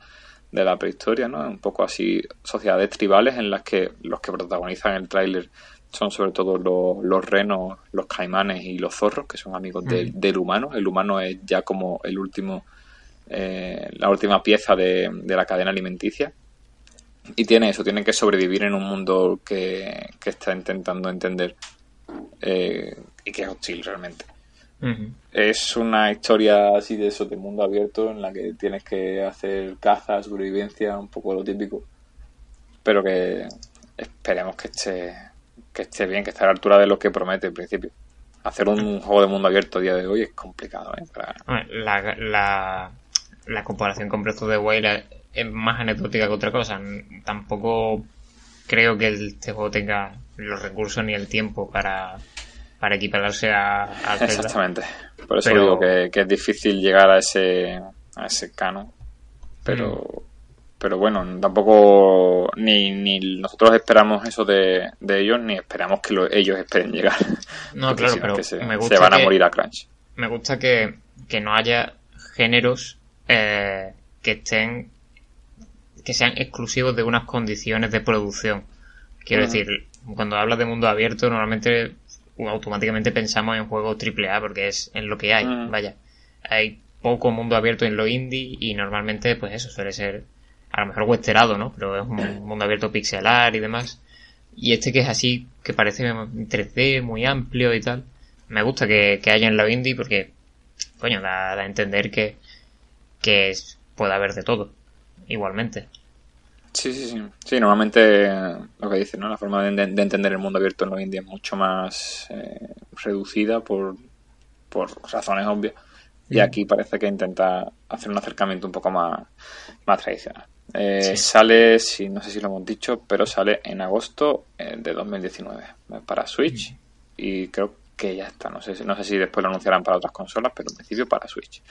de la prehistoria, ¿no? Un poco así sociedades tribales en las que los que protagonizan el tráiler son sobre todo los, renos, los caimanes y los zorros, que son amigos del humano. El humano es ya como el último eh, la última pieza de, la cadena alimenticia. Y tiene eso, tiene que sobrevivir en un mundo que, está intentando entender eh, y que es hostil realmente. Es una historia así de eso, de mundo abierto, en la que tienes que hacer caza, sobrevivencia, un poco lo típico. Pero que esperemos que esté, que esté bien, que esté a la altura de lo que promete en principio. Hacer un juego de mundo abierto a día de hoy es complicado. ¿eh? la, la comparación con Breath of the Wild es más anecdótica que otra cosa. Tampoco creo que este juego tenga los recursos ni el tiempo para, para equipararse a, Zelda. Exactamente. Por eso digo que, es difícil llegar a ese, a ese cano. Pero, mm. pero bueno, tampoco ni, ni nosotros esperamos eso de, ellos, ni esperamos que ellos esperen llegar. No, claro, pero se, me gusta van a morir a crunch. Me gusta que, que no haya géneros eh, que estén que sean exclusivos de unas condiciones de producción. Quiero decir, cuando hablas de mundo abierto, normalmente automáticamente pensamos en juegos AAA porque es en lo que hay. Vaya, hay poco mundo abierto en lo indie y normalmente, pues eso suele ser a lo mejor westerado, ¿no? Pero es un mundo abierto pixelar y demás. Y este que es así, que parece 3D, muy amplio y tal. Me gusta que, haya en lo indie porque, coño, da a entender que, que puede haber de todo, igualmente. Sí, sí, sí. Sí, normalmente lo que dice, ¿no? La forma de, entender el mundo abierto en los indies es mucho más eh, reducida por, por razones obvias. Y aquí parece que intenta hacer un acercamiento un poco más, más tradicional. Eh, sale, si, no sé si lo hemos dicho, pero sale en agosto eh, de 2019 para Switch. Y creo que ya está. No sé, no sé si después lo anunciarán para otras consolas, pero en principio para Switch.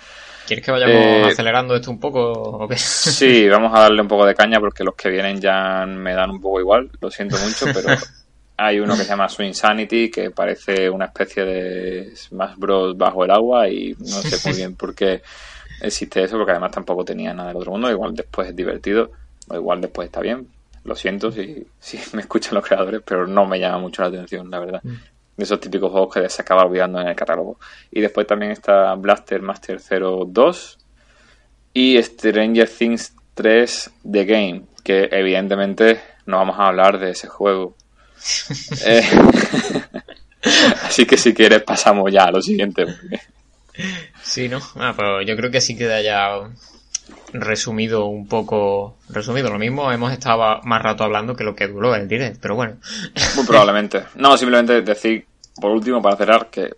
¿Quieres que vayamos eh, acelerando esto un poco o qué? Sí, vamos a darle un poco de caña porque los que vienen ya me dan un poco igual, lo siento mucho, pero Hay uno que se llama Swing Sanity, que parece una especie de Smash Bros. bajo el agua y no sé muy bien por qué existe eso, porque además tampoco tenía nada del otro mundo. Igual después es divertido, o igual después está bien. Lo siento si, si me escuchan los creadores, pero no me llama mucho la atención, la verdad. De esos típicos juegos que se acaba olvidando en el catálogo. Y después también está Blaster Master 02 y Stranger Things 3 The Game, que evidentemente no vamos a hablar de ese juego. Eh, así que si quieres pasamos ya a lo siguiente. Sí, ¿no? Ah, pero yo creo que sí queda ya resumido un poco. Resumido, lo mismo hemos estado más rato hablando que lo que duró el direct, pero bueno. Muy probablemente. No, simplemente decir, por último, para cerrar, que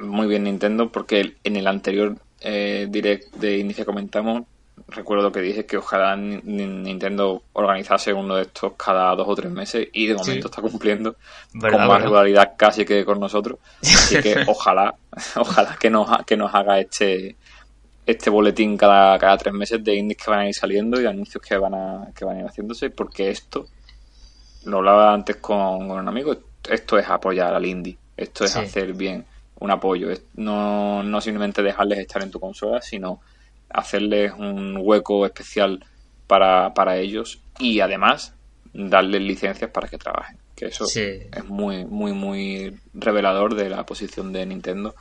muy bien Nintendo, porque en el anterior eh, direct de inicio comentamos recuerdo que dije que ojalá Nintendo organizase uno de estos cada dos o tres meses y de momento está cumpliendo con más regularidad casi que con nosotros. Así que ojalá, ojalá que nos, que nos haga este este boletín cada, cada tres meses de indies que van a ir saliendo y anuncios que van a, que van a ir haciéndose, porque esto, lo hablaba antes con, un amigo, esto es apoyar al indie, esto es hacer bien un apoyo, no, no simplemente dejarles estar en tu consola, sino hacerles un hueco especial para, para ellos y además darles licencias para que trabajen. Que eso es muy, muy, muy revelador de la posición de Nintendo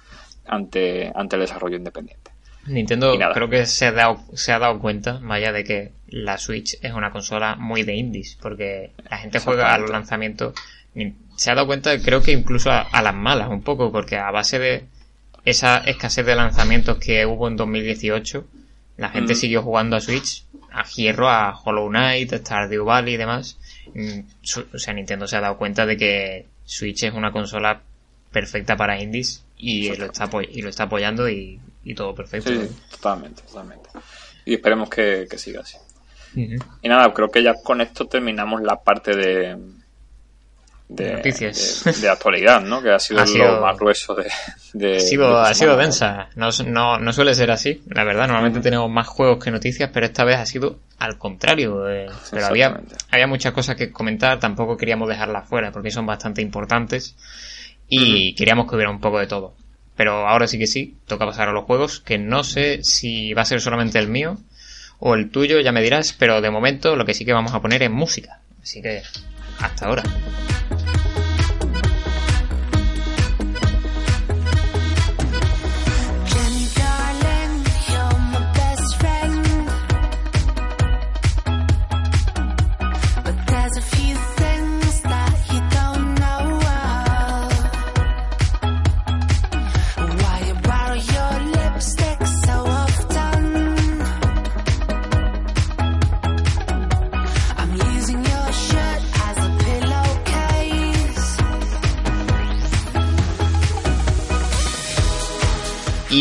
ante, ante el desarrollo independiente. Nintendo creo que se ha, dado, se ha dado cuenta, allá de que la Switch es una consola muy de indies, porque la gente juega a los lanzamientos. Se ha dado cuenta, creo que incluso a, a, las malas un poco, porque a base de esa escasez de lanzamientos que hubo en 2018, la gente siguió jugando a Switch, a Hierro, a Hollow Knight, a Stardew Valley y demás. Mm, o sea, Nintendo se ha dado cuenta de que Switch es una consola perfecta para indies y lo está, y lo está apoyando y, todo perfecto. Sí, totalmente, totalmente. Y esperemos que, siga así. Y nada, creo que ya con esto terminamos la parte de, de, noticias. De, actualidad, ¿no? Que ha sido, lo más grueso de... ha sido, ha sido densa. No, no, no, suele ser así, la verdad. Normalmente tenemos más juegos que noticias, pero esta vez ha sido al contrario. Eh, pero había, había muchas cosas que comentar, tampoco queríamos dejarlas fuera, porque son bastante importantes. Y queríamos que hubiera un poco de todo. Pero ahora sí que sí, toca pasar a los juegos, que no sé si va a ser solamente el mío o el tuyo, ya me dirás, pero de momento lo que sí que vamos a poner es música. Así que hasta ahora.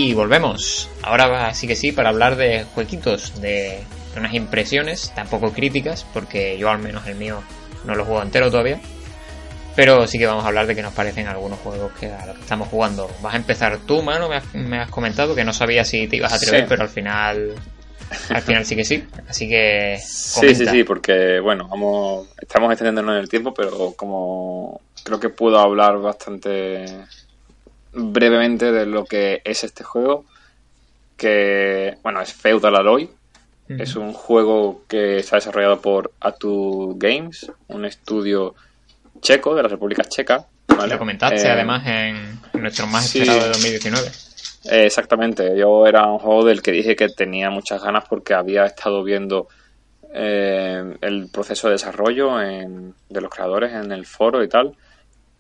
Y volvemos. Ahora sí que sí, para hablar de jueguitos, de unas impresiones, tampoco críticas, porque yo al menos el mío no lo juego entero todavía. Pero sí que vamos a hablar de qué nos parecen algunos juegos que a los que estamos jugando. Vas a empezar tú, mano, me has, comentado que no sabía si te ibas a atrever, pero al final al final sí que sí. Así que. Sí, sí, sí, porque bueno, vamos, estamos extendiéndonos en el tiempo, pero como creo que puedo hablar bastante brevemente de lo que es este juego, que, bueno, es Feudal Alloy. Es un juego que está desarrollado por Atu Games, un estudio checo de la República Checa. Lo comentaste eh, además en nuestro más esperado de 2019. exactamente, yo era un juego del que dije que tenía muchas ganas porque había estado viendo eh, el proceso de desarrollo de los creadores en el foro y tal.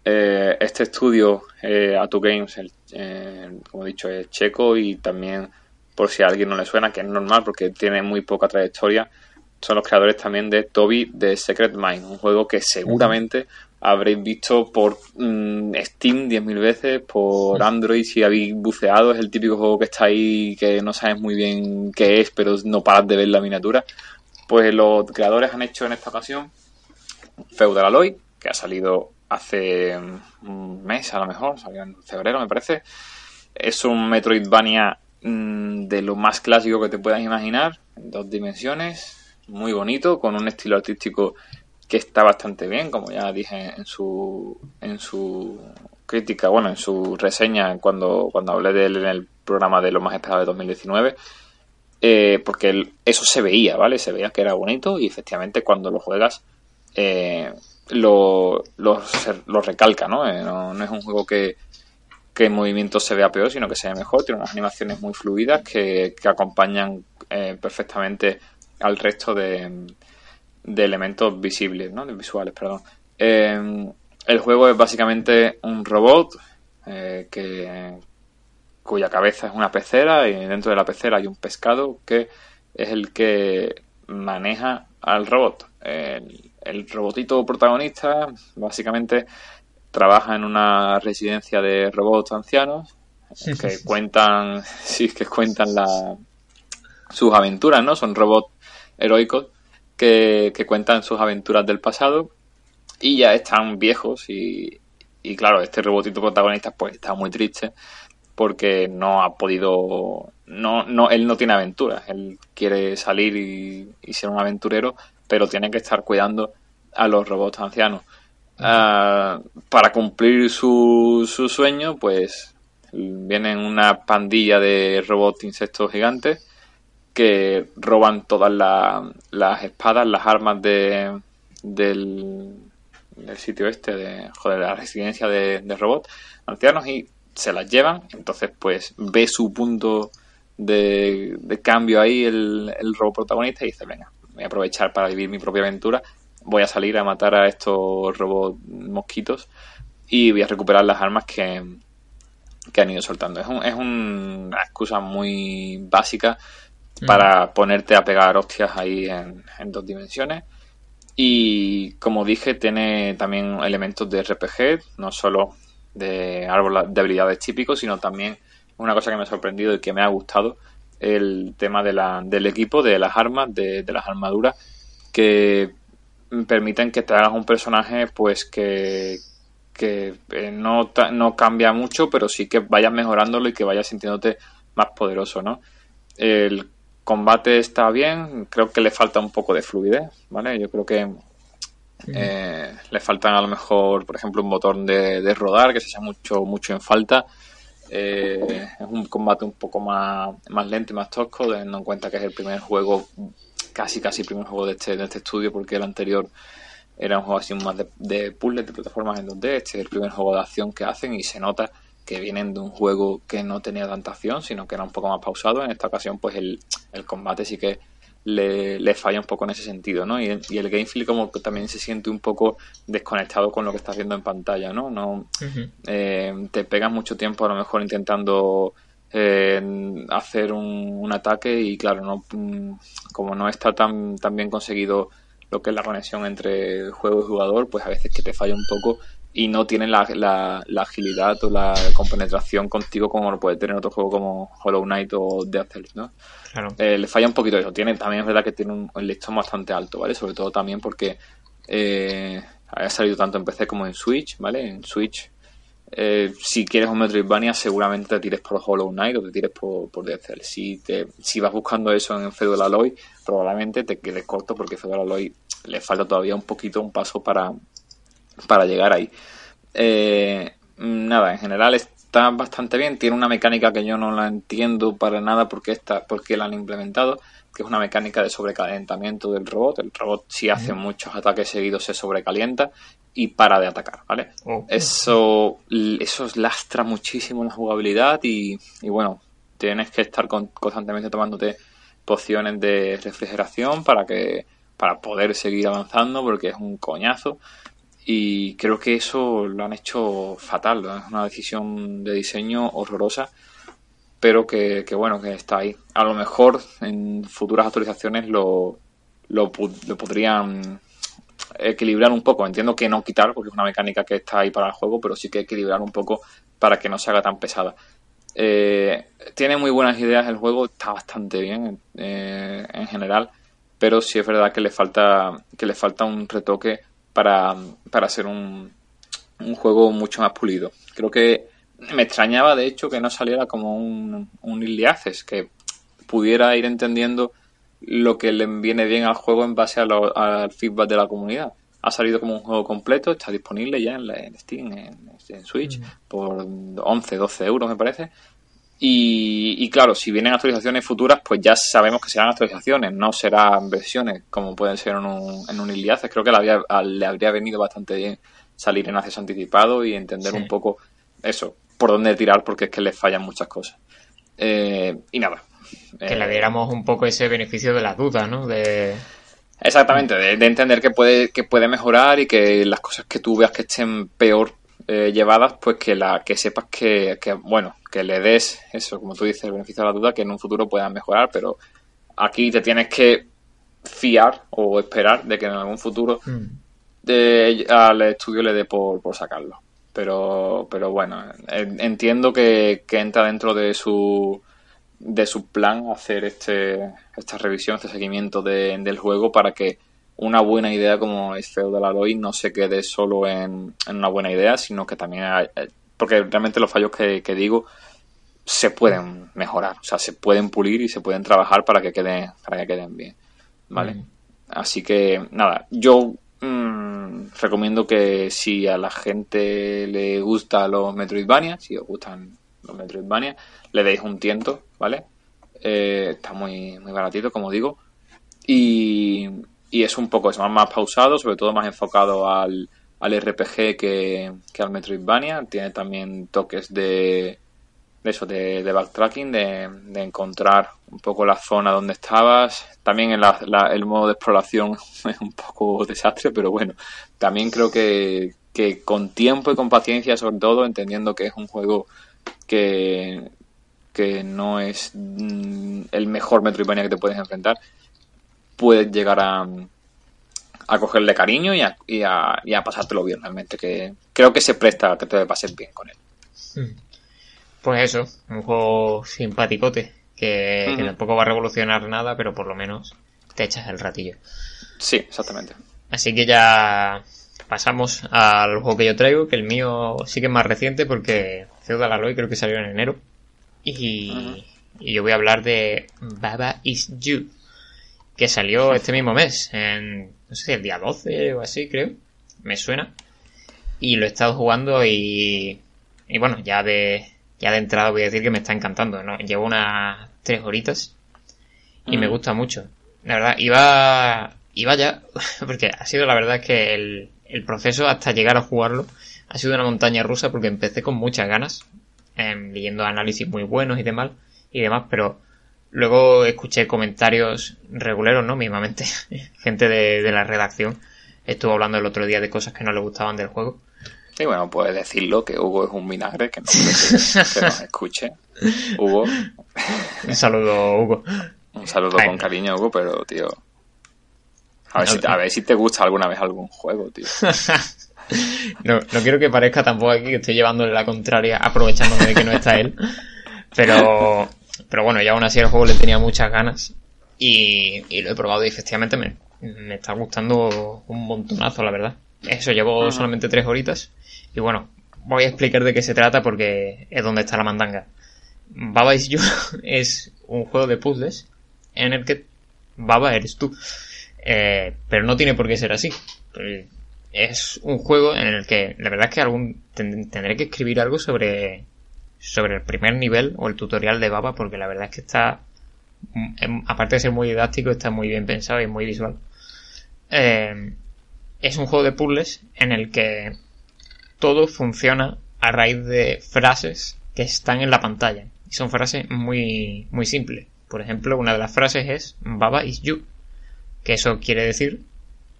Eh, este estudio, eh, Atu Games, eh, como he dicho, es checo y también, por si a alguien no le suena, que es normal porque tiene muy poca trayectoria, son los creadores también de Toby de Secret Mind, un juego que seguramente habréis visto por mm, Steam 10.000 veces, por Android si habéis buceado, es el típico juego que está ahí que no sabes muy bien qué es, pero no paras de ver la miniatura. Pues los creadores han hecho en esta ocasión Feudal Alloy, que ha salido hace un mes a lo mejor, salió en febrero me parece. Es un Metroidvania mm, de lo más clásico que te puedas imaginar, en dos dimensiones, muy bonito, con un estilo artístico que está bastante bien, como ya dije en su, en su crítica, bueno, en su reseña cuando, cuando hablé de él en el programa de lo más esperado de 2019. Eh, porque eso se veía, ¿vale? Se veía que era bonito y efectivamente cuando lo juegas eh, lo, lo, recalca, ¿no? Eh, ¿no? es un juego que, que en movimiento se vea peor, sino que se ve mejor. Tiene unas animaciones muy fluidas que, que acompañan perfectamente al resto de, de elementos visibles, ¿no? De visuales, perdón. el juego es básicamente un robot que, cuya cabeza es una pecera y dentro de la pecera hay un pescado que es el que maneja al robot. El, robotito protagonista básicamente trabaja en una residencia de robots ancianos que cuentan, sí, que cuentan la, sus aventuras, ¿no? Son robots heroicos que, que cuentan sus aventuras del pasado y ya están viejos y, y claro, este robotito protagonista pues está muy triste porque no ha podido, no, no, él no tiene aventuras, él quiere salir y, ser un aventurero, pero tiene que estar cuidando a los robots ancianos. Ah, para cumplir su, su sueño, pues vienen una pandilla de robots insectos gigantes que roban todas las espadas, las armas de, del, sitio este, de, joder, la residencia de, de robots ancianos y se las llevan, entonces pues ve su punto de, cambio ahí el, el robot protagonista y dice, venga, voy a aprovechar para vivir mi propia aventura, voy a salir a matar a estos robots mosquitos y voy a recuperar las armas que, que han ido soltando. Es, un, es una excusa muy básica mm. para ponerte a pegar hostias ahí en, en dos dimensiones. Y como dije, tiene también elementos de RPG, no solo de árbol de habilidades típicos, sino también una cosa que me ha sorprendido y que me ha gustado, el tema de la, del equipo, de las armas, de, las armaduras, que permiten que te hagas un personaje pues que, que eh, no, no cambia mucho, pero sí que vayas mejorándolo y que vayas sintiéndote más poderoso, ¿no? El combate está bien, creo que le falta un poco de fluidez, ¿vale? Yo creo que eh, le faltan a lo mejor, por ejemplo, un botón de, rodar que se echa mucho, mucho en falta. Eh, es un combate un poco más, más lento y más tosco, teniendo en cuenta que es el primer juego, casi casi el primer juego de este, de este estudio, porque el anterior era un juego así más de, de puzzles, de plataformas en 2D. Este es el primer juego de acción que hacen y se nota que vienen de un juego que no tenía tanta acción, sino que era un poco más pausado. En esta ocasión, pues el, el combate sí que le, falla un poco en ese sentido, ¿no? Y, el game feel como que también se siente un poco desconectado con lo que estás viendo en pantalla, ¿no? no eh, te pegas mucho tiempo a lo mejor intentando eh, hacer un, ataque y claro, no mm, como no está tan, tan bien conseguido lo que es la conexión entre juego y jugador, pues a veces que te falla un poco y no tiene la, la, agilidad o la compenetración contigo como lo puede tener otro juego como Hollow Knight o Death Cells, ¿no? Eh, le falla un poquito eso. Tiene, también es verdad que tiene un, listón bastante alto, ¿vale? Sobre todo también porque eh, ha salido tanto en PC como en Switch, ¿vale? En Switch, eh, si quieres un Metroidvania, seguramente te tires por Hollow Knight o te tires por, por Death. Si, te, si vas buscando eso en Fedor Aloy, probablemente te quedes corto porque Fedor Aloy le falta todavía un poquito, un paso para, para llegar ahí. Eh, nada, en general está bastante bien. Tiene una mecánica que yo no la entiendo para nada porque, está, porque la han implementado, que es una mecánica de sobrecalentamiento del robot. El robot si hace muchos ataques seguidos se sobrecalienta y para de atacar, ¿vale? Eso, eso lastra muchísimo la jugabilidad y, y bueno, tienes que estar constantemente tomándote pociones de refrigeración para que para poder seguir avanzando porque es un coñazo y creo que eso lo han hecho fatal, es una decisión de diseño horrorosa, pero que, bueno, que está ahí. A lo mejor en futuras actualizaciones lo, lo, podrían equilibrar un poco. Entiendo que no quitar, porque es una mecánica que está ahí para el juego, pero sí que equilibrar un poco para que no se haga tan pesada. Eh, tiene muy buenas ideas el juego, está bastante bien eh, en general, pero sí es verdad que le falta que le falta un retoque para, para hacer un, un juego mucho más pulido. Creo que me extrañaba, de hecho, que no saliera como un, un Iliaces, que pudiera ir entendiendo lo que le viene bien al juego en base al feedback de la comunidad. ha salido como un juego completo, está disponible ya en, Steam, en, Switch, por 11, 12 euros me parece. Y, claro, si vienen actualizaciones futuras, pues ya sabemos que serán actualizaciones, no serán versiones como pueden ser en un, en un Iliaces. Creo que le, habría venido bastante bien salir en acceso anticipado y entender un poco eso, por dónde tirar, porque es que le fallan muchas cosas. Eh, y nada. Que le diéramos un poco ese beneficio de la duda, ¿no? De... Exactamente, de, entender que puede, que puede mejorar y que las cosas que tú veas que estén peor eh, llevadas, pues que la que sepas que, que, bueno, que le des eso, como tú dices, el beneficio de la duda, que en un futuro puedan mejorar, pero aquí te tienes que fiar o esperar de que en algún futuro mm. de, al estudio le dé por, por sacarlo. Pero, pero bueno, entiendo que, que entra dentro de su de su plan hacer este esta revisión, este seguimiento de, del juego para que una buena idea como es Feudal Alloy no se quede solo en, una buena idea, sino que también hay, eh, porque realmente los fallos que, digo se pueden mejorar, o sea, se pueden pulir y se pueden trabajar para que queden, para que queden bien, ¿vale? Mm. Así que, nada, yo mmm, recomiendo que si a la gente le gusta los Metroidvania, si os gustan los Metroidvania, le deis un tiento, ¿vale? Eh, está muy, muy baratito, como digo. Y, y es un poco eso, más, pausado, sobre todo más enfocado al, al RPG que, que, al Metroidvania. Tiene también toques de, de eso, de, de backtracking, de, de, encontrar un poco la zona donde estabas. También el, el modo de exploración es un poco desastre, pero bueno, también creo que, que con tiempo y con paciencia, sobre todo, entendiendo que es un juego que, que no es mm, el mejor Metroidvania que te puedes enfrentar, puedes llegar a, a cogerle cariño y a, y, a, y pasártelo bien realmente, que creo que se presta a que te pases bien con él. Hmm. Pues eso, un juego simpaticote, que, que tampoco va a revolucionar nada, pero por lo menos te echas el ratillo. Sí, exactamente. Así que ya pasamos al juego que yo traigo, que el mío sí que es más reciente porque Feudal Alloy creo que salió en enero. Y, yo voy a hablar de Baba Is You, que salió este mismo mes, en, no sé si el día 12 o así, creo. Me suena. Y lo he estado jugando y, y bueno, ya de, ya de entrada voy a decir que me está encantando, ¿no? Llevo unas tres horitas y me gusta mucho. La verdad, iba, iba ya, porque ha sido la verdad que el, el proceso hasta llegar a jugarlo ha sido una montaña rusa porque empecé con muchas ganas, em, leyendo análisis muy buenos y demás, y demás, pero luego escuché comentarios reguleros, ¿no? Mismamente, gente de, la redacción estuvo hablando el otro día de cosas que no le gustaban del juego. Sí, bueno, puedes decirlo, que Hugo es un vinagre, que no que, nos escuche. Hugo. Un saludo, Hugo. Un saludo con cariño, Hugo, pero, tío... A ver, si, a ver si te gusta alguna vez algún juego, tío. no, no quiero que parezca tampoco aquí que estoy llevándole la contraria, aprovechándome de que no está él. Pero, pero bueno, ya aún así el juego le tenía muchas ganas. Y, y lo he probado y efectivamente me, me, está gustando un montonazo, la verdad. Eso, llevo solamente tres horitas. Y bueno, voy a explicar de qué se trata porque es donde está la mandanga. Baba is You es un juego de puzzles en el que Baba eres tú. Eh, pero no tiene por qué ser así es un juego en el que la verdad es que algún tendré que escribir algo sobre sobre el primer nivel o el tutorial de Baba porque la verdad es que está em, aparte de ser muy didáctico está muy bien pensado y muy visual eh, es un juego de puzzles en el que todo funciona a raíz de frases que están en la pantalla y son frases muy muy simples por ejemplo una de las frases es Baba is you que eso quiere decir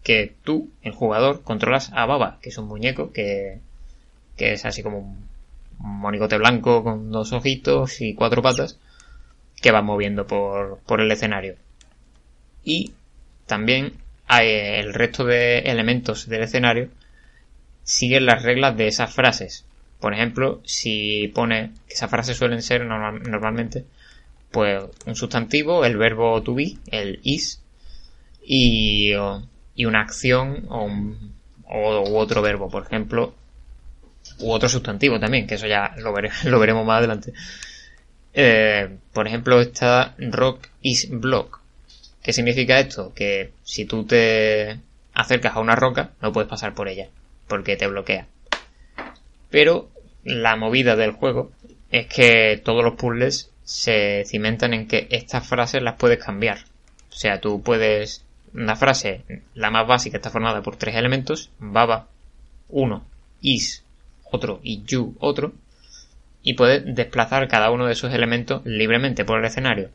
que tú, el jugador, controlas a Baba, que es un muñeco que, que es así como un monigote blanco con dos ojitos y cuatro patas que va moviendo por, por el escenario. Y también hay el resto de elementos del escenario siguen las reglas de esas frases. Por ejemplo, si pone que esas frases suelen ser normalmente pues un sustantivo, el verbo to be, el is, y, y una acción o, un, o u otro verbo, por ejemplo, u otro sustantivo también, que eso ya lo, lo veremos más adelante. Eh, por ejemplo, está rock is block. ¿Qué significa esto? Que si tú te, acercas a una roca, no puedes pasar por ella, porque te bloquea. Pero la movida del juego es que todos los puzzles se cimentan en que estas frases las puedes cambiar. O sea, tú puedes... Una frase, la más básica, está formada por tres elementos, baba, uno, is, otro y you, otro, y puedes desplazar cada uno de esos elementos libremente por el escenario.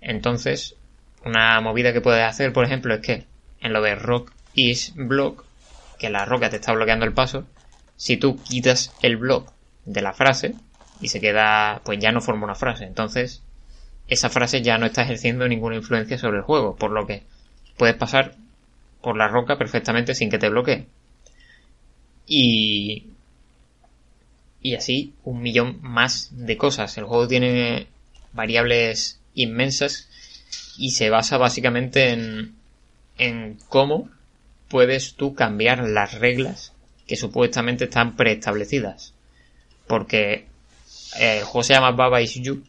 Entonces, una movida que puedes hacer, por ejemplo, es que en lo de rock is block, que la roca te está bloqueando el paso, si tú quitas el block de la frase y se queda, pues ya no forma una frase. Entonces, esa frase ya no está ejerciendo ninguna influencia sobre el juego, por lo que puedes pasar por la roca perfectamente sin que te bloquee. Y y así un millón más de cosas. El juego tiene variables inmensas y se basa básicamente en, en cómo puedes tú cambiar las reglas que supuestamente están preestablecidas. Porque el juego se llama Baba Is You,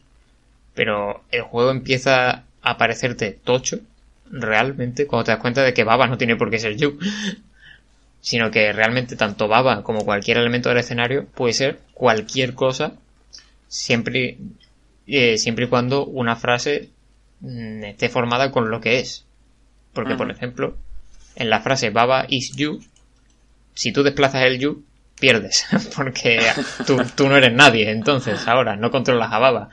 pero el juego empieza a parecerte tocho realmente cuando te das cuenta de que Baba no tiene por qué ser You sino que realmente tanto Baba como cualquier elemento del escenario puede ser cualquier cosa siempre, eh, siempre y cuando una frase mm, esté formada con lo que es. Porque, por ejemplo, en la frase Baba is you, si tú desplazas el you, pierdes, porque tú, tú no eres nadie, entonces ahora no controlas a Baba.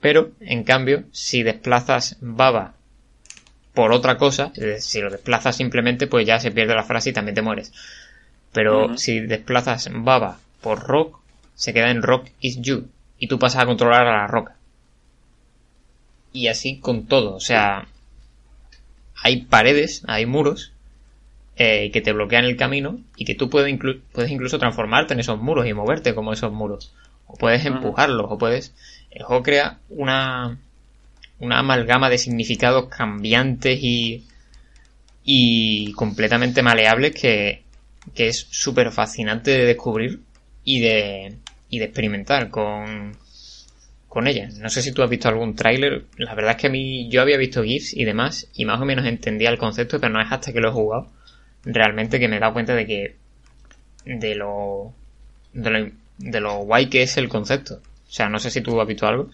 Pero, en cambio, si desplazas Baba por otra cosa, si lo desplazas simplemente, pues ya se pierde la frase y también te mueres. Pero si desplazas Baba por Rock, se queda en Rock is You. Y tú pasas a controlar a la roca. Y así con todo. O sea, hay paredes, hay muros eh, que te bloquean el camino y que tú puedes, puedes incluso transformarte en esos muros y moverte como esos muros. O puedes empujarlos, o puedes... El juego crea una, una amalgama de significados cambiantes y, y completamente maleables que, que es súper fascinante de descubrir y de, y de experimentar con, con ella. No sé si tú has visto algún tráiler. La verdad es que a mí yo había visto GIFs y demás y más o menos entendía el concepto, pero no es hasta que lo he jugado realmente que me he dado cuenta de que de lo, de lo, de lo guay que es el concepto. O sea, no sé si tú has visto algo.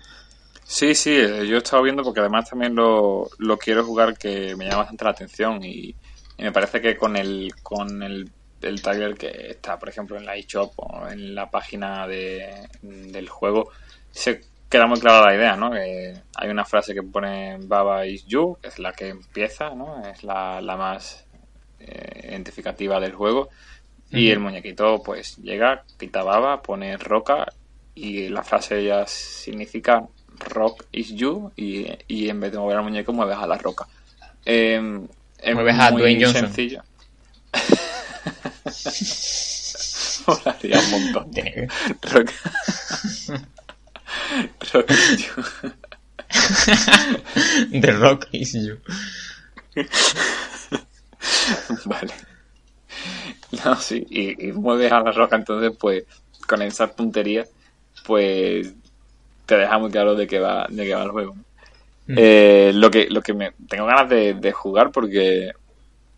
Sí, sí, eh, yo he estado viendo porque además también lo, lo quiero jugar que me llama bastante la atención y, me parece que con el con el, el trailer que está, por ejemplo, en la eShop o en la página de, del juego, se queda muy clara la idea, ¿no? Que hay una frase que pone Baba is you, que es la que empieza, ¿no? Es la, la más eh, identificativa del juego. Y el muñequito pues llega, quita baba, pone roca y la frase ya significa Rock is You y, y en vez de mover al muñeco mueves a la roca. Eh, es mueves a Dwayne Johnson. sencillo. Molaría un montón. Rock. Rock is You. The Rock is You. vale. No, sí, y, y mueves a la roca, entonces, pues, con esa tontería, pues te deja muy claro de qué va, de qué va el juego. Mm. Eh, lo que, lo que me tengo ganas de, jugar porque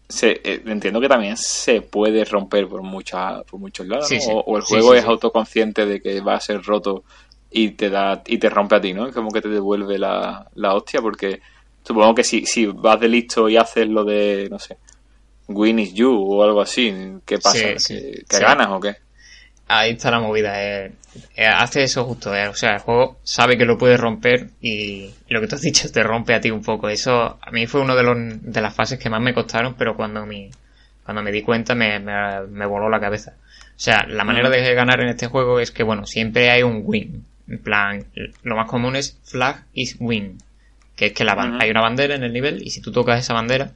se, eh, entiendo que también se puede romper por mucha, por muchos lados, O, el juego es autoconsciente de que va a ser roto y te da, y te rompe a ti, ¿no? Es como que te devuelve la, la hostia, porque supongo que si, si vas de listo y haces lo de, no sé, win is you o algo así, ¿qué pasa? ¿Que, ganas o qué? ahí está la movida. Eh, eh, hace eso justo. Eh. O sea, el juego sabe que lo puede romper y, lo que tú has dicho te rompe a ti un poco. Eso a mí fue una de, los, de las fases que más me costaron, pero cuando me, cuando me di cuenta me, me, voló la cabeza. O sea, la manera de ganar en este juego es que, bueno, siempre hay un win. En plan, lo más común es flag is win. Que es que la, hay una bandera en el nivel y si tú tocas esa bandera,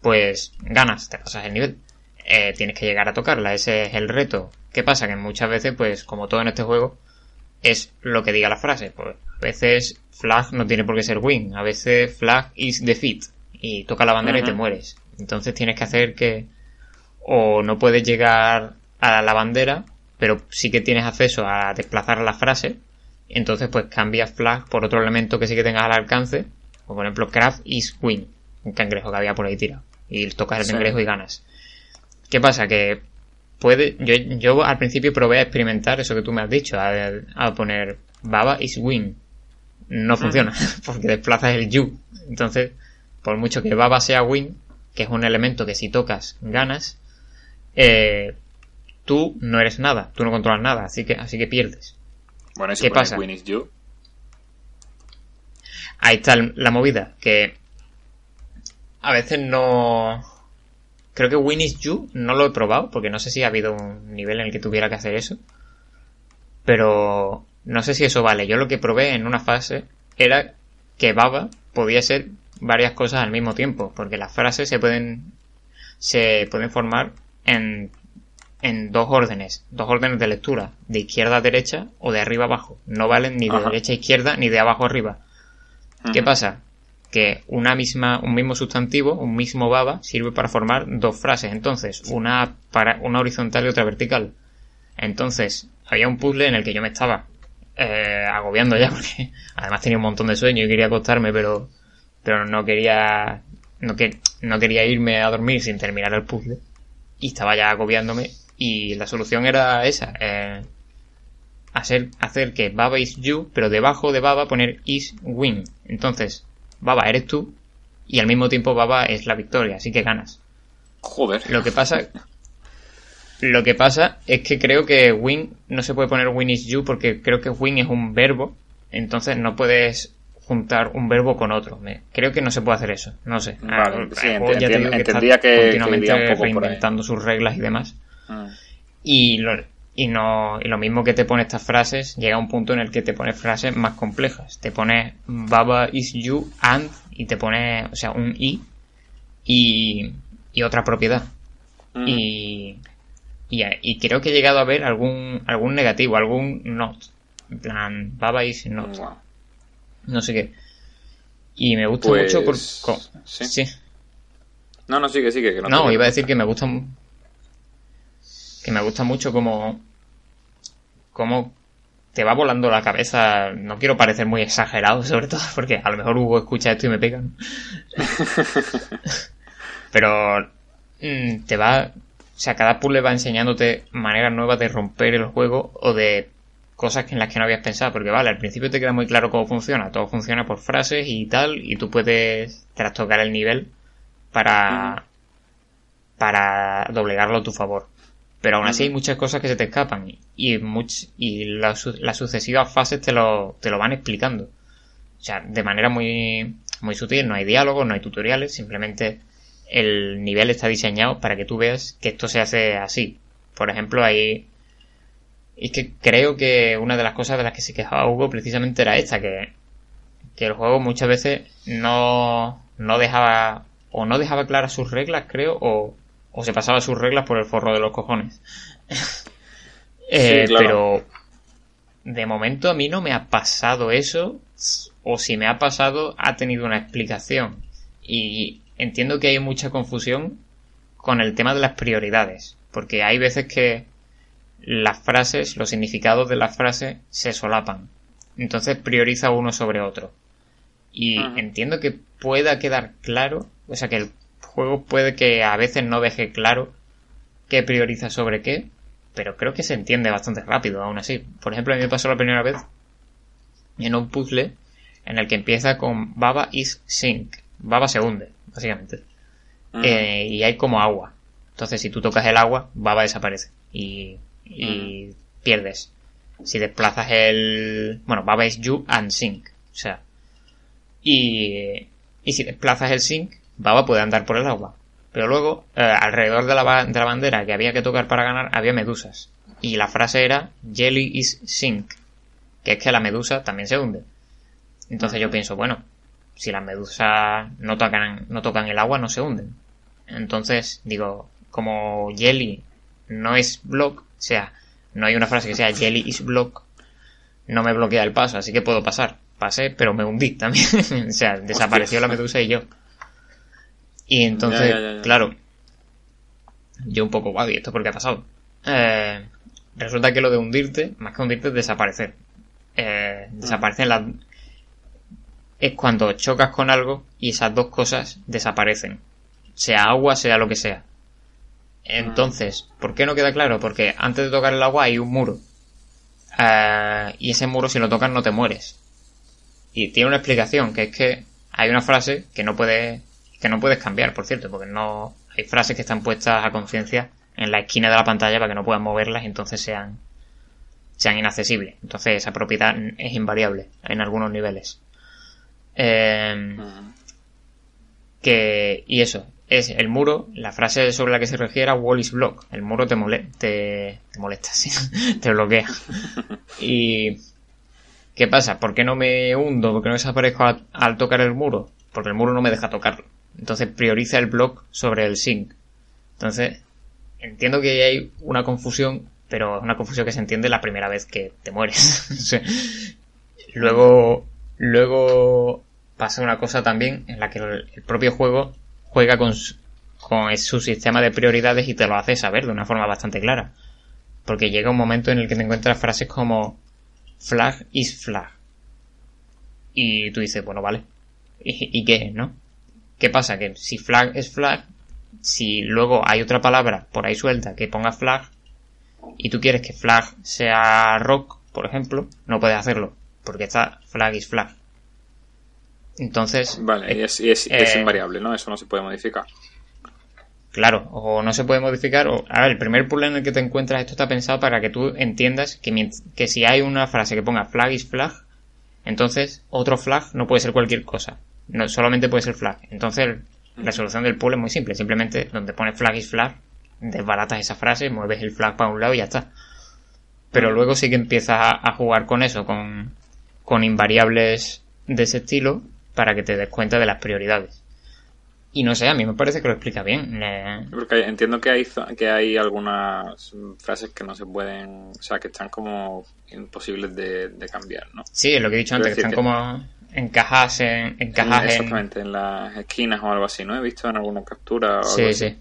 pues ganas, te pasas el nivel. Eh, tienes que llegar a tocarla, ese es el reto. ¿Qué pasa? Que muchas veces, pues como todo en este juego, es lo que diga la frase. Pues a veces flag no tiene por qué ser win, a veces flag is defeat y toca la bandera y te mueres. Entonces tienes que hacer que o no puedes llegar a la bandera, pero sí que tienes acceso a desplazar la frase. Entonces pues cambias flag por otro elemento que sí que tengas al alcance, como por ejemplo craft is win, un cangrejo que había por ahí tirado. y tocas el cangrejo y ganas. ¿Qué pasa? Que puede, yo, yo al principio probé a experimentar eso que tú me has dicho, a, poner Baba is win. No funciona, porque desplazas el you. Entonces, por mucho que Baba sea win, que es un elemento que si tocas ganas, eh, tú no eres nada, tú no controlas nada, así que, así que pierdes. Bueno, ¿Qué pasa? Is you. Ahí está la movida, que a veces no... Creo que Win is You no lo he probado, porque no sé si ha habido un nivel en el que tuviera que hacer eso. Pero no sé si eso vale. Yo lo que probé en una fase era que Baba podía ser varias cosas al mismo tiempo, porque las frases se pueden se pueden formar en, en dos órdenes, dos órdenes de lectura, de izquierda a derecha o de arriba a abajo. No valen ni de derecha a izquierda ni de abajo a arriba. ¿Qué pasa? Que una misma, un mismo sustantivo, un mismo baba, sirve para formar dos frases. Entonces, una para una horizontal y otra vertical. Entonces, había un puzzle en el que yo me estaba eh, agobiando ya, porque además tenía un montón de sueño y quería acostarme, pero, pero no quería, no, que, no quería irme a dormir sin terminar el puzzle. Y estaba ya agobiándome. Y la solución era esa. Eh, hacer, hacer que Baba is you, pero debajo de Baba poner is win. Entonces, Baba eres tú y al mismo tiempo Baba es la victoria, así que ganas. Joder. Lo que pasa lo que pasa es que creo que win no se puede poner win is you porque creo que win es un verbo, entonces no puedes juntar un verbo con otro. creo que no se puede hacer eso, no sé. Vale, sí, que, que continuamente reinventando sus reglas y demás. Ah. Y lo, y no y lo mismo que te pone estas frases llega a un punto en el que te pone frases más complejas. Te pone baba is you and y te pone o sea un i y, y otra propiedad. Mm. y, y, creo que he llegado a ver algún algún negativo algún not. En plan baba is not. No sé qué. Y me gusta mucho por pues, ¿sí? no no sigue sigue que no, no iba a decir que me gusta que me gusta mucho como, como te va volando la cabeza. No quiero parecer muy exagerado, sobre todo, porque a lo mejor Hugo escucha esto y me pega. Pero mm, te va. O sea, cada puzzle va enseñándote maneras nuevas de romper el juego o de cosas en las que no habías pensado. Porque vale, al principio te queda muy claro cómo funciona. Todo funciona por frases y tal, y tú puedes trastocar el nivel para, para doblegarlo a tu favor pero aún así hay muchas cosas que se te escapan y, y las, sucesivas fases te lo, te lo van explicando. O sea, de manera muy, muy sutil, no hay diálogos, no hay tutoriales, simplemente el nivel está diseñado para que tú veas que esto se hace así. Por ejemplo, hay... Y que creo que una de las cosas de las que se quejaba Hugo precisamente era esta, que, que el juego muchas veces no, no dejaba, o no dejaba claras sus reglas, creo, o, o se pasaba sus reglas por el forro de los cojones. Eh, pero de momento a mí no me ha pasado eso, o si me ha pasado ha tenido una explicación. Y entiendo que hay mucha confusión con el tema de las prioridades, porque hay veces que las frases, los significados de las frases se solapan. Entonces prioriza uno sobre otro. Y entiendo que pueda quedar claro, o sea, que el juego puede que a veces no deje claro qué prioriza sobre qué, pero creo que se entiende bastante rápido aún así. Por ejemplo, a mí me pasó la primera vez en un puzzle en el que empieza con Baba is sink. Baba se hunde, básicamente. Eh, y hay como agua. Entonces, si tú tocas el agua, Baba desaparece y, y pierdes. Si desplazas el. Bueno, Baba is you and sink. O sea. Y, y si desplazas el sink, Baba puede andar por el agua. Pero luego, eh, alrededor de la, de la bandera que había que tocar para ganar, había medusas. Y la frase era Jelly is sink. Que es que la medusa también se hunde. Entonces yo pienso, bueno, si las medusas no tocan, no tocan el agua, no se hunden. Entonces, digo, como Jelly no es block, o sea, no hay una frase que sea Jelly is block, no me bloquea el paso, así que puedo pasar. Pasé, pero me hundí también. o sea, desapareció la medusa y yo. Y entonces, claro, yo un poco, guau, ¿y esto por qué ha pasado? Eh, resulta que lo de hundirte, más que hundirte, es desaparecer. Eh, desaparecen las... Es cuando chocas con algo y esas dos cosas desaparecen. sea agua, sea lo que sea. Entonces, ¿por qué no queda claro? Porque antes de tocar el agua hay un muro. Eh, y ese muro si lo tocas no te mueres. Y tiene una explicación, que es que hay una frase que no puedes, que no puedes cambiar, por cierto, porque no, hay frases que están puestas a conciencia en la esquina de la pantalla para que no puedas moverlas y entonces sean, sean inaccesibles. Entonces esa propiedad es invariable en algunos niveles. Eh, que, y eso, es el muro, la frase sobre la que se refiere a wall is block. El muro te, mole, te, te molesta, sí, te bloquea. Y, ¿qué pasa? ¿Por qué no me hundo? ¿Por qué no desaparezco al, al tocar el muro? Porque el muro no me deja tocarlo. Entonces prioriza el block sobre el sync. Entonces, entiendo que hay una confusión, pero es una confusión que se entiende la primera vez que te mueres. luego, luego pasa una cosa también en la que el propio juego juega con con su sistema de prioridades y te lo hace saber de una forma bastante clara. Porque llega un momento en el que te encuentras frases como flag is flag. Y tú dices, bueno, vale. ¿Y, y qué es, no? ¿Qué pasa? Que si flag es flag, si luego hay otra palabra por ahí suelta que ponga flag, y tú quieres que flag sea rock, por ejemplo, no puedes hacerlo, porque está flag is flag. Entonces. Vale, y es, y es, eh, es, invariable, ¿no? Eso no se puede modificar. Claro, o no se puede modificar. O, a ver, el primer puzzle en el que te encuentras, esto está pensado para que tú entiendas que, que si hay una frase que ponga flag is flag, entonces otro flag no puede ser cualquier cosa. No, solamente puede ser flag. Entonces, la solución del puzzle es muy simple. Simplemente donde pone flag is flag, desbaratas esa frase, mueves el flag para un lado y ya está. Pero luego sí que empiezas a, a jugar con eso, con, con invariables de ese estilo, para que te des cuenta de las prioridades. Y no sé, a mí me parece que lo explica bien. Eh... Porque entiendo que hay, que hay algunas frases que no se pueden, o sea, que están como imposibles de, de cambiar, ¿no? Sí, es lo que he dicho antes, que están que... como encajas en... Encajas en, exactamente, en... en... las esquinas o algo así, ¿no? He visto en alguna captura o Sí, algo sí. Así.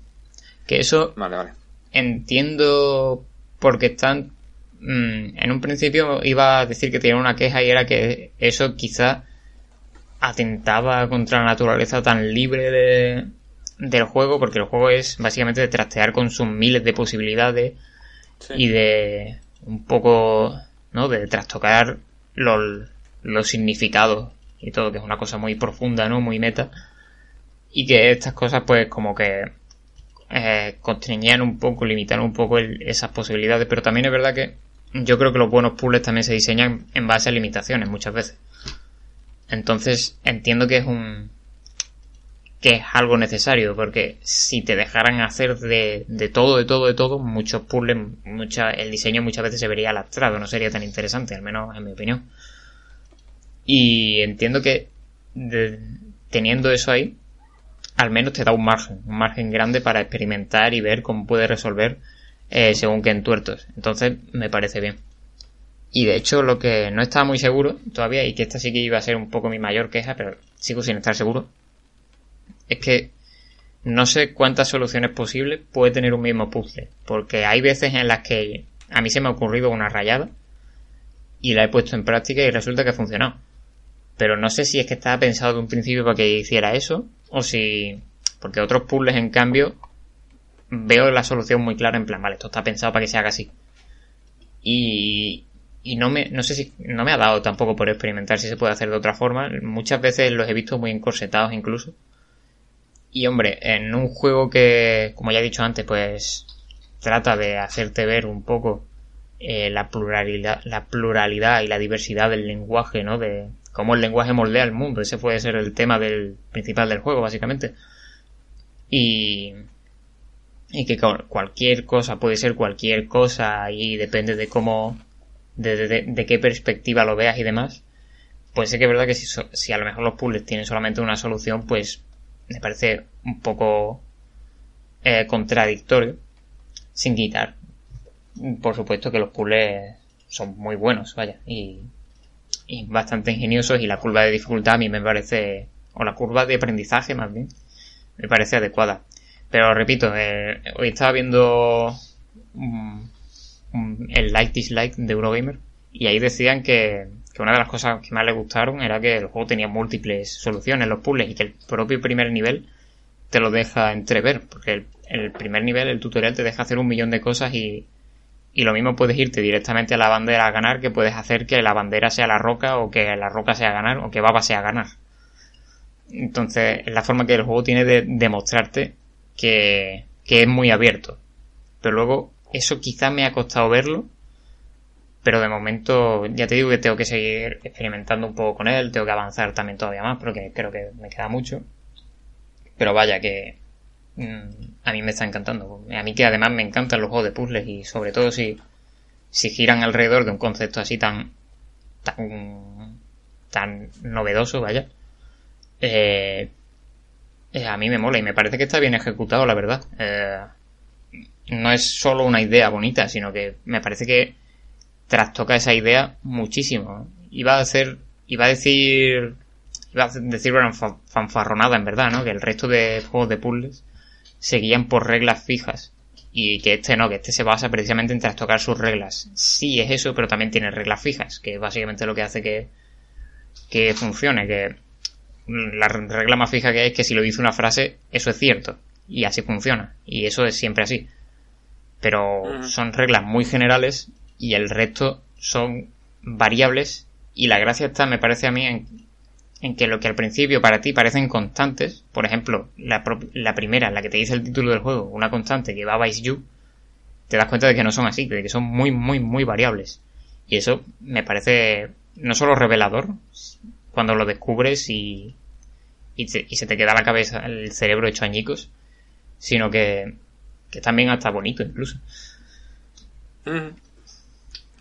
Que eso... Vale, vale. Entiendo porque están... Mmm, en un principio iba a decir que tenía una queja y era que eso quizá atentaba contra la naturaleza tan libre de, del juego, porque el juego es básicamente de trastear con sus miles de posibilidades sí. y de un poco, ¿no? De trastocar los, los significados y todo, que es una cosa muy profunda, ¿no? Muy meta. Y que estas cosas, pues, como que eh, un poco, limitan un poco el, esas posibilidades, pero también es verdad que yo creo que los buenos puzzles también se diseñan en base a limitaciones muchas veces. Entonces entiendo que es un que es algo necesario porque si te dejaran hacer de, de todo, de todo, de todo, muchos puzzles, mucha, el diseño muchas veces se vería lastrado, no sería tan interesante, al menos en mi opinión. Y entiendo que teniendo eso ahí, al menos te da un margen, un margen grande para experimentar y ver cómo puedes resolver eh, según qué entuertos. Entonces me parece bien. Y de hecho, lo que no estaba muy seguro todavía, y que esta sí que iba a ser un poco mi mayor queja, pero sigo sin estar seguro, es que no sé cuántas soluciones posibles puede tener un mismo puzzle. Porque hay veces en las que a mí se me ha ocurrido una rayada y la he puesto en práctica y resulta que ha funcionado. Pero no sé si es que estaba pensado de un principio para que hiciera eso o si... Porque otros puzzles, en cambio, veo la solución muy clara en plan, vale, esto está pensado para que se haga así. Y, y no me, no sé si, no me ha dado tampoco por experimentar si se puede hacer de otra forma. Muchas veces los he visto muy encorsetados incluso. Y hombre, en un juego que, como ya he dicho antes, pues trata de hacerte ver un poco eh, la pluralidad, la pluralidad y la diversidad del lenguaje, ¿no? De cómo el lenguaje moldea el mundo. Ese puede ser el tema del principal del juego, básicamente. Y, y que cualquier cosa puede ser cualquier cosa y depende de cómo de, de, qué perspectiva lo veas y demás, pues sé que es verdad que si, si a lo mejor los puzzles tienen solamente una solución, pues me parece un poco eh, contradictorio, sin quitar, por supuesto que los puzzles son muy buenos, vaya, y bastante ingeniosos y la curva de dificultad a mí me parece, o la curva de aprendizaje más bien, me parece adecuada. Pero repito, eh, hoy estaba viendo el like dislike de Eurogamer y ahí decían que, una de las cosas que más les gustaron era que el juego tenía múltiples soluciones, los puzzles y que el propio primer nivel te lo deja entrever, porque el primer nivel, el tutorial, te deja hacer un millón de cosas y, y lo mismo puedes irte directamente a la bandera a ganar que puedes hacer que la bandera sea la roca o que la roca sea ganar o que Baba sea ganar. Entonces, es la forma que el juego tiene de demostrarte que, que es muy abierto. Pero luego, eso quizás me ha costado verlo. Pero de momento, ya te digo que tengo que seguir experimentando un poco con él, tengo que avanzar también todavía más, porque creo que me queda mucho. Pero vaya que a mí me está encantando. A mí que además me encantan los juegos de puzzles y sobre todo si, si giran alrededor de un concepto así tan, tan, tan novedoso, vaya. Eh, eh, a mí me mola y me parece que está bien ejecutado, la verdad. Eh, no es solo una idea bonita, sino que me parece que trastoca esa idea muchísimo. Iba a hacer, iba a decir, iba a decir una fanfarronada en verdad, ¿no? Que el resto de juegos de puzzles seguían por reglas fijas y que este no, que este se basa precisamente en trastocar sus reglas. Sí es eso, pero también tiene reglas fijas, que es básicamente lo que hace que, que funcione, que la regla más fija que es que si lo dice una frase, eso es cierto. Y así funciona. Y eso es siempre así. Pero son reglas muy generales y el resto son variables. Y la gracia está, me parece a mí, en, en que lo que al principio para ti parecen constantes, por ejemplo, la, primera, la que te dice el título del juego, una constante que va a you, te das cuenta de que no son así, de que son muy, muy, muy variables. Y eso me parece no solo revelador, cuando lo descubres y, y, se te queda la cabeza, el cerebro hecho añicos, sino que, que también hasta bonito incluso.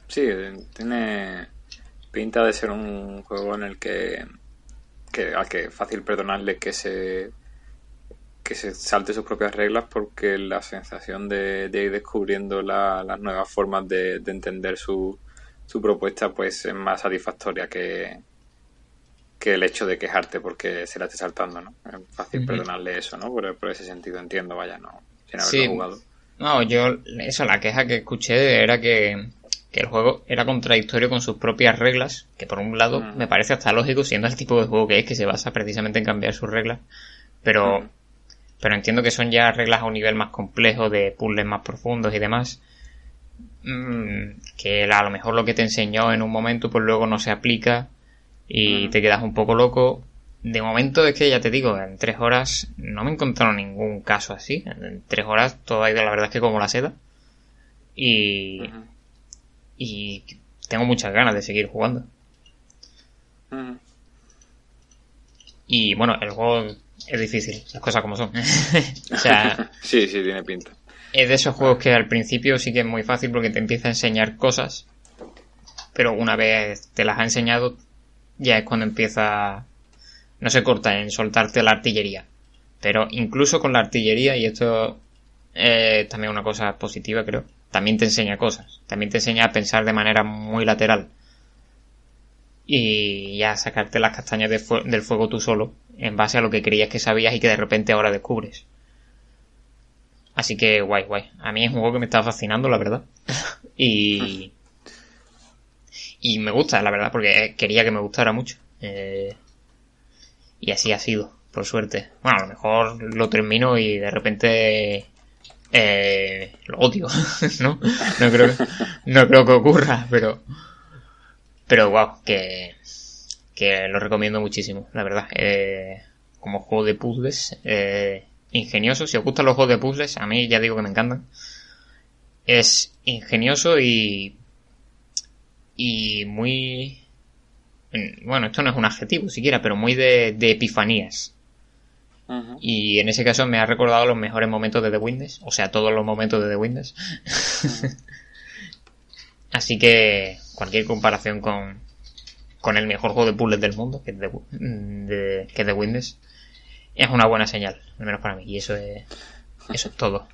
Sí, tiene pinta de ser un juego en el que, que al que es fácil perdonarle que se que se salte sus propias reglas porque la sensación de, ir descubriendo las nuevas formas de, de entender su, su propuesta pues es más satisfactoria que, que el hecho de quejarte porque se la esté saltando, ¿no? Es fácil perdonarle eso, ¿no? Por, ese sentido entiendo, vaya, no, sin haberlo jugado. No, yo, eso, la queja que escuché era que, el juego era contradictorio con sus propias reglas, que por un lado me parece hasta lógico, siendo el tipo de juego que es, que se basa precisamente en cambiar sus reglas, pero, pero entiendo que son ya reglas a un nivel más complejo, de puzzles más profundos y demás, mm, que a lo mejor lo que te enseñó en un momento, pues luego no se aplica, y te quedas un poco loco. De momento es que ya te digo, en tres horas no me he encontrado ningún caso así. En tres horas todo ha ido la verdad es que como la seda. Y, y tengo muchas ganas de seguir jugando. Y bueno, el juego es difícil, las cosas como son. o sea, sí, sí, tiene pinta. Es de esos juegos que al principio sí que es muy fácil porque te empieza a enseñar cosas, pero una vez te las ha enseñado, ya es cuando empieza, no se corta en soltarte la artillería. Pero incluso con la artillería, y esto es también una cosa positiva creo, también te enseña cosas, también te enseña a pensar de manera muy lateral. Y ya sacarte las castañas del fuego tú solo, en base a lo que creías que sabías y que de repente ahora descubres. Así que guay, guay. A mí es un juego que me está fascinando, la verdad. y, y me gusta, la verdad, porque quería que me gustara mucho. Eh, y así ha sido, por suerte. Bueno, a lo mejor lo termino y de repente eh, lo odio, ¿no? No creo, no creo que ocurra, pero pero wow, que, que lo recomiendo muchísimo, la verdad. Eh, como juego de puzzles, eh, ingenioso. Si os gustan los juegos de puzzles, a mí ya digo que me encantan. Es ingenioso y y muy... Bueno, esto no es un adjetivo siquiera, pero muy de, epifanías. Y en ese caso me ha recordado los mejores momentos de The Windows, o sea, todos los momentos de The Windows. Así que cualquier comparación con, con el mejor juego de puzzles del mundo, que es The, que The Windows, es una buena señal, al menos para mí. Y eso es, eso es todo.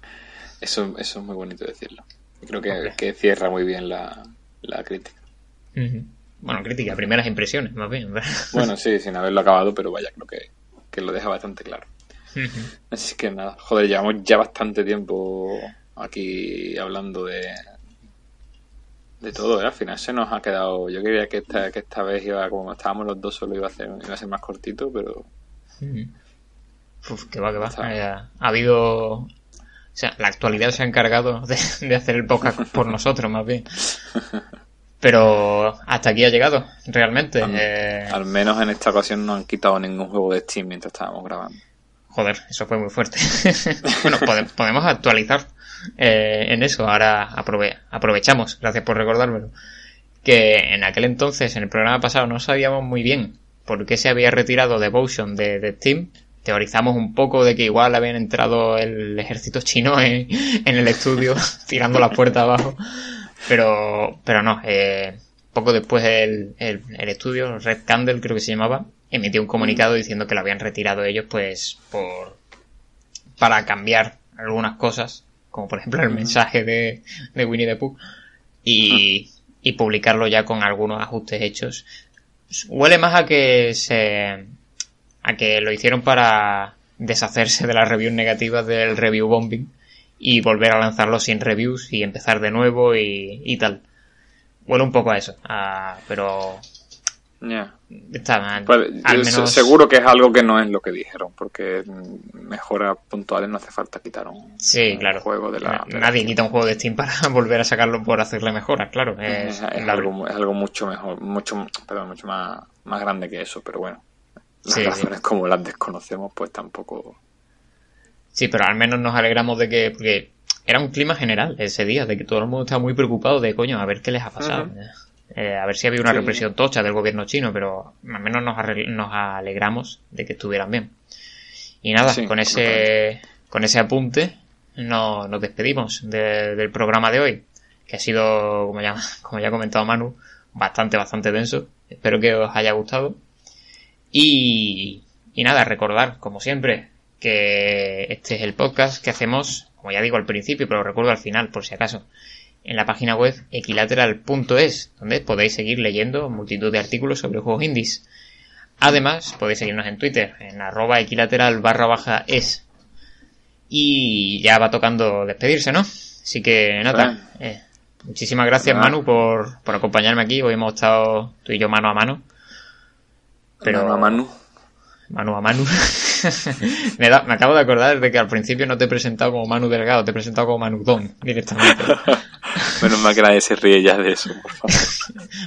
Eso, eso es muy bonito decirlo. Creo que, que cierra muy bien la, la crítica. Bueno, crítica, primeras impresiones, más bien. bueno, sí, sin haberlo acabado, pero vaya, creo que, que lo deja bastante claro. Así que nada, joder, llevamos ya bastante tiempo aquí hablando de de todo, ¿eh? al final se nos ha quedado. Yo quería que esta, que esta vez iba, como estábamos los dos, solo iba a, ser, iba a ser más cortito, pero. Uf, que va, que va. Eh, ha habido. O sea, la actualidad se ha encargado de, de hacer el podcast por nosotros, más bien. Pero hasta aquí ha llegado, realmente. Al, Eh, al menos en esta ocasión no han quitado ningún juego de Steam mientras estábamos grabando. Joder, eso fue muy fuerte. bueno, pode- podemos actualizar eh, en eso. Ahora aprove- aprovechamos, gracias por recordármelo. Que en aquel entonces, en el programa pasado, no sabíamos muy bien por qué se había retirado Devotion de, de Steam. Teorizamos un poco de que igual habían entrado el ejército chino en, en el estudio, tirando la puerta abajo. Pero, pero no, eh, poco después el, el, el estudio, Red Candle creo que se llamaba, emitió un comunicado diciendo que lo habían retirado ellos pues por para cambiar algunas cosas, como por ejemplo el mensaje de, de Winnie the Pooh, y, y publicarlo ya con algunos ajustes hechos. Huele más a que se a que lo hicieron para deshacerse de las reviews negativas del review bombing y volver a lanzarlo sin reviews y empezar de nuevo y, y tal. Huele un poco a eso, a- pero Ya. está Pues, al menos seguro que es algo que no es lo que dijeron, porque mejoras puntuales no hace falta quitar un, Sí, un claro. juego de la. Nadie quita un juego de Steam para volver a sacarlo por hacerle mejoras, claro. Es, Es, es la- algo, es algo mucho mejor, mucho, perdón, mucho más, más grande que eso, pero bueno. Las Sí, sí. razones como las desconocemos, pues tampoco. Sí, pero al menos nos alegramos de que. Porque era un clima general ese día, de que todo el mundo estaba muy preocupado de coño, a ver qué les ha pasado. Eh, a ver si había una Sí. represión tocha del gobierno chino, pero al menos nos, nos alegramos de que estuvieran bien. Y nada, Sí, con ese con ese apunte no- nos despedimos de- del programa de hoy, que ha sido, como ya, como ya ha comentado Manu, bastante, bastante denso. Espero que os haya gustado. Y, y nada, recordar, como siempre, que este es el podcast que hacemos, como ya digo al principio, pero lo recuerdo al final, por si acaso, en la página web equilateral.es, donde podéis seguir leyendo multitud de artículos sobre juegos indies. Además, podéis seguirnos en Twitter, en arroba equilateral barra baja es. Y ya va tocando despedirse, ¿no? Así que nada, eh, muchísimas gracias. Manu por, por acompañarme aquí. Hoy hemos estado tú y yo mano a mano. Pero a Manu. Manu a Manu. me, da- me acabo de acordar de que al principio no te he presentado como Manu Delgado, te he presentado como Manu Don directamente. Menos mal que nadie se ríe ya de eso, por favor.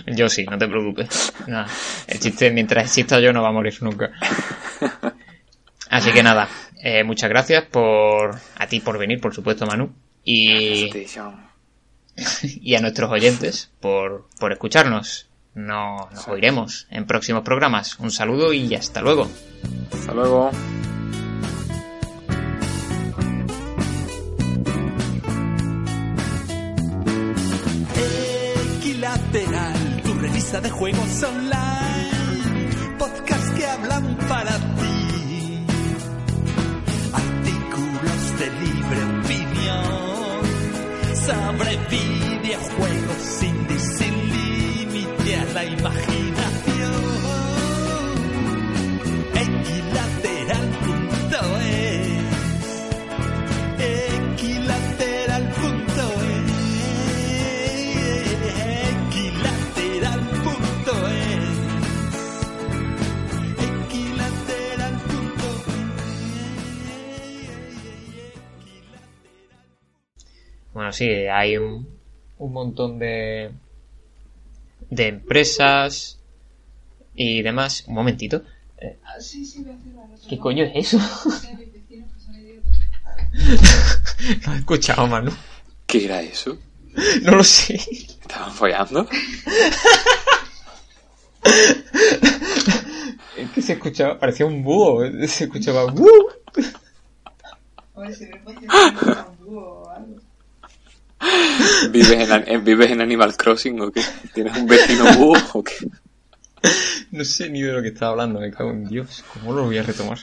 yo sí, no te preocupes. Nada, el chiste, mientras exista yo, no va a morir nunca. Así que nada, eh, muchas gracias por a ti por venir, por supuesto, Manu. Y, y a nuestros oyentes por, por escucharnos. No, nos oiremos en próximos programas. Un saludo y hasta luego. Hasta luego. Equilateral, tu revista de juegos online. Podcast que hablan para ti. Artículos de libre opinión. Sobre videojuegos la imaginación. Equilateral.es Equilateral.es Equilateral.es Bueno, sí, hay un, un montón de, de empresas y demás. Un momentito. Eh, Sí, sí, voy a cerrar. otra ¿Qué coño es eso? Idiotas. no he escuchado, Manu. ¿Qué era eso? No lo sé. ¿Estaban follando? Es que se escuchaba, parecía un búho. Se escuchaba "Bú". Oye, si ves vecinos un búho o algo. ¿Vives en, ¿Vives en Animal Crossing o qué? ¿Tienes un vecino búho o qué? No sé ni de lo que estaba hablando, me cago en Dios. ¿Cómo lo voy a retomar?